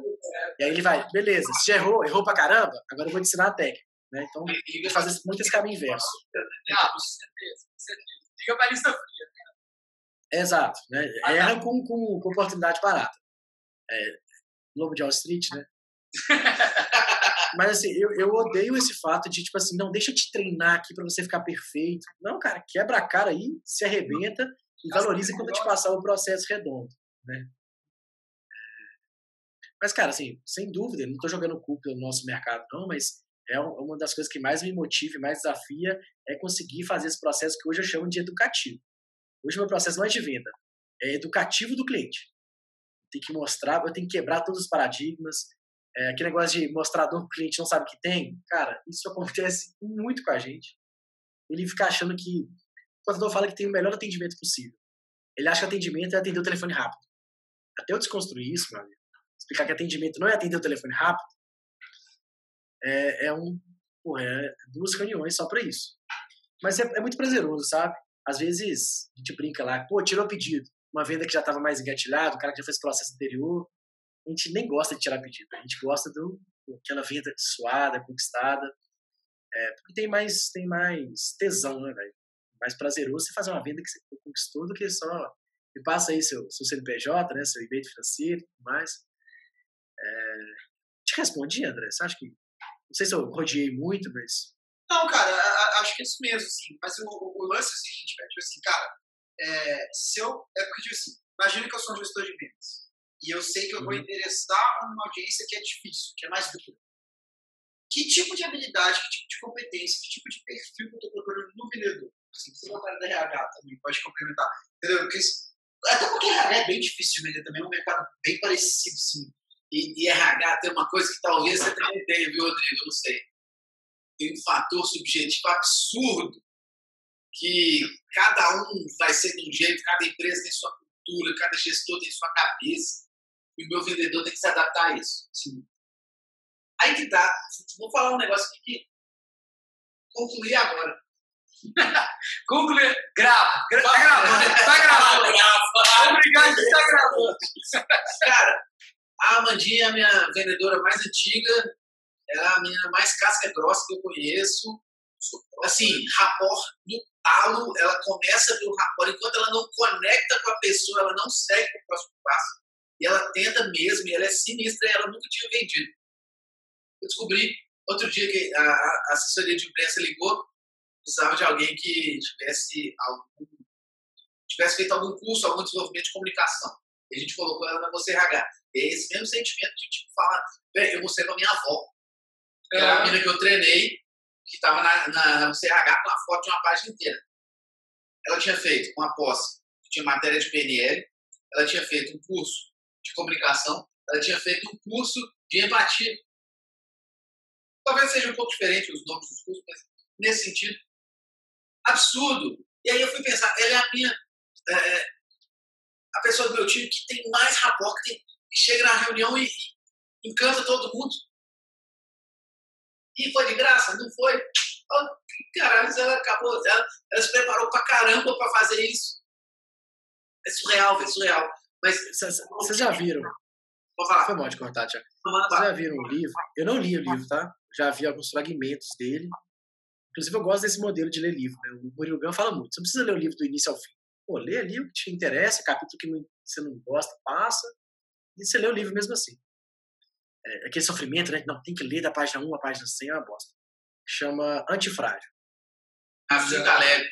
e aí ele vai, beleza, você já errou, errou pra caramba, agora eu vou te ensinar a técnica. Né? Então, Liga ele faz esse- muito esse caminho inverso. Ah, com certeza, com certeza. Liga pra lista fria. Exato. Né? Erra com, com, com oportunidade barata. É, Lobo de Wall Street, né? Mas assim, eu, eu odeio esse fato de, tipo assim, não, deixa eu te treinar aqui pra você ficar perfeito. Não, cara, quebra a cara aí, se arrebenta e valoriza quando eu te passar o processo redondo, né? É, Mas, cara, assim, sem dúvida, não tô jogando culpa no nosso mercado, não, mas é um- uma das coisas que mais me motiva e mais desafia é conseguir fazer esse processo que hoje eu chamo de educativo. Hoje o meu processo não é de venda, é educativo do cliente. Tem que mostrar, eu tenho que quebrar todos os paradigmas. É, aquele negócio de mostrador que o cliente não sabe que tem, cara, isso acontece muito com a gente. Ele fica achando que. O contador fala que tem o melhor atendimento possível. Ele acha que atendimento é atender o telefone rápido. Até eu desconstruir isso, meu amigo, explicar que atendimento não é atender o telefone rápido, é, é um. Porra, é duas reuniões só para isso. Mas é, é muito prazeroso, sabe? Às vezes a gente brinca lá, pô, tirou pedido. Uma venda que já estava mais engatilhada, o cara que já fez o processo anterior. A gente nem gosta de tirar pedido, a gente gosta do aquela venda suada, conquistada. É, porque tem mais, tem mais tesão, né, velho? Mais prazeroso você fazer uma venda que você conquistou do que só. E passa aí seu, seu CNPJ, né? Seu e-mail financeiro mais. É, te respondi, André. Você acha que. Não sei se eu rodeei muito, mas. Não, cara, acho que é isso mesmo, assim. Mas o, o- o lance é o seguinte, velho, tipo assim, cara, é, se eu. É porque, tipo assim, imagina que eu sou um gestor de vendas. E eu sei que eu vou Uhum. interessar uma audiência que é difícil, que é mais dura. Que tipo de habilidade, que tipo de competência, que tipo de perfil que eu tô procurando no vendedor? Assim, você é da RH também, pode complementar. Entendeu? Porque, até porque RH é bem difícil de vender também, é um mercado bem parecido, assim. E, e RH tem uma coisa que talvez você também tenha, viu, Rodrigo? Eu não sei. Tem um fator subjetivo absurdo que cada um vai ser de um jeito, cada empresa tem sua cultura, cada gestor tem sua cabeça. E o meu vendedor tem que se adaptar a isso. Sim. Aí que tá. Vou falar um negócio aqui que concluir agora. Concluir. Grava. Gra tá gravando. Tá gravando. Obrigado de estar gravando. Cara, a Amandinha é a minha vendedora mais antiga, é a menina mais casca grossa que eu conheço. Assim, rapport do talo, ela começa pelo rapport, enquanto ela não conecta com a pessoa, ela não segue para o próximo passo. E ela tenta mesmo, e ela é sinistra, e ela nunca tinha vendido. Eu descobri outro dia que a, a assessoria de imprensa ligou, precisava de alguém que tivesse algum tivesse feito algum curso, algum desenvolvimento de comunicação. E a gente colocou ela na Você RH. E é esse mesmo sentimento de tipo falar, "Véi, eu mostrei pra minha avó. Que era a menina que eu treinei, que estava na, na, na Você RH com a foto de uma página inteira. Ela tinha feito uma pós, que tinha matéria de PNL, ela tinha feito um curso de comunicação, ela tinha feito um curso de empatia. Talvez seja um pouco diferente os nomes dos cursos, mas nesse sentido, absurdo. E aí eu fui pensar, ela é a minha é, a pessoa do meu time que tem mais rapport, que, tem, que chega na reunião e, e encanta todo mundo. E foi de graça? Não foi? Oh, caralho, ela acabou, ela, ela se preparou pra caramba pra fazer isso. É surreal, velho, surreal. Mas, Vocês já viram? Foi mal de cortar, Tiago. Vocês já viram um livro? Eu não li o livro, tá? já vi alguns fragmentos dele. Inclusive, eu gosto desse modelo de ler livro. Né? O Murilo Gun fala muito. Você não precisa ler o livro do início ao fim. Pô, lê ali o que te interessa, capítulo que não, você não gosta, passa. E você lê o livro mesmo assim. É, aquele sofrimento, né? Não, tem que ler da página 1 à página 100 é uma bosta. Chama Antifrágil. Assim leve.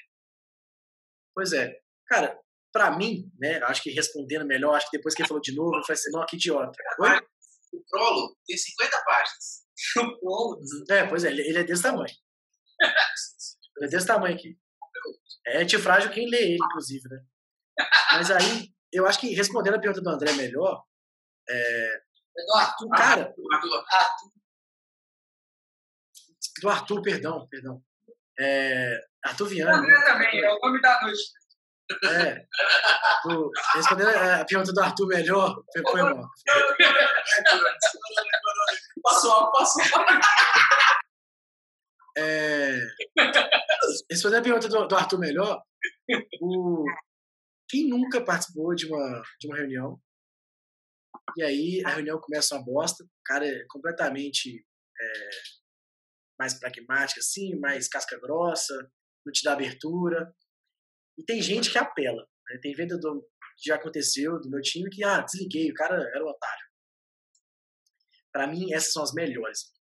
Pois é. Cara, pra mim, né? Acho que respondendo melhor, acho que depois que ele falou de novo, eu falei assim, não, que idiota. Oi? O prólogo tem 50 páginas. O prólogo. É, pois é, ele, é desse tamanho. Ele é desse tamanho aqui. É antifrágil quem lê ele, inclusive, né? Mas aí, eu acho que respondendo a pergunta do André melhor, É do Arthur. o cara, Arthur, Arthur. do Arthur, perdão, perdão. É, Arthur Viana. André também, é o nome da noite. É. Do- respondendo a pergunta do Arthur melhor, foi, foi mal. Passou algo, passou. É, respondendo a pergunta do, do Arthur melhor, o, quem nunca participou de uma, de uma reunião e aí a reunião começa uma bosta, o cara é completamente é, mais pragmático, assim, mais casca grossa, não te dá abertura. E tem gente que apela. Né? Tem vendedor que já aconteceu do meu time que, ah, desliguei, o cara era um otário. Para mim, essas são as melhores.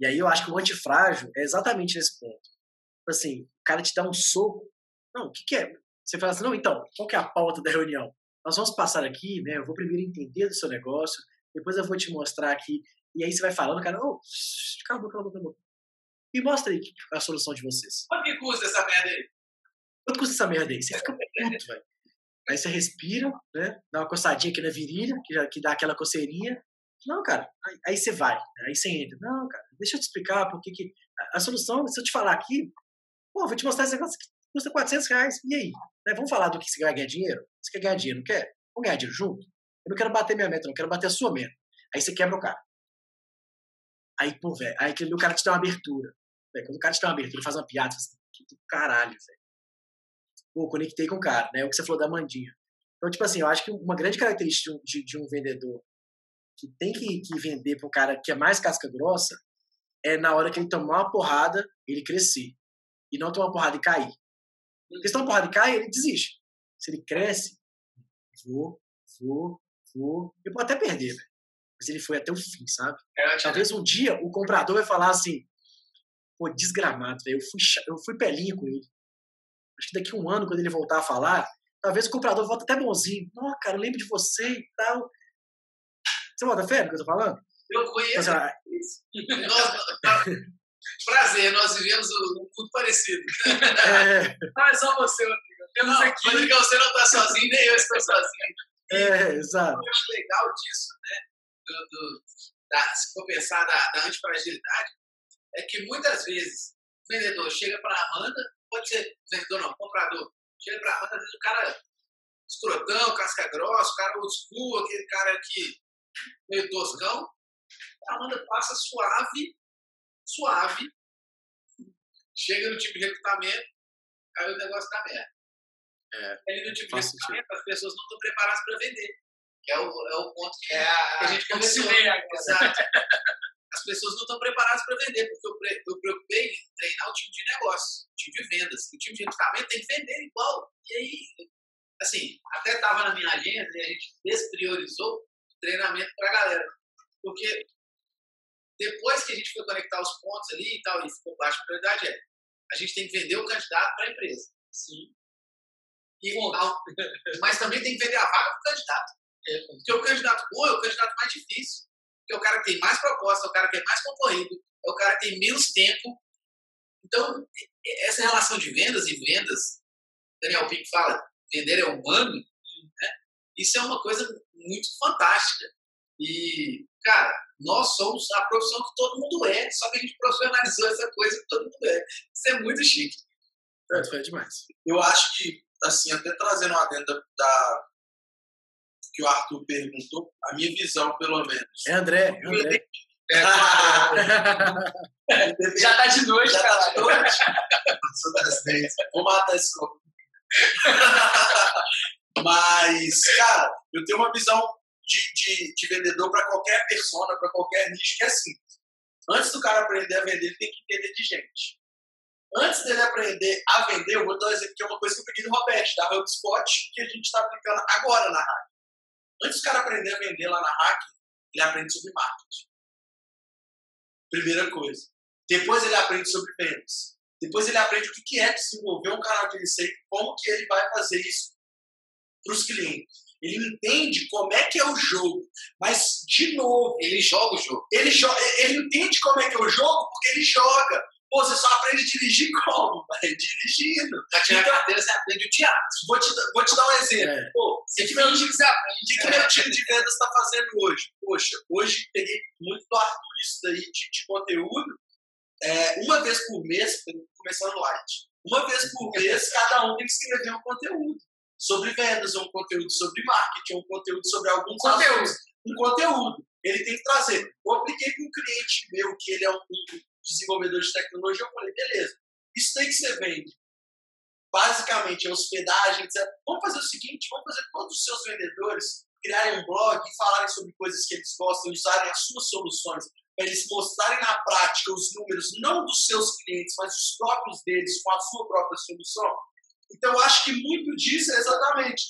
E aí eu acho que o antifrágil é exatamente nesse ponto. Tipo Assim, o cara te dá um soco. Não, o que, que é? Você fala assim, não, então, qual que é a pauta da reunião? Nós vamos passar aqui, né? Eu vou primeiro entender do seu negócio, depois eu vou te mostrar aqui. E aí você vai falando, cara, oh, calma, calma, calma. Me mostra aí que- a solução de vocês. quanto que custa essa merda aí? Quanto custa essa merda aí? Você fica puto, velho. Aí você respira, né? Dá uma coçadinha aqui na virilha, que, já- que dá aquela coceirinha. Não, cara, aí, aí você vai, né? aí você entra. Não, cara, deixa eu te explicar porque que. A, a solução, se eu te falar aqui, pô, vou te mostrar esse negócio que custa 400 reais. E aí? Né? Vamos falar do que você vai ganhar dinheiro? Você quer ganhar dinheiro, não quer? Vamos ganhar dinheiro junto? Eu não quero bater minha meta, não, quero bater a sua meta. Aí você quebra o cara. Aí, pô, velho, aí o cara te dá uma abertura. Véi, quando o cara te dá uma abertura, faz uma piada, que do caralho, velho. Pô, conectei com o cara, né? O que você falou da Mandinha. Então, tipo assim, eu acho que uma grande característica de um, de, de um vendedor que tem que, que vender para um cara que é mais casca grossa é na hora que ele tomar uma porrada, ele crescer. E não tomar uma porrada e cair. Porque se tomar uma porrada cai, ele desiste. Se ele cresce, vou, vou, vou. Ele pode até perder, velho. Mas ele foi até o fim, sabe? É, eu Talvez um dia o comprador vai falar assim: pô, desgramado, velho. Eu fui, eu fui pelinho com ele. Acho que daqui a um ano, quando ele voltar a falar, talvez o comprador volte até bonzinho. Não, cara, eu lembro de você e tal. Você bota fé no que eu tô falando? Eu Então, conheço. assim, ah, pra- prazer, nós vivemos um mundo parecido. é, é só você, Rodrigo. Temos Não, aqui. Rodrigo, você não está sozinho, nem eu estou sozinho. é, exato. Eu acho legal disso, né? Do, do- da, se for pensar da, da antifragilidade, é que muitas vezes o vendedor chega para a Amanda, pode ser vendedor não, comprador, chega para a Amanda, às vezes o cara escrotão, casca grossa, o cara old school, aquele cara que meio toscão, a Amanda passa suave, suave, chega no time de recrutamento, aí o negócio tá merda. É, Aí no time de faz recrutamento as pessoas não estão preparadas para vender. Que é o, é o ponto que, É que a a gente. Exato. As pessoas não estão preparadas para vender, porque eu, pre- eu preocupei em treinar o time de negócio, o time de vendas. O time de recrutamento tem que vender igual. E aí, assim, até estava na minha agenda e a gente despriorizou o treinamento para a galera. Porque depois que a gente foi conectar os pontos ali e tal, e ficou baixa prioridade, é a gente tem que vender o candidato para a empresa. Sim. E, ao- mas também tem que vender a vaga para o candidato. Porque o candidato bom é o candidato mais difícil. Porque é o cara que tem mais proposta, é o cara que é mais concorrido, é o cara que tem menos tempo. Então, essa relação de vendas e vendas, Daniel Pink fala, vender é humano, né? isso é uma coisa muito fantástica. E, cara, nós somos a profissão que todo mundo é, só que a gente profissionalizou essa coisa que todo mundo é. Isso é muito chique. Pronto, foi demais. Eu acho que, assim, até trazendo uma adenda da que o Arthur perguntou, a minha visão, pelo menos. É André, é André. Já tá de noite, Já cara. tá de noite. Passou das 10. Vou matar esse copo. Mas, cara, eu tenho uma visão de, de, de vendedor para qualquer persona, para qualquer nicho, que é assim. Antes do cara aprender a vender, ele tem que entender de gente. Antes dele aprender a vender, eu vou dar um exemplo que é uma coisa que eu peguei do Roberto, da HubSpot, que a gente está aplicando agora na Hack. Antes do cara aprender a vender lá na Hack, ele aprende sobre marketing. Primeira coisa. Depois ele aprende sobre vendas. Depois ele aprende o que é desenvolver um canal de receita, como que ele vai fazer isso para os clientes. Ele entende como é que é o jogo. Mas, de novo. Ele joga o jogo. Ele, jo ele entende como é que é o jogo porque ele joga. Pô, você só aprende a dirigir como? Vai dirigindo. Pra tirar então, a carteira, você aprende o teatro. Vou te, vou te dar um exemplo. É. Pô, o que, meu, que, você aprende, que, que meu time de vendas está fazendo hoje? Poxa, hoje peguei muito do Arthur isso daí de, de conteúdo. É, uma vez por mês, começando light. Uma vez por mês, cada um tem que escrever um conteúdo sobre vendas, um conteúdo sobre marketing, um conteúdo sobre algum conteúdo. Um conteúdo. Ele tem que trazer. Eu apliquei para um cliente meu, que ele é um, desenvolvedor de tecnologia, eu falei, beleza, isso tem que ser vende. Basicamente, é hospedagem, etc. Vamos fazer o seguinte, vamos fazer todos os seus vendedores criarem um blog e falarem sobre coisas que eles gostam, usarem as suas soluções, para eles mostrarem na prática os números, não dos seus clientes, mas os próprios deles, com a sua própria solução. Então, eu acho que muito disso é exatamente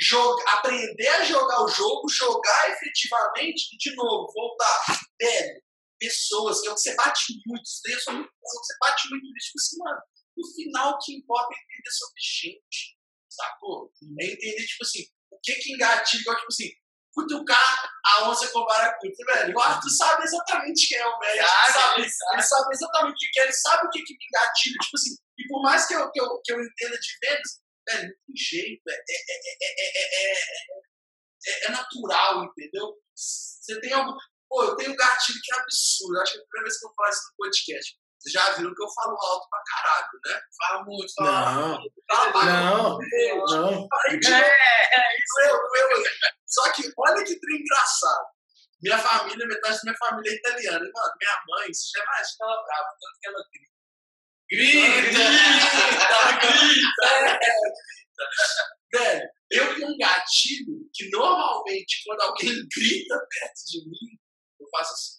jogar, aprender a jogar o jogo, jogar efetivamente e, de novo, voltar. Velho, pessoas, que é o que você bate muito, daí é só muito você bate muito nisso, tipo assim, mano, no final o que importa é entender sobre gente, sacou? É entender, tipo assim, o que que engatilha, tipo assim, cutucar a onça com baracuta, velho. O Arthur sabe exatamente quem é o médico, Ah, ele, sabe, ele sabe. ele sabe exatamente o que é, ele sabe o que que engatilha, tipo assim, por mais que eu, que eu, que eu entenda de vendas, velho, não tem jeito, é, é, é, é, é, é, é natural, entendeu? Você tem algum. Pô, eu tenho um gatilho que é absurdo. Acho que é a primeira vez que eu falo isso no podcast. Vocês já viram que eu falo alto pra caralho, né? Fala muito, fala Não. alto. Não, não. Tipo, É, é isso. eu, eu, Só que olha que trem engraçado. Minha família, metade da minha família é italiana. E, mano, minha mãe, já imagina ela brava, tanto que ela grita. Grita! grita! É, grita! Velho, eu tenho um gatilho que normalmente quando alguém grita perto de mim, eu faço assim.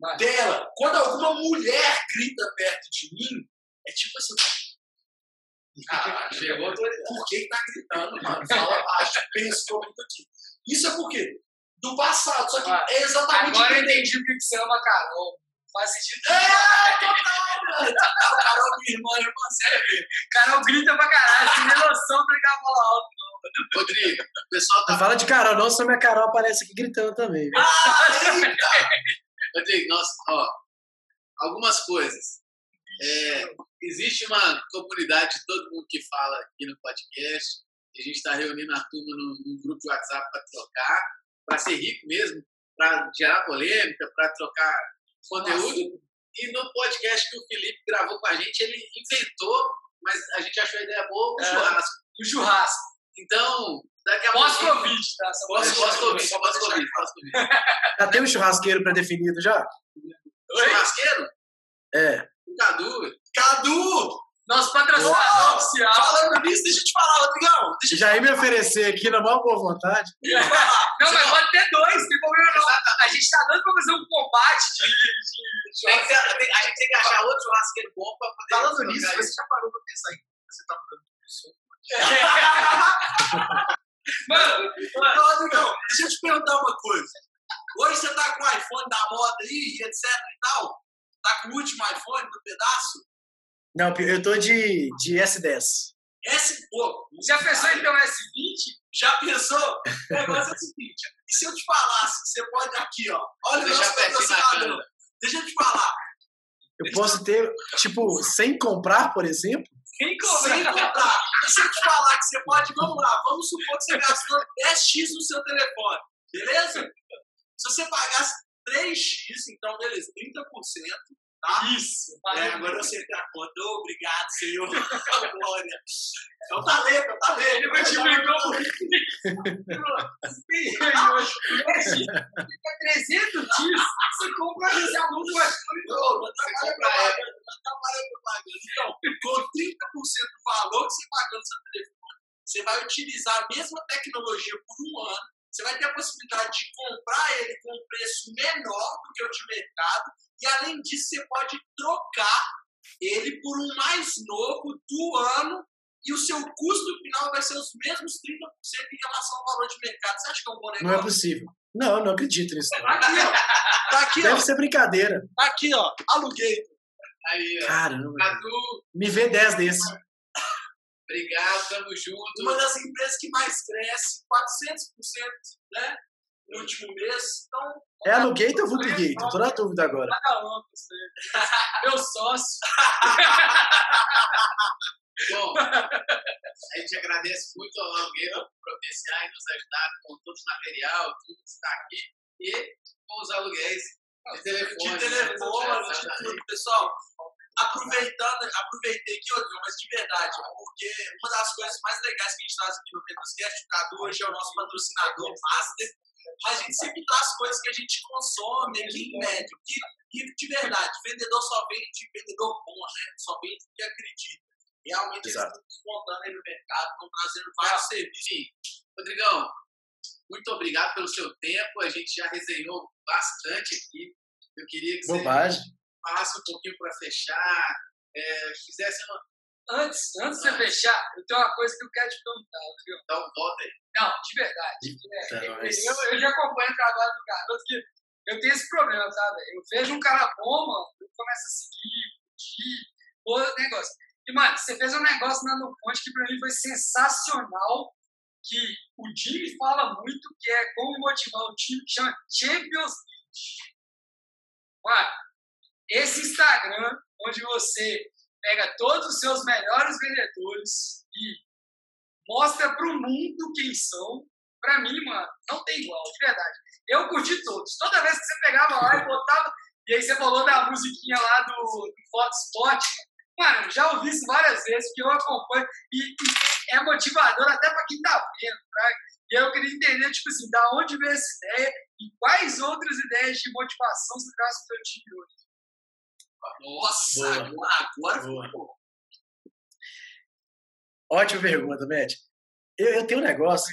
Vai. Dela, quando alguma mulher grita perto de mim, é tipo assim. Caralho, Chegou a autoridade. por que tá gritando, mano? Fala baixo, pensa comigo aqui. Isso é por quê? Do passado, só que Ah, é exatamente Agora eu entendi o que você ama Carol. Faz sentido. É, total, mano. Total, Carol, minha irmã, irmã, sério. Carol grita pra caralho. Tem noção pra ligar a bola alta. Rodrigo, o pessoal tá Não fala de Carol, não, senão minha Carol aparece aqui gritando também. viu? Ah, eita! Rodrigo, nossa, ó, algumas coisas. É, existe uma comunidade de todo mundo que fala aqui no podcast. A gente está reunindo a turma num, num grupo de WhatsApp para trocar, para ser rico mesmo, para gerar polêmica, para trocar conteúdo. E no podcast que o Felipe gravou com a gente, ele inventou, mas a gente achou a ideia boa, o É. churrasco. O churrasco. Então, daqui a pouco. Pós-Covid, tá? Pós-Covid, pós-Covid, pós-Covid. Já tem um churrasqueiro pré-definido já? Churrasqueiro? É. O Cadu. Cadu! Nosso patrocinador oficial. Falando nisso, deixa eu te falar, Rodrigão. Deixa eu te Já ia me oferecer aqui na maior boa vontade. Não, mas pode ter dois, não tem problema não. A gente tá dando pra fazer um combate de. de, Tem que ter- a gente tem que achar outro churrasqueiro bom pra poder. Falando nisso, isso. você já parou pra pensar em que você tá mudando de som? Mano, mano, Rodrigão, deixa eu te perguntar uma coisa. Hoje você tá com o iPhone da moda aí, etc e tal? Tá com o último iPhone do pedaço? Não, eu tô de, de S10. S, pô, já pensou em ter um S20? Já pensou? O negócio é o seguinte: e se eu te falasse que você pode aqui, ó, olha o Deixa nosso patrocinador. Deixa eu te falar, Eu posso ter, tipo, sem comprar, por exemplo? Sem cobra? comprar. E se eu te falar que você pode, vamos lá, vamos supor que você gastou 10x no seu telefone, beleza? Se você pagasse 3x, então beleza, 30%, tá? Isso. É, agora eu sei a conta. Ô, Obrigado, Senhor. Glória. É o talento, é o talento. Ele multiplicou. Fica 300 dias. Você compra esse aluno do iPhone. Ô, não trabalha propaganda, não trabalha propaganda. Então, com 30% do valor que você pagou no seu telefone, você vai utilizar a mesma tecnologia por um ano. Você vai ter a possibilidade de comprar ele com um preço menor do que o de além disso, você pode trocar ele por um mais novo do ano e o seu custo final vai ser os mesmos 30% em relação ao valor de mercado. Você acha que é um bom negócio? Não é possível. Não, não acredito nisso. Tá aqui, ó. Tá aqui, Deve ó. ser brincadeira. Tá aqui, ó. Aluguei. Aí, ó. Caramba. Cadu, Me vê 10 desses. Obrigado, tamo junto. Uma das empresas que mais cresce, 400%, né? No último mês. Então, É alugueito ou vulgator? Tô na dúvida agora. Cada um. Meu sócio. Bom, a gente agradece muito ao Alugueiro por providenciar e nos ajudar com todo o material, tudo que está aqui. E com os aluguéis de telefone. de telefone, de tudo. Pessoal, aproveitando, aproveitei aqui, Rodrigo, mas de verdade, porque uma das coisas mais legais que a gente traz aqui no Menoscast, o Cadu hoje é o nosso patrocinador master, mas a gente sempre traz coisas que a gente consome aqui em médio. Que, e de verdade, vendedor só vende vendedor bom, né? Só vende o que acredita. Realmente eles Exato. estão despontando aí no mercado, estão trazendo vários serviços. Enfim, Rodrigão, muito obrigado pelo seu tempo. A gente já resenhou bastante aqui. Eu queria que você Falasse um pouquinho para fechar, é, fizesse uma, Antes, antes de você fechar, eu tenho uma coisa que eu quero te perguntar, viu? um voto aí. Não, de verdade. É, Tá, eu, mas- eu- eu já acompanho o trabalho do garoto que eu tenho esse problema, tá, velho? Eu vejo um cara bom, mano, eu começo a seguir, curtir, pô, negócio. E, mano, você fez um negócio na No Ponte que pra mim foi sensacional, que o Jimmy fala muito, que é como motivar o time, que chama Champions League. Mano, esse Instagram, onde você pega todos os seus melhores vendedores e mostra pro mundo quem são, pra mim, mano, não tem igual, de verdade. Eu curti todos. Toda vez que você pegava lá e botava, e aí você falou da musiquinha lá do, do mano, já ouvi isso várias vezes, que eu acompanho, e, e é motivador até pra quem tá vendo, tá? E aí eu queria entender, tipo assim, da onde veio essa ideia e quais outras ideias de motivação você traz pro seu time hoje. Nossa, Boa. agora Boa. ficou. Ótima pergunta, Matt. Eu, eu tenho um negócio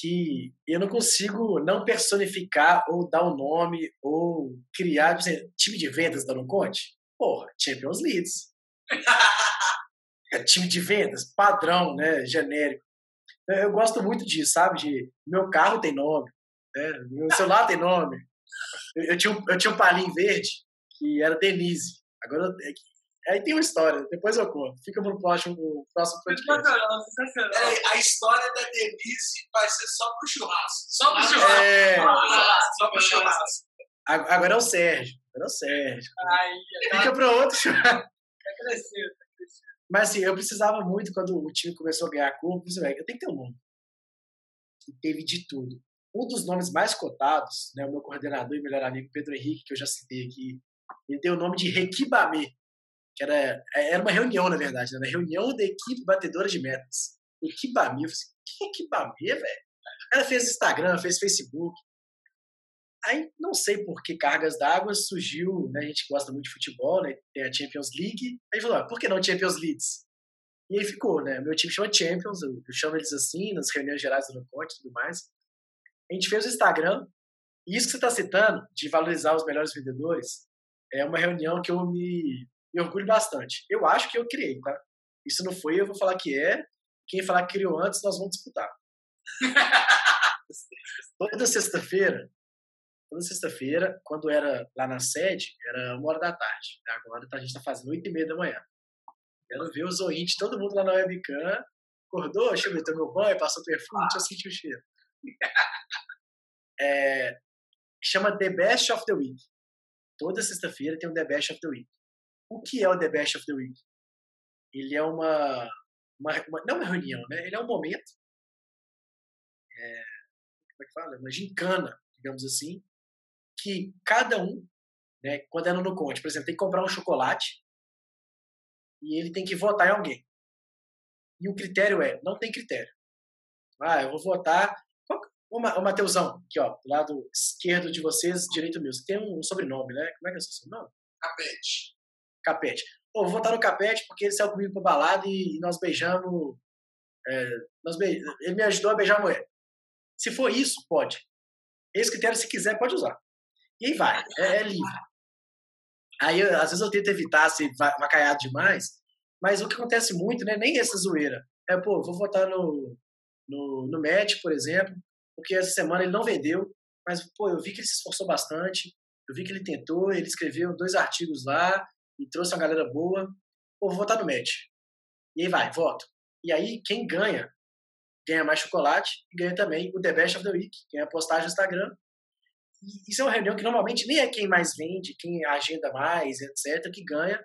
que eu não consigo não personificar ou dar um nome ou criar por exemplo, time de vendas da Conte. Porra, Champions Leads. É time de vendas, padrão, né, genérico. Eu, eu gosto muito disso, sabe? De meu carro tem nome, né? meu celular tem nome. Eu, eu tinha um, eu tinha um palinho verde que era Denise. Agora eu- é que- aí tem uma história, depois eu conto. Fica pro próximo, pro próximo podcast. Peraí, a história da Denise vai ser só pro churrasco. Só pro churrasco. É, Só pro churrasco. ag- agora é o Sérgio. Agora é o Sérgio. Aí, tá Fica para outro. crescendo. Mas assim, eu precisava muito quando o time começou a ganhar corpo. Eu pensei, "Velho, eu tenho que ter um nome. E teve de tudo. Um dos nomes mais cotados, né, o meu coordenador e melhor amigo Pedro Henrique, que eu já citei aqui, ele deu o nome de Requibamê, que era, era uma reunião, na verdade, né, reunião da equipe batedora de metas. Requibamê, eu falei assim, que Requibamê, velho? Ela fez Instagram, fez Facebook. Aí, não sei por que cargas d'água surgiu, né? A gente gosta muito de futebol, né? Tem a Champions League. Aí falou, ah, por que não Champions Leagues? E aí ficou, né? Meu time chama Champions, eu, chamo eles assim, nas reuniões gerais do Noconte e tudo mais. A gente fez o Instagram. E isso que você está citando, de valorizar os melhores vendedores, é uma reunião que eu me, me orgulho bastante. Eu acho que eu criei, tá? Isso não foi, eu vou falar que é. Quem falar que criou antes, nós vamos disputar. Toda sexta-feira, toda sexta-feira, quando era lá na sede, era uma hora da tarde. Agora a gente está fazendo oito e meia da manhã. Quero ver o zoinho de todo mundo lá na webcam. Acordou, deixa eu ver, tomou banho, passou perfume, deixa eu sentir o cheiro. É, chama The Best of the Week. Toda sexta-feira tem um The Best of the Week. O que é o The Best of the Week? Ele é uma, uma, uma- não é uma reunião, né? Ele é um momento, é, como é que fala? Uma gincana, digamos assim, que cada um, né, quando é no Conte, por exemplo, tem que comprar um chocolate e ele tem que votar em alguém. E o critério é, não tem critério. Ah, eu vou votar. Ô, Ma- ô Mateusão, aqui ó, do lado esquerdo de vocês, direito meu. Você tem um sobrenome, né? Como é que é o seu sobrenome? Capete. Capete. Pô, vou votar no Capete porque ele saiu comigo pra balada e nós beijamos. é, nós be- Ele me ajudou a beijar a mulher. Se for isso, pode. Esse critério, se quiser, pode usar. E aí vai, é, é livre. Aí, às vezes, eu tento evitar se vai, vai caiar demais, mas o que acontece muito, né? Nem essa zoeira. É, pô, vou votar no, no, no Match, por exemplo, porque essa semana ele não vendeu, mas, pô, eu vi que ele se esforçou bastante, eu vi que ele tentou, ele escreveu dois artigos lá e trouxe uma galera boa. Pô, vou votar no Match. E aí vai, voto. E aí, quem ganha, ganha mais chocolate e ganha também o The Best of the Week, que é a postagem no Instagram. E isso é uma reunião que normalmente nem é quem mais vende, quem agenda mais, etc., que ganha,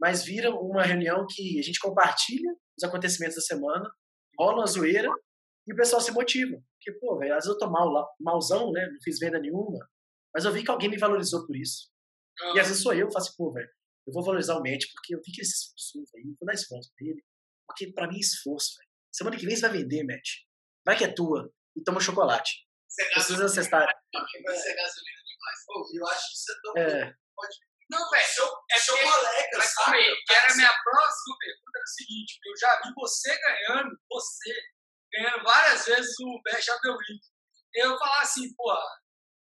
mas vira uma reunião que a gente compartilha os acontecimentos da semana, rola uma zoeira e o pessoal se motiva. Porque, pô, velho, às vezes eu tô mal, malzão, né? Não fiz venda nenhuma, mas eu vi que alguém me valorizou por isso. E às vezes sou eu, eu faço assim, pô, velho, eu vou valorizar o médico porque eu vi que ele se esforçou, velho, vou dar esforço pra ele. Porque pra mim é esforço, velho. Semana que vem você vai vender, Matt. Vai que é tua e toma chocolate. Você é Precisa acessar. Vai ser gasolina demais. Pô, eu acho que você tão É, Não, velho, É é seu colega, Mas sabe? calma aí, que era a minha próxima pergunta era o seguinte, eu já vi você ganhando, você, ganhando várias vezes o Best of the Week. Eu falar assim, pô,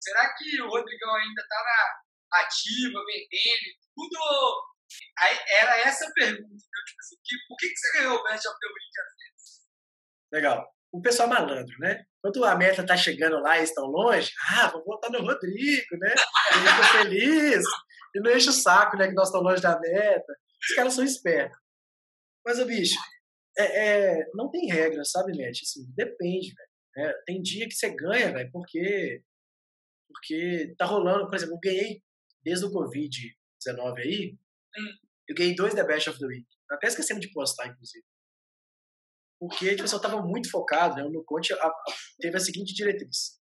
será que o Rodrigão ainda tá na ativa, vendendo tudo? Aí era essa a pergunta, entendeu? tipo assim, que, por que, que você ganhou o Best of the Week às vezes? legal. O pessoal malandro, né? Quando a meta tá chegando lá e estão longe, ah, vou votar no Rodrigo, né? Ele fica feliz. E não enche o saco, né? Que nós estamos longe da meta. Os caras são espertos. Mas, ô bicho, é, é, não tem regra, sabe, Net? Assim, depende, velho. É, tem dia que você ganha, velho, porque, porque tá rolando. Por exemplo, eu ganhei desde o Covid-19 aí, eu ganhei dois The Best of the Week. Até esquecendo de postar, inclusive. Porque tipo, assim, eu estava muito focado, né? O No Conte a- a- teve a seguinte diretriz: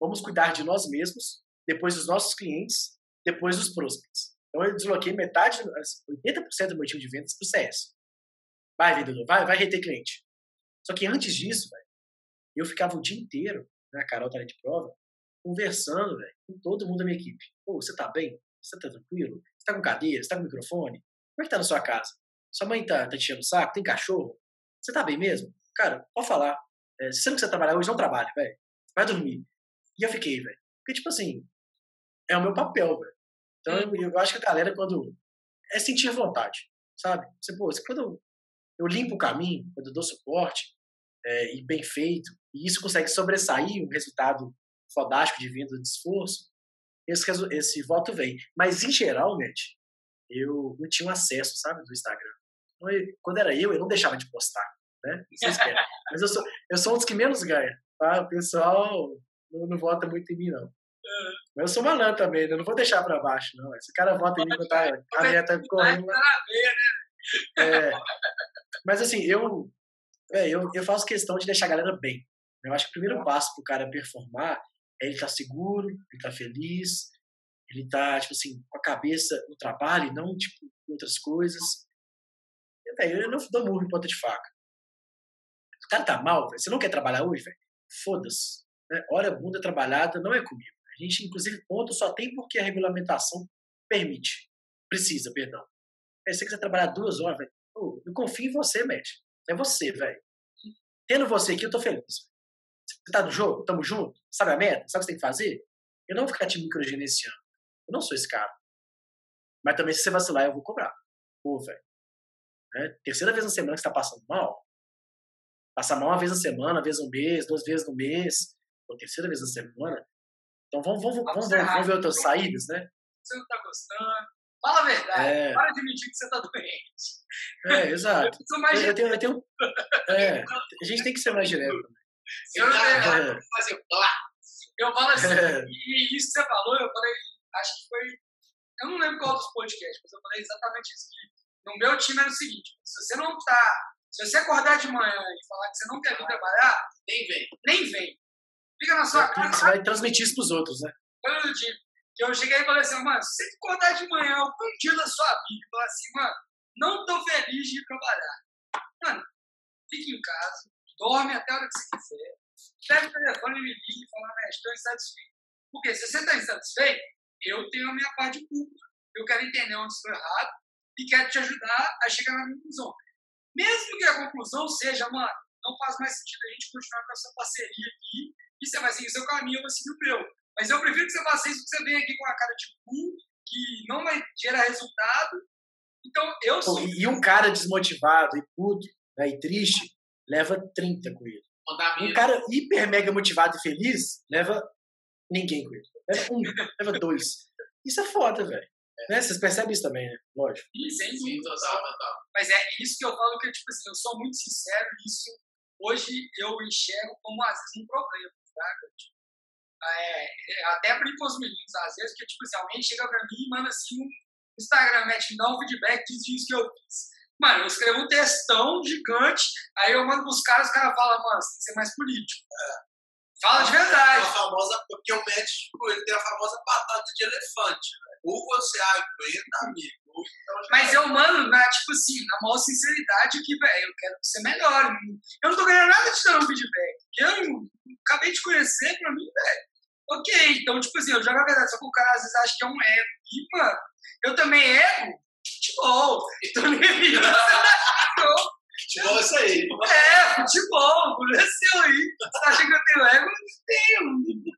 vamos cuidar de nós mesmos, depois dos nossos clientes, depois dos prospects. Então eu desloquei metade, 80% do meu time de vendas para o CS. Vai, vendedor, vai, vai reter cliente. Só que antes disso, velho, eu ficava o dia inteiro, né, a Carol tá ali de prova, conversando, velho, com todo mundo da minha equipe. Pô, você tá bem? Você tá tranquilo? Você tá com cadeira? Você tá com microfone? Como é que tá na sua casa? Sua mãe tá, tá te enchendo o saco? Tem cachorro? Você tá bem mesmo? Cara, pode falar. É, se você não quiser trabalhar hoje, não trabalha, velho. Vai dormir. E eu fiquei, velho. Porque, tipo assim, é o meu papel, velho. Então, eu, acho que a galera, quando. É sentir vontade, sabe? Você, pô, quando eu limpo o caminho, quando eu dou suporte, é, e bem feito, e isso consegue sobressair um resultado fodástico de venda de esforço, esse, esse voto vem. Mas, em geral, Matt, eu não tinha um acesso, sabe, do Instagram. Então, eu- quando era eu, eu não deixava de postar, né? Espera. Mas eu sou, eu sou um dos que menos ganha, tá? O pessoal não, não vota muito em mim, não. Mas eu sou malandro também, né? eu não vou deixar pra baixo, não. Esse cara vota em mim quando tá, a minha tá correndo né? É, mas assim, eu, é, eu, eu faço questão de deixar a galera bem. Eu acho que o primeiro passo pro cara performar é ele estar seguro, ele tá feliz, ele tá, tipo assim, com a cabeça no trabalho e não, tipo, em outras coisas. Velho, eu não dou murro em ponta de faca. O cara tá mal, velho, você não quer trabalhar hoje, velho? Foda-se. Né? Hora bunda trabalhada não é comigo. A gente, inclusive, ponto só tem porque a regulamentação permite. Precisa, perdão. Aí, você quiser trabalhar duas horas, pô, eu confio em você, Matt. É você, velho. Tendo você aqui, eu tô feliz. Você tá no jogo? Tamo junto? Sabe a meta? Sabe o que você tem que fazer? Eu não vou ficar te microgerenciando. Eu não sou esse cara. Mas também, se você vacilar, eu vou cobrar. Pô, velho. Né? Terceira vez na semana que você tá passando mal. Passar mal uma vez na semana, uma vez no mês, duas vezes no mês. Pô, terceira vez na semana. Então vamos, vamos, vamos, vamos, vamos ver outras saídas, né? Você não tá gostando. Fala a verdade. É. Para de mentir que você tá doente. É, exato. Eu mais Eu, eu tenho, eu tenho, é, a gente tem que ser mais direto. Eu, eu, É, Fazer blá. eu falo assim, é, e isso que você falou, eu falei, acho que foi. Eu não lembro qual dos podcasts, mas eu falei exatamente isso. No meu time era o seguinte: se você não tá. Se você acordar de manhã e falar que você não quer vir trabalhar, Nem vem. nem vem. Fica na sua casa, você vai transmitir isso pros outros, né? do tipo. Que eu cheguei e falei assim, mano, se você acordar de manhã algum dia da sua vida e falar assim, mano, não tô feliz de ir trabalhar. Mano, fique em casa, dorme até a hora que você quiser, pega o telefone e me liga e fala, né, estou insatisfeito. Porque se você está insatisfeito, eu tenho a minha parte de culpa. Eu quero entender onde estou errado e quero te ajudar a chegar na conclusão. Mesmo que a conclusão seja, mano, não faz mais sentido a gente continuar com essa parceria aqui e você vai seguir o seu caminho, eu vou seguir o meu. Mas eu prefiro que você faça isso, que você venha aqui com a cara de cu, que não vai gerar resultado. Então, eu Pô, sou. e, um cara desmotivado e puto né, e triste leva 30 com ele. Mandar Um cara hiper mega motivado e feliz leva ninguém com ele. Leva um, leva dois. Isso é foda, velho. Né? Vocês percebem isso também, né? Lógico. Sim, Sim, total, total. Mas é isso que eu falo que, tipo assim, eu sou muito sincero e isso hoje eu enxergo como, às vezes, um problema, tá? Tipo, é, é, até brinco com os meninos, às vezes, que, tipo assim, alguém chega pra mim e manda, assim, um Instagram, mete, me dá um feedback, diz isso que eu fiz. Mano, eu escrevo um textão gigante, aí eu mando pros caras, os caras falam, mano, você tem que ser mais político. Fala de verdade. A famosa, porque o tipo, ele tem a famosa batata de elefante. velho. Ou você aguenta, amigo. então Mas eu, mano, na, tipo assim, na maior sinceridade que, velho, eu quero ser melhor. Eu não tô ganhando nada de dar um feedback. Eu acabei de conhecer pra mim, velho. Ok, então, tipo assim, eu jogo a verdade, só que o cara às vezes acha que é um ego. E, mano, eu também ego futebol. Então, nem Futebol é isso aí. é, futebol, aconteceu aí. Você acha que eu tenho ego? Eu não tenho.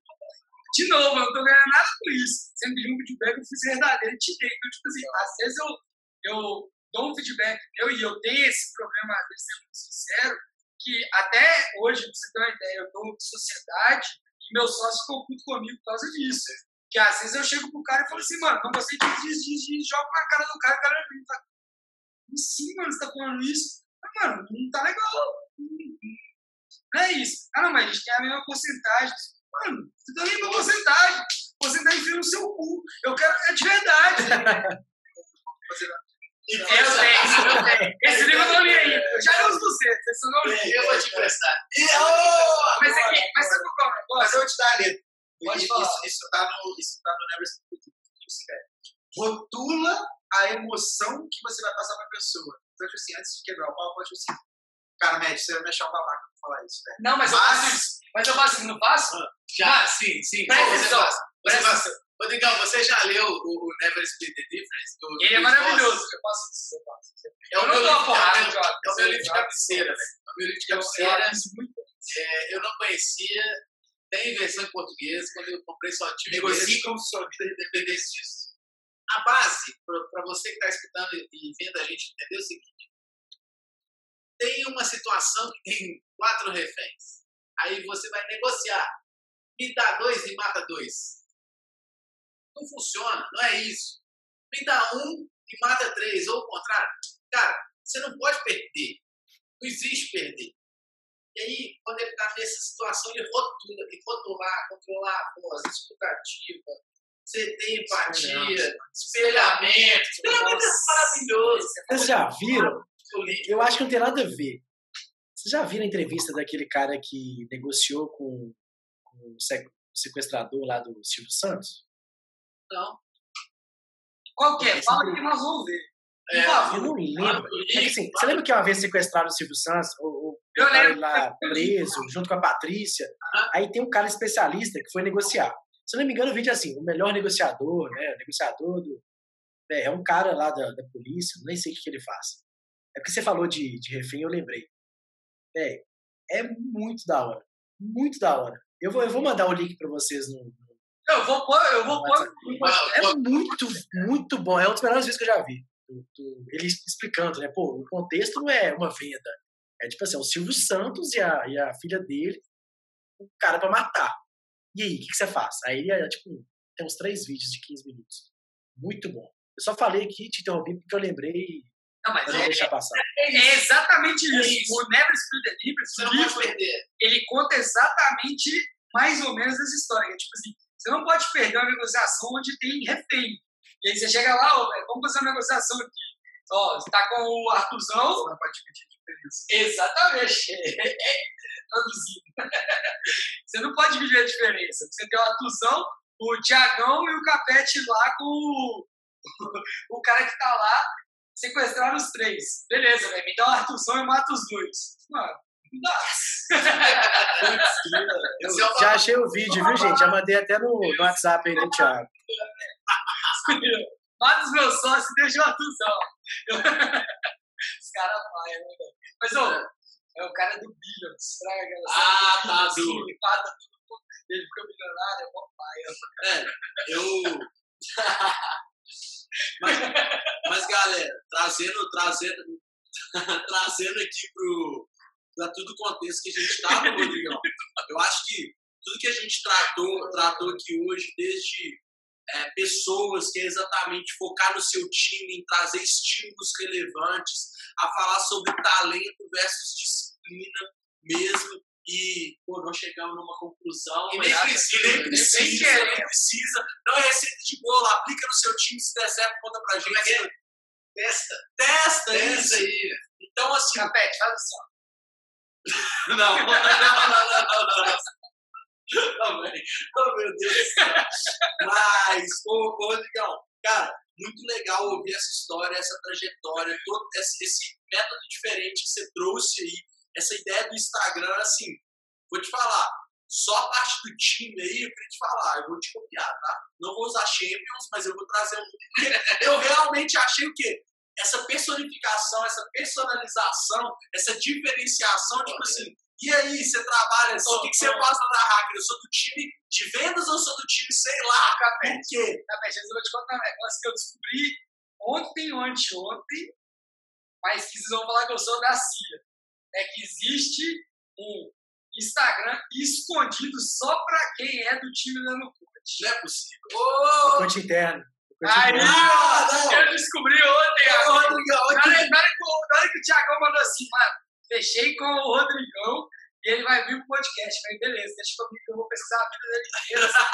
De novo, eu não tô ganhando nada com isso. Me pediu um feedback, eu fiz verdadeiro te dei. Então, tipo assim, às vezes eu, eu dou um feedback meu e eu tenho esse problema, às vezes, sendo muito sincero, que até hoje, pra você ter uma ideia, eu dou sociedade e meu sócio ficou puto comigo por causa disso. Que às vezes eu chego pro cara e falo assim, mano, não gostei disso, disso, disso, disso, jogo na cara do cara, o cara me fala, sim, mano, você tá falando isso? Ah, mano, não tá legal. Não é isso. Ah, não, mas a gente tem a mesma porcentagem. Mano, você tá nem com porcentagem. Porcentagem enfia no seu cu. Eu quero é de verdade. E Eu tenho, eu tenho. Esse livro eu não li ainda. Eu já li os 200, esse eu não li. Eu vou te emprestar. E, oh, Mas é que, mas sabe qual é o Mas eu vou te dar a letra. Pode Isso, falar. isso, isso tá no, isso tá no Never Speak. Rotula a emoção que você vai passar pra pessoa. Então, tipo assim, antes de quebrar o pau, pode tipo assim. Cara, Matt, você vai me achar um babaca pra falar isso, velho. Não, mas eu faço isso. Mas eu faço isso, não faço? Já, sim, sim. Presta atenção. Você Presta atenção. Rodrigão, você já leu o, o Never Split the Difference? Do, Ele é maravilhoso. Eu faço isso. Eu faço isso. É o Eu meu livro, uma porrada, é o meu- Jota. é o meu livro de Eu- cabeceira, velho. É o meu livro de Eu cabeceira. É, eu não conhecia, tem versão em português, quando eu comprei só tinha Negocie como se sua vida dependesse disso. A base, para você que está escutando e vendo a gente entender é o seguinte: tem uma situação que tem quatro reféns. Aí você vai negociar. Me dá dois e mata dois. Não funciona, não é isso. Me dá um e mata três, ou o contrário. Cara, você não pode perder. Não existe perder. E aí, quando ele está nessa situação, ele rotula, e rotular, controlar a voz, escutativa, você tem empatia, espelhamento. Espelhamento é maravilhoso. Vocês já viram? Eu acho que não tem nada a ver. Vocês já viram a entrevista daquele cara que negociou com, com o sequestrador lá do Silvio Santos? Não. Qual que é? Fala que nós vamos ver. É. Eu não lembro. É que, assim, você lembra que uma vez sequestraram o Silvio Santos, ou, ou Eu botaram lembro. ele lá preso, junto com a Patrícia? Aí tem um cara especialista que foi negociar. Se eu não me engano, o vídeo é assim, o melhor negociador, né? O negociador do. É, é um cara lá da, da polícia, nem sei o que, que ele faz. É porque você falou de, de refém, eu lembrei. É, é muito da hora. Muito da hora. Eu vou, eu vou mandar o link pra vocês no. Eu vou pôr, eu vou pôr. É muito, muito bom. É um dos melhores vídeos que eu já vi. Ele explicando, né? Pô, o contexto não é uma venda. É tipo assim, é o Silvio Santos e a, e a filha dele, o cara pra matar. E aí, o que, que você faz? Aí, é, tipo, tem uns três vídeos de 15 minutos. Muito bom. Eu só falei aqui, te interrompi, porque eu lembrei Não, mas pra não é, deixar passar. é exatamente É isso. isso. O Never Split the Difference, Você não pode perder. ele conta exatamente mais ou menos essa história. é Tipo assim, você não pode perder uma negociação onde tem refém. E aí você chega lá, ó, velho, vamos fazer uma negociação aqui. Ó, você tá com o Artuzão. Você não pode dividir a diferença. Exatamente. Traduzindo. Você não pode dividir a diferença. Você tem o Artuzão, o Tiagão e o Capete lá com o, o cara que tá lá sequestraram os três. Beleza, velho. Me dá o Artuzão e mata os dois. Mano, já achei o vídeo, viu, gente? Já mandei até no, no WhatsApp aí do Thiago. Mata os meus sócios e deixa o atusão. Os caras vai, né, Mas, ô, é o cara do Billions. Ah, tá, do. Ele, pata, tudo, ele milionário, é, é bom pai. É, eu. mas, mas, galera, trazendo, trazendo, trazendo aqui pro, para todo o contexto que a gente estava, Rodrigão, eu acho que tudo que a gente tratou, tratou aqui hoje, desde é, pessoas que é exatamente focar no seu time, em trazer estímulos relevantes, a falar sobre talento versus disciplina mesmo, e pô, não chegamos numa conclusão. E nem precisa, nem precisa, nem, nem precisa. Não é receita de bolo, aplica no seu time, se der certo, conta pra gente. Testa. Testa, Testa isso. aí. Então, assim. Capete, faz assim. Não, não, não, não, não, não. Oh, meu Deus do céu. Mas, ô, ô, Rodrigão, cara, muito legal ouvir essa história, essa trajetória, todo esse, esse método diferente que você trouxe aí, essa ideia do Instagram, assim, vou te falar, só a parte do time aí, queria te falar, eu vou te copiar, tá? Não vou usar Champions, mas eu vou trazer um. Eu realmente achei o quê? Essa personificação, essa personalização, essa diferenciação, tipo assim, e aí, você trabalha, o que, que você faz na hacker? Eu sou do time de vendas ou sou do time, sei lá, por quê? Capete, eu vou te contar um negócio que eu descobri ontem ou anteontem, mas que vocês vão falar que eu sou da CIA. É que existe um Instagram escondido só pra quem é do time da Nucote. Não é possível. O coach interno. Aí. Ah, não. eu descobri ontem, Ô. Rodrigão, Na hora, na hora que, o- na hora que o Thiagão mandou assim, mano, fechei com o Rodrigão e ele vai vir pro podcast. Falei, beleza, deixa comigo que eu vou pesquisar a vida dele inteira. essa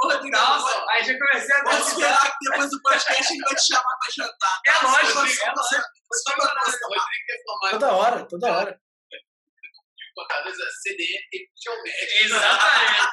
Rodrigão, Nossa, aí já comecei a dar esperar que depois do podcast a gente vai te chamar pra jantar. É lógico, Só- é nós O Rodrigo quer formar Toda hora, toda hora. CDN Repeat ao médico. Exatamente.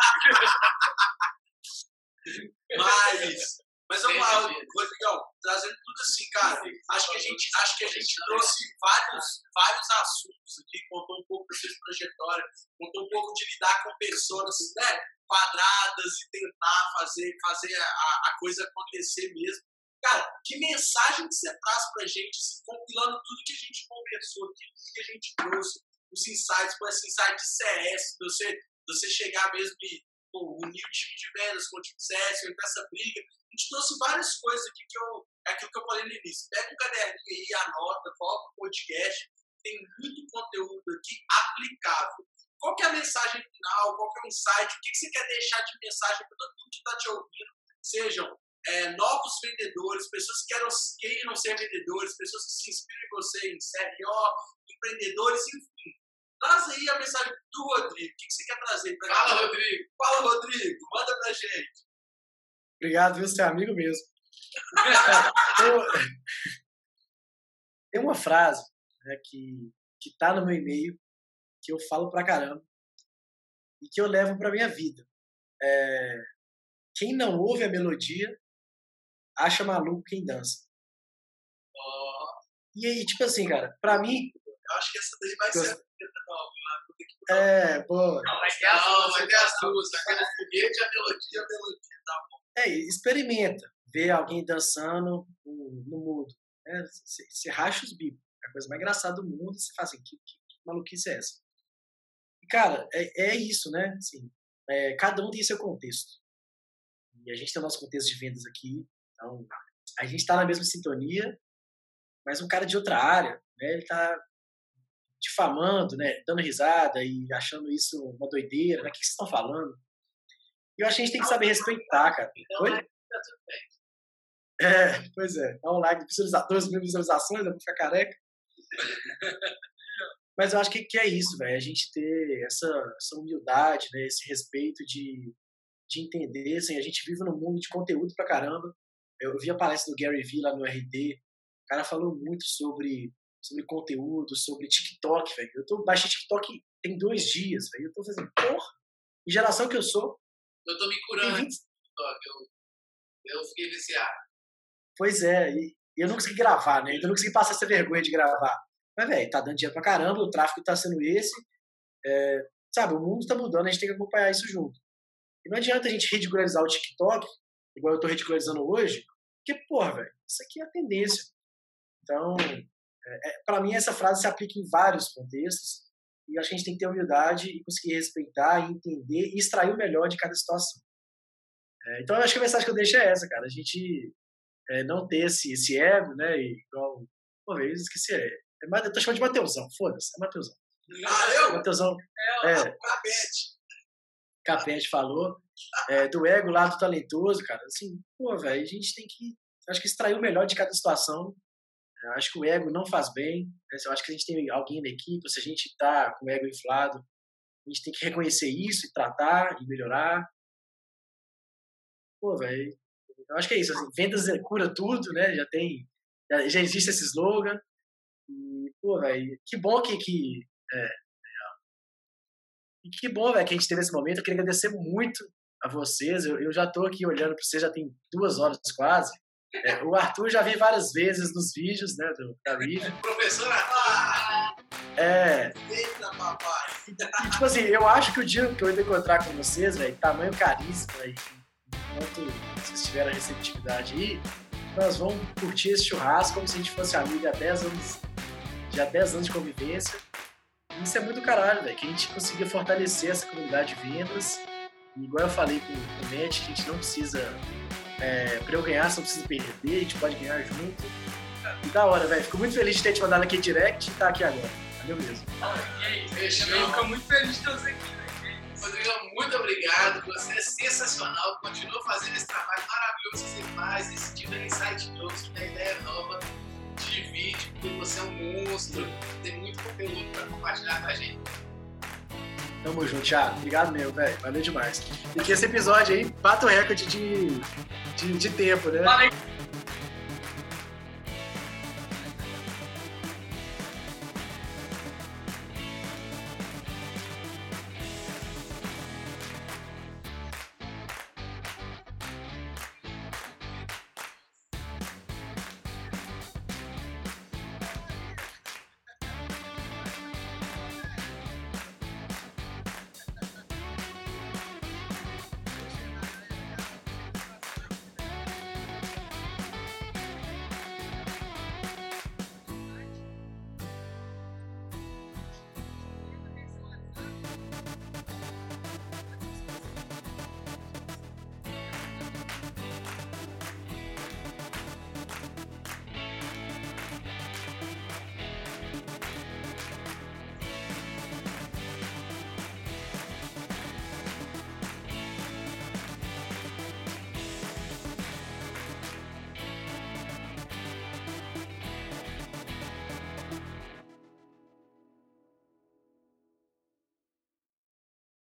Mas, mas lá, Entendi. Rodrigão, trazendo tudo assim, cara. Acho que a gente, acho que a gente trouxe vários, vários assuntos aqui, contou um pouco da sua trajetória, contou um pouco de lidar com pessoas, né, quadradas e tentar fazer, fazer a, a coisa acontecer mesmo. Cara, que mensagem que você traz pra gente, assim, compilando tudo que a gente conversou aqui, tudo que a gente trouxe, os insights, com esse insight de CS, você, você chegar mesmo e pô, unir o time de vendas com o time de CS, essa briga. A gente trouxe várias coisas aqui que eu. É aquilo que eu falei no início. Pega um caderninho aí, anota, coloca o podcast. Tem muito conteúdo aqui aplicável. Qual que é a mensagem final? Qual que é o insight? O que, você quer deixar de mensagem para todo mundo que está te ouvindo? Sejam é, novos vendedores, pessoas que queiram, queiram ser vendedores, pessoas que se inspiram em você, em CRO, empreendedores, enfim. Traz aí a mensagem do Rodrigo. O que, que você quer trazer para Fala, Rodrigo. Fala, Rodrigo. Manda pra gente. Obrigado, viu? Você é amigo mesmo. Tem uma frase né, que, que tá no meu e-mail, que eu falo pra caramba, e que eu levo pra minha vida. É, quem não ouve a melodia, acha maluco quem dança. E aí, tipo assim, cara, pra mim, Eu acho que essa daí vai ser a vinheta nova. é, pô, Não, vai ter as duas, vai ter as duas. Aquele foguete e a melodia. a melodia, tá bom? é, experimenta ver alguém dançando no, no mudo. né? Você racha os bicos. É a coisa mais engraçada do mundo. Você fala assim, que, que, que maluquice é essa? E, cara, é, é isso, né? Assim, é, cada um tem seu contexto. E a gente tem o nosso contexto de vendas aqui. Então, a gente está na mesma sintonia, mas um cara de outra área, né? Ele tá difamando, né? Dando risada e achando isso uma doideira, né? O que vocês estão falando? E eu acho que a gente tem que saber respeitar, cara. Oi? tá tudo bem. É, pois é. Dá um like de visualizações, mil visualizações, eu vou ficar careca. Mas eu acho que, que é isso, velho. A gente ter essa, essa humildade, né? esse respeito de, de entender. Assim, a gente vive num mundo de conteúdo pra caramba. Eu vi a palestra do Gary Vee lá no RD. O cara falou muito sobre, sobre conteúdo, sobre TikTok, velho. Eu tô baixei TikTok tem dois dias, velho. Eu tô fazendo, porra. E geração que eu sou, Eu tô me curando. 20, TikTok. Eu, eu fiquei viciado. Pois é, e e eu não consegui gravar, né? Então eu não consegui passar essa vergonha de gravar. Mas, velho, tá dando dinheiro pra caramba, o tráfego tá sendo esse. É, sabe, o mundo tá mudando, a gente tem que acompanhar isso junto. E não adianta a gente ridicularizar o TikTok, igual eu tô ridicularizando hoje, porque, porra, velho, isso aqui é a tendência. Então, é, para mim, essa frase se aplica em vários contextos, e acho que a gente tem que ter humildade e conseguir respeitar, e entender e extrair o melhor de cada situação. É, então, eu acho que a mensagem que eu deixo é essa, cara. A gente é, não ter esse, esse ego, né? E, igual, uma vez eu esqueci, é, É, eu tô chamando de Mateusão, foda-se, é Mateusão. Ah, eu? Mateusão, É, É. Capete. Capete falou, é, do ego lá do talentoso, cara. Assim, pô, velho, a gente tem que, acho que extrair o melhor de cada situação. Eu acho que o ego não faz bem. né? Eu acho que a gente tem alguém na equipe, se a gente tá com o ego inflado, a gente tem que reconhecer isso e tratar e melhorar. Pô, velho, eu acho que é isso. Assim, vendas é- cura tudo, né? Já tem, já, existe esse slogan. E, pô, velho, que bom que, que é, e que bom, velho, que a gente teve esse momento. Eu queria agradecer muito a vocês. Eu, eu já tô aqui olhando para vocês, já tem duas horas quase. É, o Arthur já vi várias vezes nos vídeos, né, do, da Rive. Professora, Ah, É, eita, papai. e, tipo assim, eu acho que o dia que eu ainda encontrar com vocês, velho, tamanho carisma, e enquanto vocês tiverem a receptividade aí, nós vamos curtir esse churrasco como se a gente fosse amigo há 10 anos, já 10 anos de convivência. Isso é muito caralho, velho, que a gente consiga fortalecer essa comunidade de vendas. E igual eu falei com, com o Matt, que a gente não precisa, é, pra eu ganhar, não precisa perder, a gente pode ganhar junto. E da hora, velho. Fico muito feliz de ter te mandado aqui direct e tá aqui agora. Valeu mesmo. E aí, Fechou. eu fico muito feliz de ter você aqui, velho. Rodrigo, muito obrigado. Você é sensacional. Continua fazendo esse trabalho maravilhoso que você faz, esse tipo de insight novo, tipo de ideia nova de vídeo, porque você é um monstro. Tem muito conteúdo para compartilhar com a gente. Tamo junto, Thiago. Obrigado mesmo, velho. Valeu demais. E que esse episódio aí bata o recorde de, de, de tempo, né? Falei